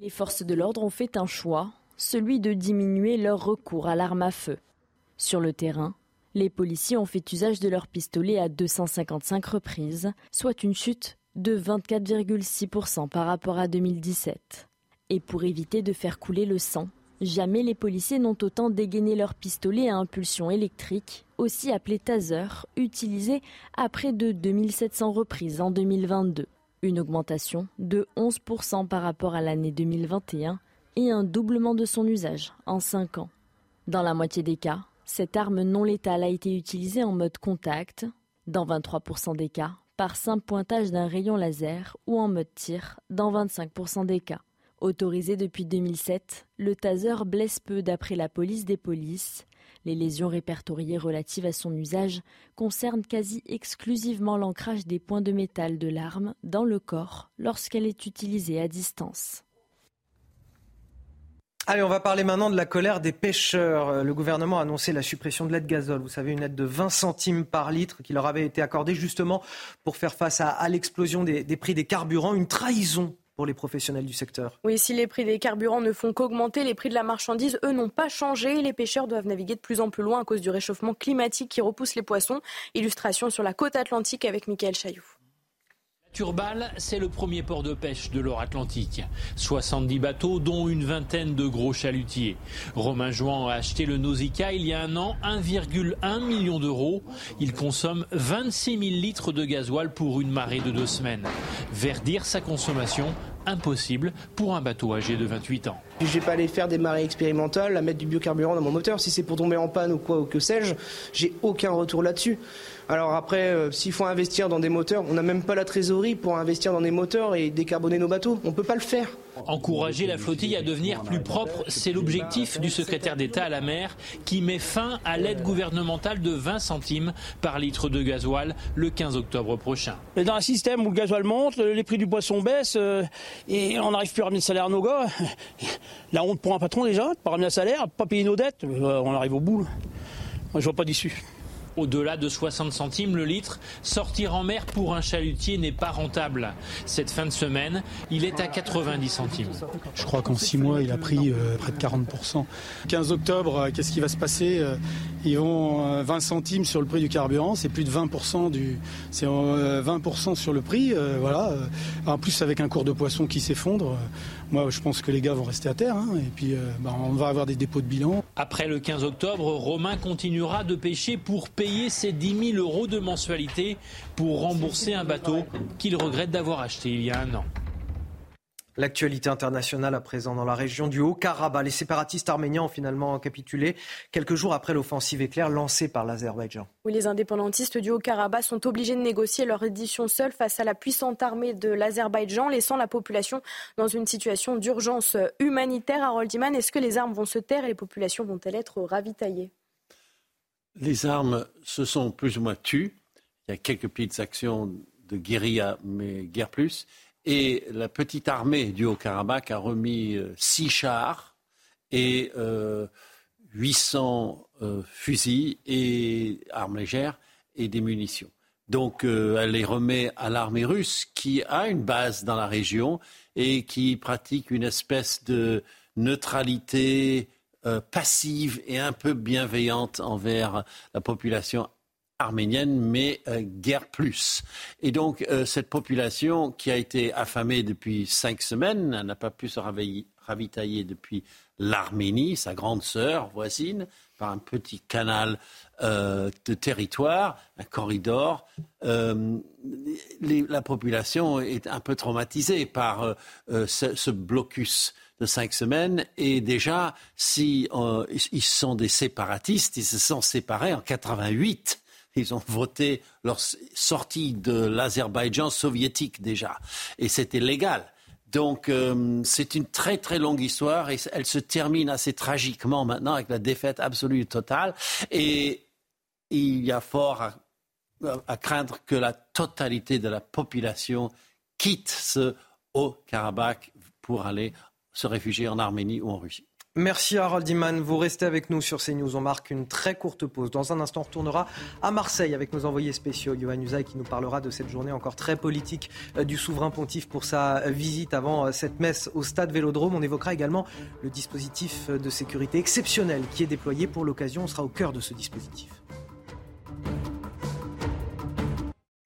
Les forces de l'ordre ont fait un choix, celui de diminuer leur recours à l'arme à feu. Sur le terrain, les policiers ont fait usage de leurs pistolets à 255 reprises, soit une chute de 24,6% par rapport à 2017. Et pour éviter de faire couler le sang, jamais les policiers n'ont autant dégainé leur pistolet à impulsion électrique, aussi appelé taser, utilisé à près de 2700 reprises en 2022. Une augmentation de 11% par rapport à l'année 2021 et un doublement de son usage en 5 ans. Dans la moitié des cas, cette arme non létale a été utilisée en mode contact, dans 23% des cas, par simple pointage d'un rayon laser ou en mode tir, dans 25% des cas. Autorisé depuis 2007, le taser blesse peu d'après la police des polices. Les lésions répertoriées relatives à son usage concernent quasi exclusivement l'ancrage des points de métal de l'arme dans le corps lorsqu'elle est utilisée à distance. Allez, on va parler maintenant de la colère des pêcheurs. Le gouvernement a annoncé la suppression de l'aide gazole. Vous savez, une aide de 20 centimes par litre qui leur avait été accordée justement pour faire face à, l'explosion des, des prix des carburants. Une trahison les professionnels du secteur. Oui, si les prix des carburants ne font qu'augmenter, les prix de la marchandise, eux, n'ont pas changé. Les pêcheurs doivent naviguer de plus en plus loin à cause du réchauffement climatique qui repousse les poissons. Illustration sur la côte atlantique avec Michael Chailloux. Turbal, c'est le premier port de pêche de l'or Atlantique. 70 bateaux, dont une vingtaine de gros chalutiers. Romain Jouan a acheté le Nausicaa il y a un an, 1,1 million d'euros. Il consomme 26 000 litres de gasoil pour une marée de deux semaines. Verdir sa consommation impossible pour un bateau âgé de 28 ans. Je pas aller faire des marées expérimentales, à mettre du biocarburant dans mon moteur. Si c'est pour tomber en panne ou quoi ou que sais-je, j'ai aucun retour là-dessus. Alors après, euh, s'il faut investir dans des moteurs, on n'a même pas la trésorerie pour investir dans des moteurs et décarboner nos bateaux. On ne peut pas le faire. Encourager la flottille à devenir plus propre, c'est l'objectif du secrétaire d'État à la mer qui met fin à l'aide gouvernementale de 20 centimes par litre de gasoil le 15 octobre prochain. dans un système où le gasoil monte, les prix du poisson baissent euh, et on n'arrive plus à ramener le salaire à nos gars, [LAUGHS] la honte pour un patron déjà, pas ramener le salaire, pas payer nos dettes, euh, on arrive au bout. Moi, je vois pas d'issue. Au-delà de 60 centimes le litre, sortir en mer pour un chalutier n'est pas rentable. Cette fin de semaine, il est à 90 centimes. Je crois qu'en 6 mois, il a pris euh, près de 40%. 15 octobre, euh, qu'est-ce qui va se passer euh, Ils vont 20 centimes sur le prix du carburant, c'est plus de 20% du, c'est 20% sur le prix, voilà. En plus, avec un cours de poisson qui s'effondre, moi, je pense que les gars vont rester à terre, hein, et puis bah, on va avoir des dépôts de bilan. Après le 15 octobre, Romain continuera de pêcher pour payer ses 10 000 euros de mensualité pour rembourser un bateau qu'il regrette d'avoir acheté il y a un an. L'actualité internationale à présent dans la région du Haut-Karabakh. Les séparatistes arméniens ont finalement capitulé quelques jours après l'offensive éclair lancée par l'Azerbaïdjan. Oui, les indépendantistes du Haut-Karabakh sont obligés de négocier leur édition seule face à la puissante armée de l'Azerbaïdjan, laissant la population dans une situation d'urgence humanitaire. Harold Iman, est-ce que les armes vont se taire et les populations vont-elles être ravitaillées? Les armes se sont plus ou moins tues. Il y a quelques petites actions de guérilla, mais guère plus. Et la petite armée du Haut-Karabakh a remis euh, six chars et 800 euh, euh, fusils et armes légères et des munitions. Donc elle les remet à l'armée russe qui a une base dans la région et qui pratique une espèce de neutralité passive et un peu bienveillante envers la population arménienne, mais euh, guère plus. Et donc, euh, cette population qui a été affamée depuis cinq semaines n'a pas pu se ravitailler depuis l'Arménie, sa grande sœur voisine, par un petit canal euh, de territoire, un corridor. la population est un peu traumatisée par ce, ce, blocus de cinq semaines. Et déjà, si ils sont des séparatistes, ils se sont séparés en 88 ils ont voté leur sortie de l'Azerbaïdjan soviétique déjà. Et c'était légal. Donc euh, c'est une très très longue histoire et elle se termine assez tragiquement maintenant avec la défaite absolue totale. Et il y a fort à, craindre que la totalité de la population quitte ce Haut-Karabakh pour aller se réfugier en Arménie ou en Russie. Merci Harold Iman. Vous restez avec nous sur CNews. On marque une très courte pause. Dans un instant, on retournera à Marseille avec nos envoyés spéciaux. Yohann Usaï qui nous parlera de cette journée encore très politique euh, du souverain pontife pour sa euh, visite avant euh, cette messe au stade Vélodrome. On évoquera également le dispositif de sécurité exceptionnel qui est déployé pour l'occasion. On sera au cœur de ce dispositif.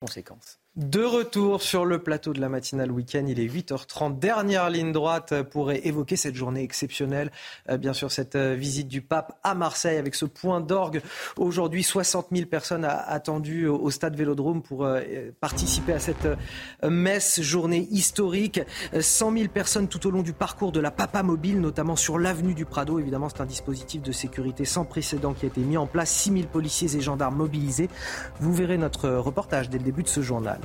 Conséquences. De retour sur le plateau de la matinale week-end, il est 8h30. Dernière ligne droite pour évoquer cette journée exceptionnelle. Euh, bien sûr, cette euh, visite du pape à Marseille avec ce point d'orgue. Aujourd'hui, 60 000 personnes attendues au stade Vélodrome pour euh, participer à cette messe, journée historique. 100 000 personnes tout au long du parcours de la Papa Mobile, notamment sur l'avenue du Prado. Évidemment, c'est un dispositif de sécurité sans précédent qui a été mis en place. 6 000 policiers et gendarmes mobilisés. Vous verrez notre reportage dès le début de ce journal.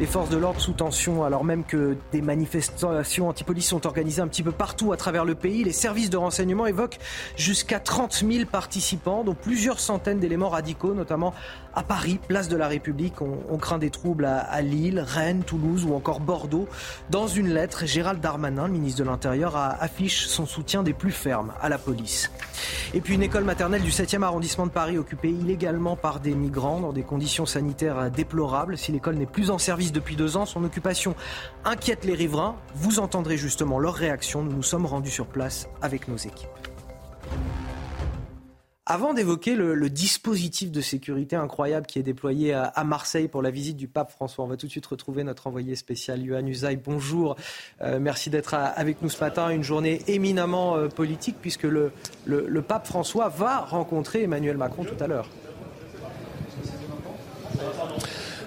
Les forces de l'ordre sous tension, alors même que des manifestations anti-police sont organisées un petit peu partout à travers le pays. Les services de renseignement évoquent jusqu'à 30 000 participants, dont plusieurs centaines d'éléments radicaux, notamment à Paris, place de la République. On, craint des troubles à, Lille, Rennes, Toulouse ou encore Bordeaux. Dans une lettre, Gérald Darmanin, ministre de l'Intérieur, affiche son soutien des plus fermes à la police. Et puis une école maternelle du 7e arrondissement de Paris occupée illégalement par des migrants dans des conditions sanitaires déplorables. Si l'école n'est plus en service depuis deux ans, son occupation inquiète les riverains. Vous entendrez justement leur réaction. Nous nous sommes rendus sur place avec nos équipes. Avant d'évoquer le, dispositif de sécurité incroyable qui est déployé à, Marseille pour la visite du pape François, on va tout de suite retrouver notre envoyé spécial, Yohann Usaï. Bonjour, euh, merci d'être avec nous ce matin. Une journée éminemment euh, politique puisque le pape François va rencontrer Emmanuel Macron tout à l'heure.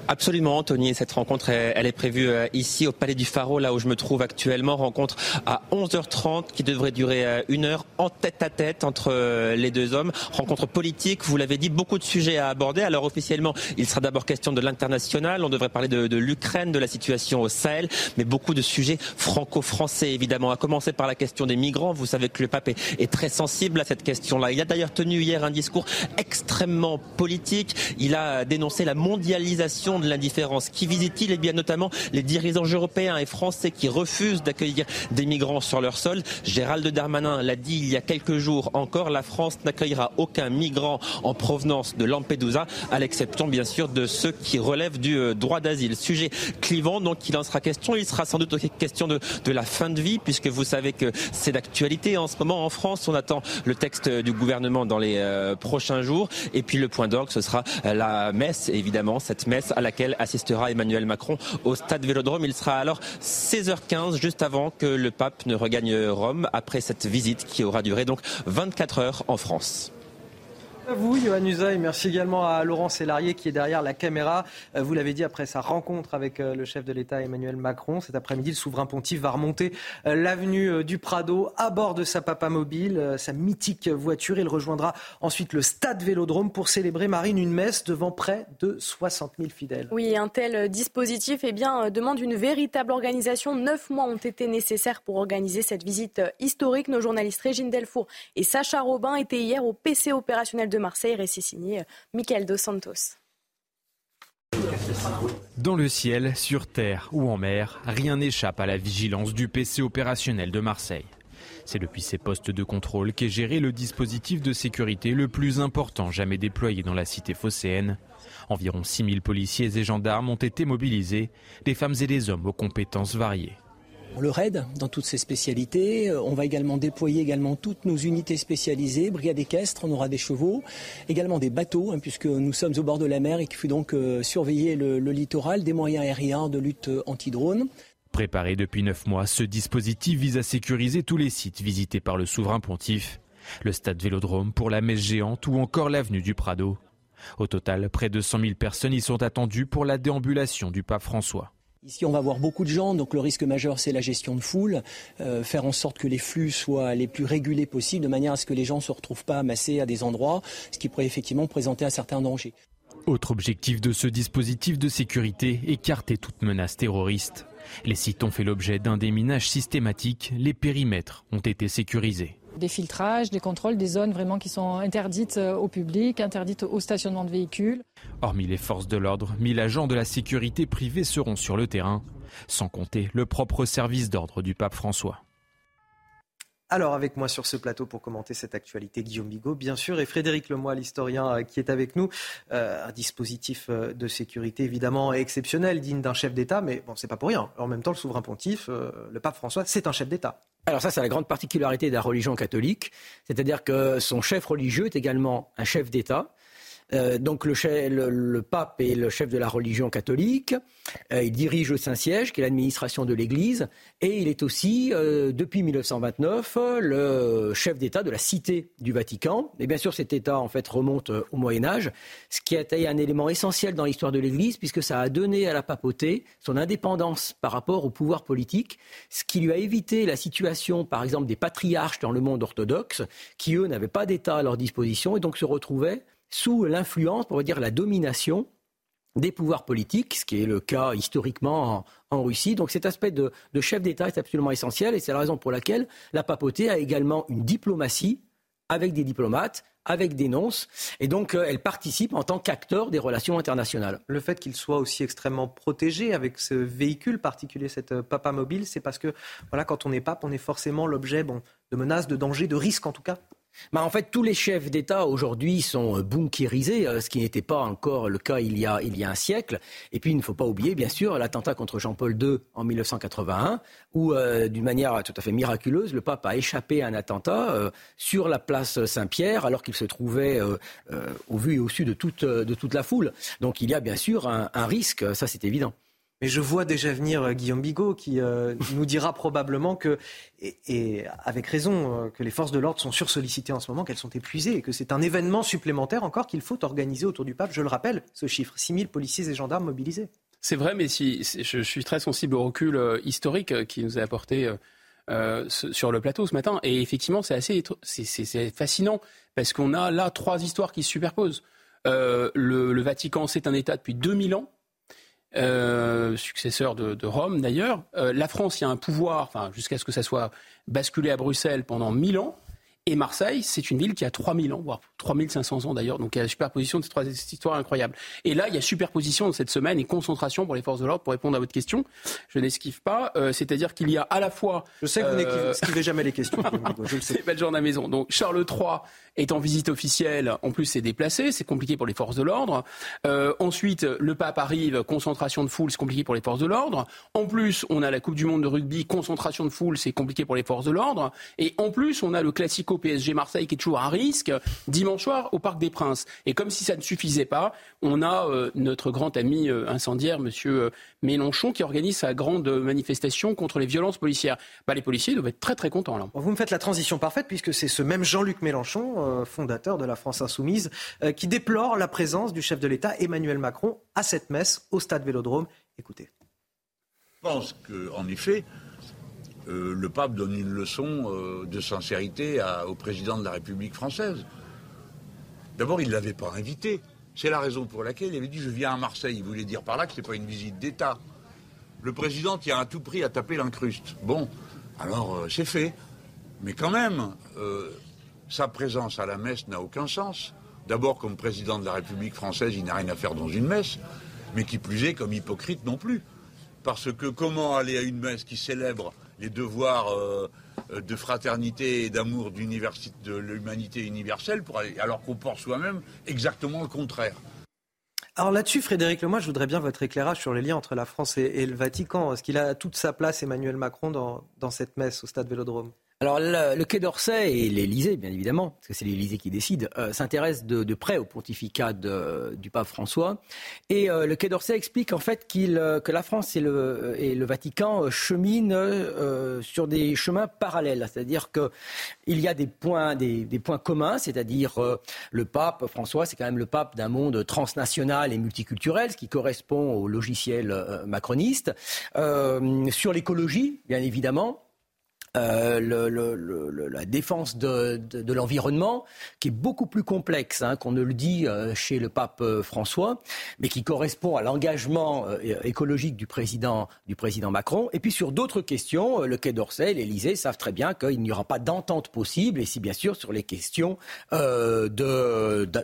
Absolument, Anthony. Cette rencontre, elle, est prévue euh, ici au Palais du Pharo, là où je me trouve actuellement. Rencontre à 11h30 qui devrait durer euh, une heure en tête à tête entre euh, les deux hommes. Rencontre politique, vous l'avez dit, beaucoup de sujets à aborder. Alors officiellement, il sera d'abord question de l'international. On devrait parler de, l'Ukraine, de la situation au Sahel, mais beaucoup de sujets franco-français, évidemment. À commencer par la question des migrants. Vous savez que le pape est très sensible à cette question-là. Il a d'ailleurs tenu hier un discours extrêmement politique. Il a dénoncé la mondialisation de l'indifférence. Qui visite-t-il Eh bien notamment les dirigeants européens et français qui refusent d'accueillir des migrants sur leur sol. Gérald Darmanin l'a dit il y a quelques jours encore, la France n'accueillera aucun migrant en provenance de Lampedusa, à l'exception bien sûr de ceux qui relèvent du euh, droit d'asile. Sujet clivant, donc il en sera question. Il sera sans doute question de, de la fin de vie, puisque vous savez que c'est d'actualité en ce moment en France. On attend le texte du gouvernement dans les euh, prochains jours. Et puis le point d'orgue, ce sera la messe, évidemment, cette messe laquelle assistera Emmanuel Macron au stade Vélodrome. Il sera alors 16h15, juste avant que le pape ne regagne Rome, après cette visite qui aura duré donc 24 heures en France à vous, Johan Usaï. Merci également à Laurent Sélarié qui est derrière la caméra. Euh, vous l'avez dit après sa rencontre avec euh, le chef de l'État Emmanuel Macron. Cet après-midi, le souverain pontife va remonter euh, l'avenue du Prado à bord de sa papa mobile, sa mythique voiture. Il rejoindra ensuite le stade Vélodrome pour célébrer Marine une messe devant près de 60 000 fidèles. Oui, un tel dispositif eh bien, demande une véritable organisation. Neuf mois ont été nécessaires pour organiser cette visite historique. Nos journalistes Régine Delfour et Sacha Robin étaient hier au PC opérationnel de Marseille. Récit signé euh, Michael Dos Santos. Dans le ciel, sur terre ou en mer, rien n'échappe à la vigilance du PC opérationnel de Marseille. C'est depuis ces postes de contrôle qu'est géré le dispositif de sécurité le plus important jamais déployé dans la cité phocéenne. Environ 6000 policiers et gendarmes ont été mobilisés, des femmes et des hommes aux compétences variées. Le RAID, dans toutes ses spécialités. Euh, on va également déployer également toutes nos unités spécialisées, brigade équestre, on aura des chevaux, également des bateaux, hein, puisque nous sommes au bord de la mer et qu'il faut donc euh, surveiller le, littoral, des moyens aériens de lutte euh, anti-drone. Préparé depuis neuf mois, ce dispositif vise à sécuriser tous les sites visités par le souverain pontife, le stade Vélodrome pour la messe géante ou encore l'avenue du Prado. Au total, près de 100 000 personnes y sont attendues pour la déambulation du pape François. Ici, on va voir beaucoup de gens, donc le risque majeur, c'est la gestion de foule, euh, faire en sorte que les flux soient les plus régulés possibles, de manière à ce que les gens ne se retrouvent pas amassés à des endroits, ce qui pourrait effectivement présenter un certain danger. Autre objectif de ce dispositif de sécurité, écarter toute menace terroriste. Les sites ont fait l'objet d'un déminage systématique, les périmètres ont été sécurisés des filtrages, des contrôles, des zones vraiment qui sont interdites euh, au public, interdites au stationnement de véhicules. Hormis les forces de l'ordre, 1000 agents de la sécurité privée seront sur le terrain, sans compter le propre service d'ordre du pape François. Alors avec moi sur ce plateau pour commenter cette actualité, Guillaume Bigot, bien sûr, et Frédéric Lemoy, l'historien euh, qui est avec nous. Euh, un dispositif de sécurité évidemment exceptionnel, digne d'un chef d'État, mais bon, c'est pas pour rien. En même temps, le souverain pontife, le pape François, c'est un chef d'État. Alors ça, c'est la grande particularité de la religion catholique, c'est-à-dire que son chef religieux est également un chef d'État. Euh, donc le, pape est le chef de la religion catholique, euh, il dirige le Saint-Siège, qui est l'administration de l'Église, et il est aussi, euh, depuis 1929, le chef d'État de la Cité du Vatican. Et bien sûr, cet État, en fait, remonte au Moyen Âge, ce qui a été un élément essentiel dans l'histoire de l'Église, puisque ça a donné à la papauté son indépendance par rapport au pouvoir politique, ce qui lui a évité la situation, par exemple, des patriarches dans le monde orthodoxe, qui, eux, n'avaient pas d'État à leur disposition, et donc se retrouvaient sous l'influence, on va dire la domination des pouvoirs politiques, ce qui est le cas historiquement en, Russie. Donc cet aspect de, chef d'État est absolument essentiel et c'est la raison pour laquelle la papauté a également une diplomatie avec des diplomates, avec des nonces, et donc euh, elle participe en tant qu'acteur des relations internationales. Le fait qu'il soit aussi extrêmement protégé avec ce véhicule particulier, cette euh, papa mobile, c'est parce que voilà, quand on est pape, on est forcément l'objet de menaces, de dangers, de risques en tout cas en fait, tous les chefs d'État aujourd'hui sont euh, bunkérisés, euh, ce qui n'était pas encore le cas il y, a, un siècle. Et puis, il ne faut pas oublier, bien sûr, l'attentat contre Jean-Paul II en 1981, où, euh, d'une manière tout à fait miraculeuse, le pape a échappé à un attentat sur la place Saint-Pierre, alors qu'il se trouvait au vu et au su de toute, de toute la foule. Donc, il y a bien sûr un risque, ça c'est évident. Mais je vois déjà venir euh, Guillaume Bigot qui euh, nous dira probablement que, et, avec raison, euh, que les forces de l'ordre sont sursollicitées en ce moment, qu'elles sont épuisées et que c'est un événement supplémentaire encore qu'il faut organiser autour du pape. Je le rappelle, ce chiffre, 6 000 policiers et gendarmes mobilisés. C'est vrai, mais si, je, suis très sensible au recul historique qui nous a apporté sur le plateau ce matin. Et effectivement, c'est assez c'est fascinant parce qu'on a là trois histoires qui se superposent. le, le Vatican, c'est un État depuis 2000 ans euh, successeur de, Rome d'ailleurs. Euh, la France, y a un pouvoir, jusqu'à ce que ça soit basculé à Bruxelles pendant 1000 ans. Et Marseille, c'est une ville qui a 3000 ans, voire 3500 ans d'ailleurs, donc il y a la superposition de ces trois histoires incroyables. Et là, il y a superposition de cette semaine et concentration pour les forces de l'ordre, pour répondre à votre question. Je n'esquive pas, euh, c'est-à-dire qu'il y a à la fois... Je sais que vous n'esquivez euh, jamais les questions, je le sais. [LAUGHS] C'est pas le genre de la maison. Donc Charles III est en visite officielle, en plus c'est déplacé, c'est compliqué pour les forces de l'ordre. Euh, ensuite, le pape arrive, concentration de foule, c'est compliqué pour les forces de l'ordre. En plus, on a la Coupe du Monde de rugby, concentration de foule, c'est compliqué pour les forces de l'ordre. Et en plus, on a le Classico PSG Marseille qui est toujours à risque, dimanche soir au Parc des Princes. Et comme si ça ne suffisait pas, on a euh, notre grand ami euh, incendiaire, Monsieur Mélenchon, qui organise sa grande manifestation contre les violences policières. Bah, les policiers doivent être très très contents là. Vous me faites la transition parfaite puisque c'est ce même Jean-Luc Mélenchon euh, fondateur de la France insoumise, euh, qui déplore la présence du chef de l'État Emmanuel Macron à cette messe au stade Vélodrome. Écoutez. Je pense qu'en effet, euh, le pape donne une leçon de sincérité au président de la République française. D'abord, il ne l'avait pas invité. C'est la raison pour laquelle il avait dit je viens à Marseille. Il voulait dire par là que ce n'est pas une visite d'État. Le président tient à tout prix à taper l'incruste. Bon, alors c'est fait. Mais quand même, sa présence à la messe n'a aucun sens. D'abord, comme président de la République française, il n'a rien à faire dans une messe, mais qui plus est, comme hypocrite non plus. Parce que comment aller à une messe qui célèbre les devoirs euh, de fraternité et d'amour de l'humanité universelle, alors qu'on pense soi-même exactement le contraire alors là-dessus, Frédéric Lemoy, je voudrais bien votre éclairage sur les liens entre la France et, le Vatican. Est-ce qu'il a toute sa place, Emmanuel Macron, dans cette messe au stade Vélodrome? Alors le, Quai d'Orsay et l'Élysée, bien évidemment, parce que c'est l'Élysée qui décide, euh, s'intéressent de, près au pontificat du pape François. Et euh, le Quai d'Orsay explique en fait qu'il, euh, que la France et le, le Vatican cheminent sur des chemins parallèles, c'est-à-dire qu'il y a des points, des, des points communs, c'est-à-dire le pape François, c'est quand même le pape d'un monde transnational et multiculturel, ce qui correspond au logiciel macroniste. sur l'écologie, bien évidemment euh, la défense de, l'environnement, qui est beaucoup plus complexe hein, qu'on ne le dit euh, chez le pape euh, François, mais qui correspond à l'engagement écologique du président, Macron. Et puis sur d'autres questions, le Quai d'Orsay, l'Élysée savent très bien qu'il n'y aura pas d'entente possible, et si bien sûr sur les questions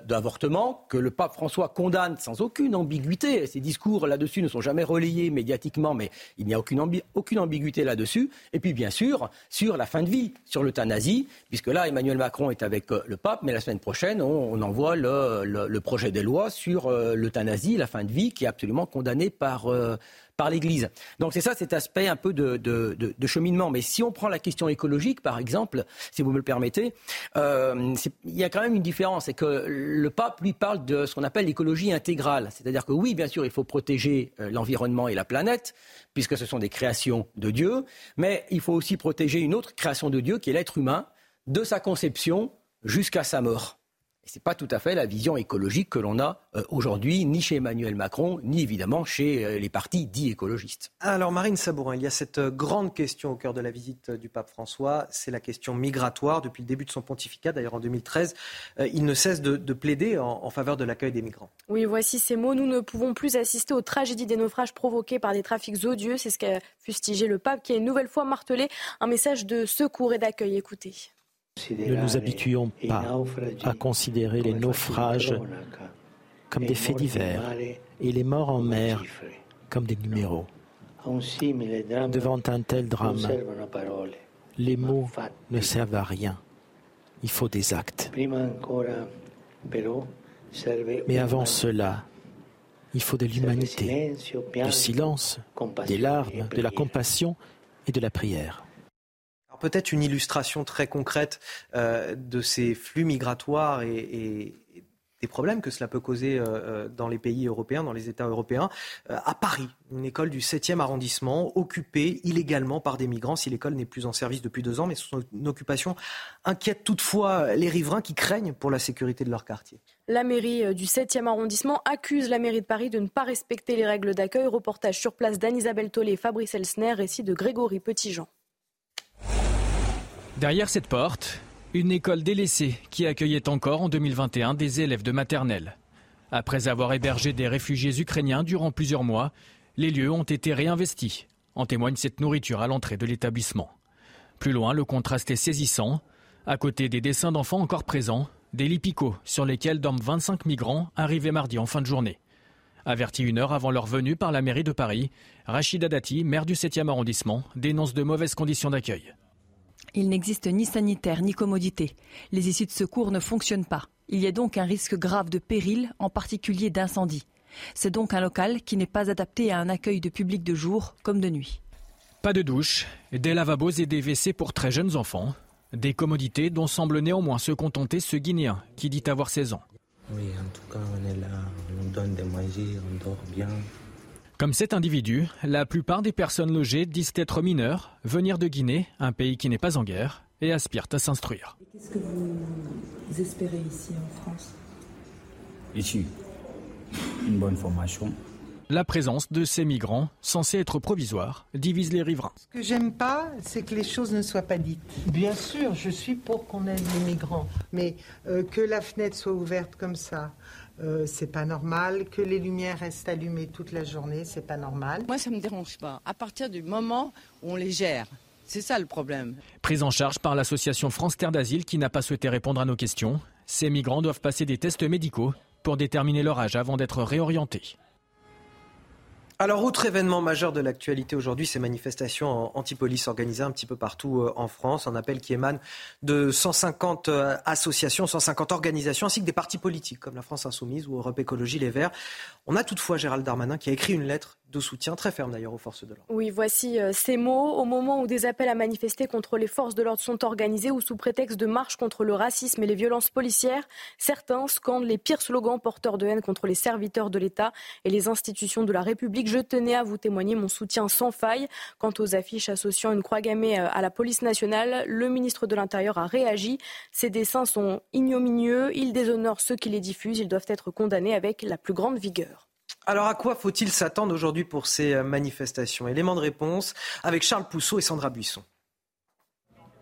d'avortement, que le pape François condamne sans aucune ambiguïté. Ses discours là-dessus ne sont jamais relayés médiatiquement, mais il n'y a aucune, aucune ambiguïté là-dessus. Et puis bien sûr, sur la fin de vie, sur l'euthanasie, puisque là, Emmanuel Macron est avec euh, le pape, mais la semaine prochaine, on, envoie le, projet des lois sur euh, l'euthanasie, la fin de vie, qui est absolument condamné par, euh, par l'Église. Donc c'est ça cet aspect un peu de, cheminement. Mais si on prend la question écologique, par exemple, si vous me le permettez, il y a quand même une différence. C'est que le pape, lui, parle de ce qu'on appelle l'écologie intégrale. C'est-à-dire que oui, bien sûr, il faut protéger l'environnement et la planète, puisque ce sont des créations de Dieu, mais il faut aussi protéger une autre création de Dieu qui est l'être humain, de sa conception jusqu'à sa mort. Ce n'est pas tout à fait la vision écologique que l'on a euh, aujourd'hui, ni chez Emmanuel Macron, ni évidemment chez euh, les partis dits écologistes. Alors Marine Sabourin, il y a cette euh, grande question au cœur de la visite du pape François, c'est la question migratoire. Depuis le début de son pontificat, d'ailleurs en 2013, il ne cesse de, plaider en, en, faveur de l'accueil des migrants. Oui, voici ces mots. Nous ne pouvons plus assister aux tragédies des naufrages provoqués par des trafics odieux. C'est ce qu'a fustigé le pape qui a une nouvelle fois martelé un message de secours et d'accueil. Écoutez. Ne nous habituons pas à considérer les naufrages comme des faits divers et les morts en mer comme des numéros. Devant un tel drame, les mots ne servent à rien. Il faut des actes. Mais avant cela, il faut de l'humanité, du silence, des larmes, de la compassion et de la prière peut-être une illustration très concrète euh, de ces flux migratoires et, des problèmes que cela peut causer euh, euh, dans les pays européens, dans les États européens. à Paris, une école du 7e arrondissement, occupée illégalement par des migrants. Si l'école n'est plus en service depuis deux ans, mais son occupation inquiète toutefois les riverains qui craignent pour la sécurité de leur quartier. La mairie du 7e arrondissement accuse la mairie de Paris de ne pas respecter les règles d'accueil. Reportage sur place d'Anne-Isabelle Tollet et Fabrice Elsner, récit de Grégory Petitjean. Derrière cette porte, une école délaissée qui accueillait encore en 2021 des élèves de maternelle. Après avoir hébergé des réfugiés ukrainiens durant plusieurs mois, les lieux ont été réinvestis. En témoigne cette nourriture à l'entrée de l'établissement. Plus loin, le contraste est saisissant. À côté des dessins d'enfants encore présents, des lits picots sur lesquels dorment 25 migrants arrivés mardi en fin de journée. Averti une heure avant leur venue par la mairie de Paris, Rachida Dati, maire du 7e arrondissement, dénonce de mauvaises conditions d'accueil. Il n'existe ni sanitaire ni commodité. Les issues de secours ne fonctionnent pas. Il y a donc un risque grave de péril, en particulier d'incendie. C'est donc un local qui n'est pas adapté à un accueil de public de jour comme de nuit. Pas de douche, des lavabos et des WC pour très jeunes enfants. Des commodités dont semble néanmoins se contenter ce Guinéen qui dit avoir 16 ans. Oui, en tout cas, on est là, on nous donne des manger, on dort bien. Comme cet individu, la plupart des personnes logées disent être mineurs, venir de Guinée, un pays qui n'est pas en guerre, et aspirent à s'instruire. Qu'est-ce que vous espérez ici en France? Ici, une bonne formation. La présence de ces migrants, censés être provisoires, divise les riverains. Ce que j'aime pas, c'est que les choses ne soient pas dites. Bien sûr, je suis pour qu'on aide les migrants, mais euh, que la fenêtre soit ouverte comme ça, euh, c'est pas normal. Que les lumières restent allumées toute la journée, c'est pas normal. Moi, ça me dérange pas. À partir du moment où on les gère. C'est ça le problème. Prise en charge par l'association France Terre d'Asile qui n'a pas souhaité répondre à nos questions. Ces migrants doivent passer des tests médicaux pour déterminer leur âge avant d'être réorientés. Alors, autre événement majeur de l'actualité aujourd'hui, ces manifestations anti-police organisées un petit peu partout euh, en France. Un appel qui émane de 150 euh, associations, 150 organisations, ainsi que des partis politiques comme la France Insoumise ou Europe Écologie Les Verts. On a toutefois Gérald Darmanin qui a écrit une lettre de soutien très ferme d'ailleurs aux forces de l'ordre. Oui, voici euh, ces mots. Au moment où des appels à manifester contre les forces de l'ordre sont organisés ou sous prétexte de marche contre le racisme et les violences policières, certains scandent les pires slogans porteurs de haine contre les serviteurs de l'État et les institutions de la République. Je tenais à vous témoigner mon soutien sans faille. Quant aux affiches associant une croix gammée euh, à la police nationale, le ministre de l'Intérieur a réagi. Ces dessins sont ignominieux, ils déshonorent ceux qui les diffusent, ils doivent être condamnés avec la plus grande vigueur. Alors à quoi faut-il s'attendre aujourd'hui pour ces euh, manifestations? Élément de réponse avec Charles Pousseau et Sandra Buisson.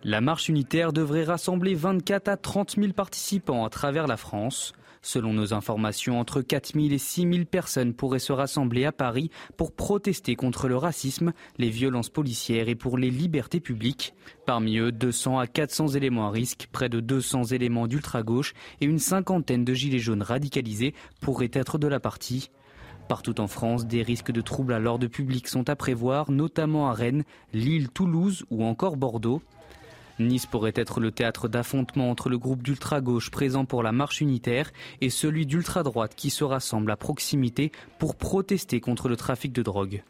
La marche unitaire devrait rassembler 24 à 30 000 participants à travers la France. Selon nos informations, entre 4 000 et 6 000 personnes pourraient se rassembler à Paris pour protester contre le racisme, les violences policières et pour les libertés publiques. Parmi eux, 200 à 400 éléments à risque, près de 200 éléments d'ultra-gauche et une cinquantaine de gilets jaunes radicalisés pourraient être de la partie. Partout en France, des risques de troubles à l'ordre public sont à prévoir, notamment à Rennes, Lille, Toulouse ou encore Bordeaux. Nice pourrait être le théâtre d'affrontements entre le groupe d'ultra-gauche présent pour la marche unitaire et celui d'ultra-droite qui se rassemble à proximité pour protester contre le trafic de drogue.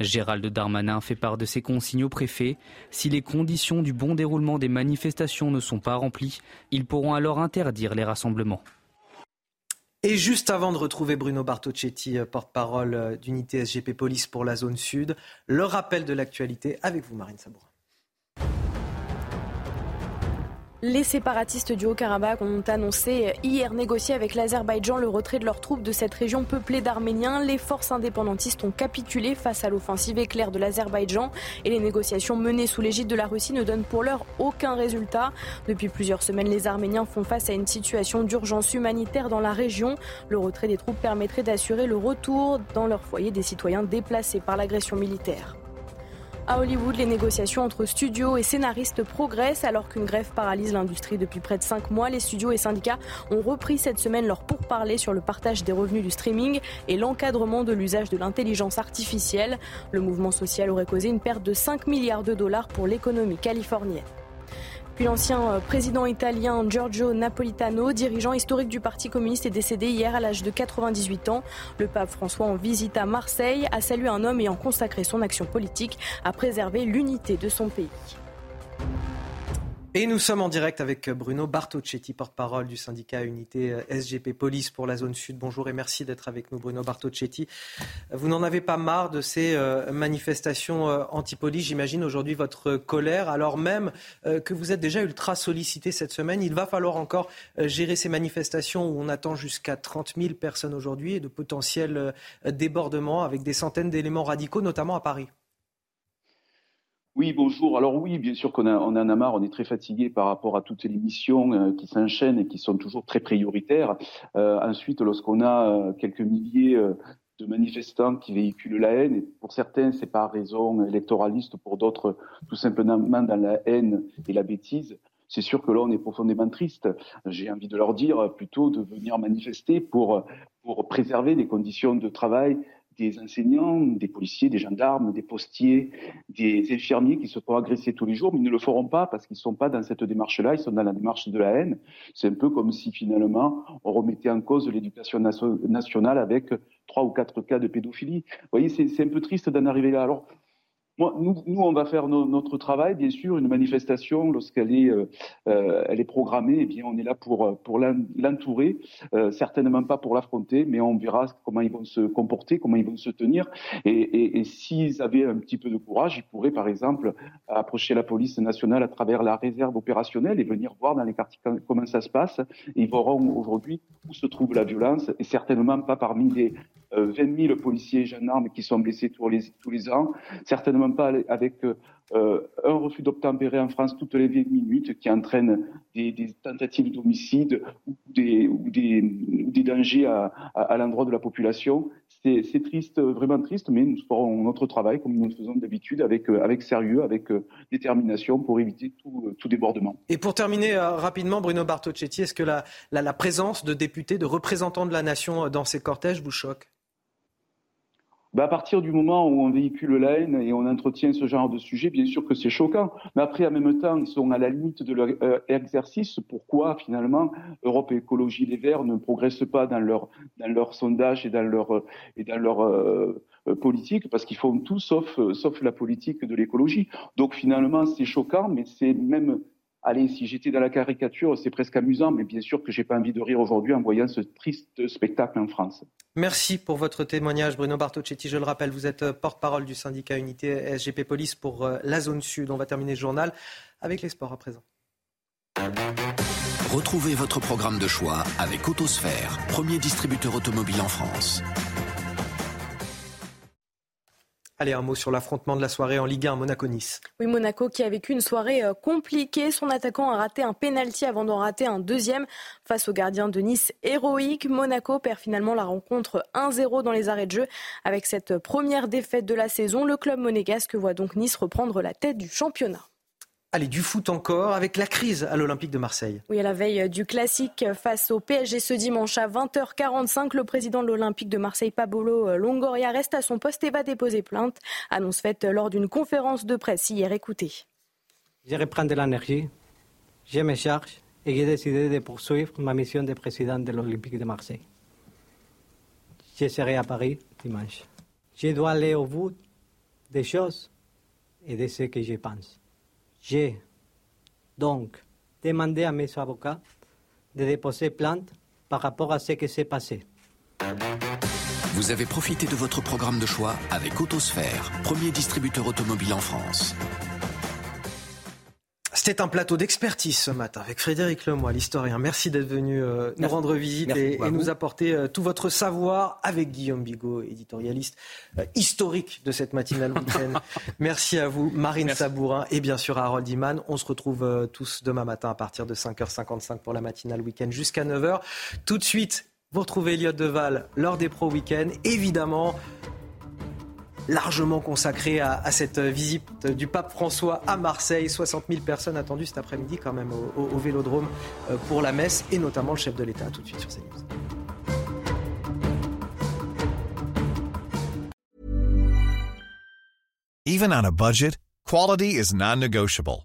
Gérald Darmanin fait part de ses consignes au préfet. Si les conditions du bon déroulement des manifestations ne sont pas remplies, ils pourront alors interdire les rassemblements. Et juste avant de retrouver Bruno Bartocchetti, euh, porte-parole euh, d'unité SGP Police pour la zone sud, le rappel de l'actualité avec vous, Marine Sabourin. Les séparatistes du Haut-Karabakh ont annoncé hier négocier avec l'Azerbaïdjan le retrait de leurs troupes de cette région peuplée d'Arméniens. Les forces indépendantistes ont capitulé face à l'offensive éclair de l'Azerbaïdjan et les négociations menées sous l'égide de la Russie ne donnent pour l'heure aucun résultat. Depuis plusieurs semaines, les Arméniens font face à une situation d'urgence humanitaire dans la région. Le retrait des troupes permettrait d'assurer le retour dans leur foyer des citoyens déplacés par l'agression militaire. À Hollywood, les négociations entre studios et scénaristes progressent alors qu'une grève paralyse l'industrie depuis près de cinq mois. Les studios et syndicats ont repris cette semaine leur pourparlers sur le partage des revenus du streaming et l'encadrement de l'usage de l'intelligence artificielle. Le mouvement social aurait causé une perte de 5 milliards de dollars pour l'économie californienne. Puis l'ancien euh, président italien Giorgio Napolitano, dirigeant historique du Parti communiste, est décédé hier à l'âge de 98 ans. Le pape François, en visite à Marseille, a salué un homme ayant consacré son action politique à préserver l'unité de son pays. Et nous sommes en direct avec Bruno Bartocchetti, porte-parole du syndicat Unité euh, SGP Police pour la zone sud. Bonjour et merci d'être avec nous, Bruno Bartocchetti. Vous n'en avez pas marre de ces euh, manifestations euh, anti-police, j'imagine, aujourd'hui votre colère, alors même que vous êtes déjà ultra sollicité cette semaine. Il va falloir encore gérer ces manifestations où on attend jusqu'à 30 000 personnes aujourd'hui et de potentiels débordements avec des centaines d'éléments radicaux, notamment à Paris. Oui, bonjour. Alors oui, bien sûr qu'on en a marre, on est très fatigué par rapport à toutes les missions euh, qui s'enchaînent et qui sont toujours très prioritaires. Euh, ensuite, lorsqu'on a euh, quelques milliers de manifestants qui véhiculent la haine, et pour certains, c'est pas raison électoraliste, pour d'autres, tout simplement dans la haine et la bêtise, c'est sûr que là, on est profondément triste. J'ai envie de leur dire plutôt de venir manifester pour, préserver des conditions de travail des enseignants, des policiers, des gendarmes, des postiers, des infirmiers qui se font agresser tous les jours, mais ils ne le feront pas parce qu'ils ne sont pas dans cette démarche-là, ils sont dans la démarche de la haine. C'est un peu comme si finalement on remettait en cause l'éducation nationale avec trois ou quatre cas de pédophilie. Vous voyez, c'est un peu triste d'en arriver là. Alors, nous, on va faire notre travail, bien sûr. Une manifestation, lorsqu'elle est, euh, euh, elle est programmée, eh bien, on est là pour pour l'entourer, euh, certainement pas pour l'affronter, mais on verra comment ils vont se comporter, comment ils vont se tenir. Et, et, et s'ils avaient un petit peu de courage, ils pourraient, par exemple, approcher la police nationale à travers la réserve opérationnelle et venir voir dans les quartiers comment ça se passe. Ils verront aujourd'hui où se trouve la violence, et certainement pas parmi les 20 000 policiers et gendarmes qui sont blessés tous les tous les ans, certainement pas avec euh, un refus d'obtempérer en France toutes les 20 minutes qui entraîne des, tentatives d'homicide ou des, dangers à, l'endroit de la population. C'est triste, vraiment triste, mais nous ferons notre travail comme nous le faisons d'habitude, avec, avec sérieux, avec euh, détermination pour éviter tout, débordement. Et pour terminer euh, rapidement, Bruno Bartocchetti, est-ce que la présence de députés, de représentants de la nation dans ces cortèges vous choque? Bah à partir du moment où on véhicule la haine et on entretient ce genre de sujet, bien sûr que c'est choquant. Mais après, en même temps, ils sont à la limite de leur euh, exercice. Pourquoi, finalement, Europe Écologie Les Verts ne progressent pas dans leur, dans leur sondage et dans leur, et dans leur euh, politique? Parce qu'ils font tout sauf, sauf la politique de l'écologie. Donc, finalement, c'est choquant, mais c'est même allez, si j'étais dans la caricature, c'est presque amusant, mais bien sûr que j'ai pas envie de rire aujourd'hui en voyant ce triste spectacle en France. Merci pour votre témoignage, Bruno Bartocchetti. Je le rappelle, vous êtes euh, porte-parole du syndicat Unité SGP Police pour euh, la zone sud. On va terminer le journal avec les sports à présent. Retrouvez votre programme de choix avec Autosphère, premier distributeur automobile en France. Allez, un mot sur l'affrontement de la soirée en Ligue 1 Monaco-Nice. Oui, Monaco qui a vécu une soirée euh, compliquée. Son attaquant a raté un pénalty avant d'en rater un deuxième face au gardien de Nice héroïque. Monaco perd finalement la rencontre 1-0 dans les arrêts de jeu. Avec cette première défaite de la saison, le club monégasque voit donc Nice reprendre la tête du championnat. Allez, du foot encore avec la crise à l'Olympique de Marseille. Oui, à la veille du classique face au PSG ce dimanche à 20h45, le président de l'Olympique de Marseille, Pablo Longoria, reste à son poste et va déposer plainte. Annonce faite lors d'une conférence de presse hier. Écoutez. Je reprends de l'énergie, je me charge et j'ai décidé de poursuivre ma mission de président de l'Olympique de Marseille. Je serai à Paris dimanche. Je dois aller au bout des choses et de ce que je pense. J'ai donc demandé à mes avocats de déposer plainte par rapport à ce qui s'est passé. Vous avez profité de votre programme de choix avec Autosphère, premier distributeur automobile en France. C'était un plateau d'expertise ce matin avec Frédéric Lemoy, l'historien. Merci d'être venu euh, nous rendre visite et, nous apporter euh, tout votre savoir avec Guillaume Bigot, éditorialiste euh, historique de cette matinale [LAUGHS] week-end. Merci à vous, Marine Sabourin et bien sûr à Harold Iman. On se retrouve tous demain matin à partir de 5h55 pour la matinale week-end jusqu'à 9h. Tout de suite, vous retrouvez Elliot Deval lors des Pro Week-end. Évidemment, largement consacré à, cette visite du pape François à Marseille. 60 000 personnes attendues cet après-midi quand même au, Vélodrome euh, pour la messe et notamment le chef de l'État. Tout de suite sur CNews. Even on a budget, quality is non-negotiable.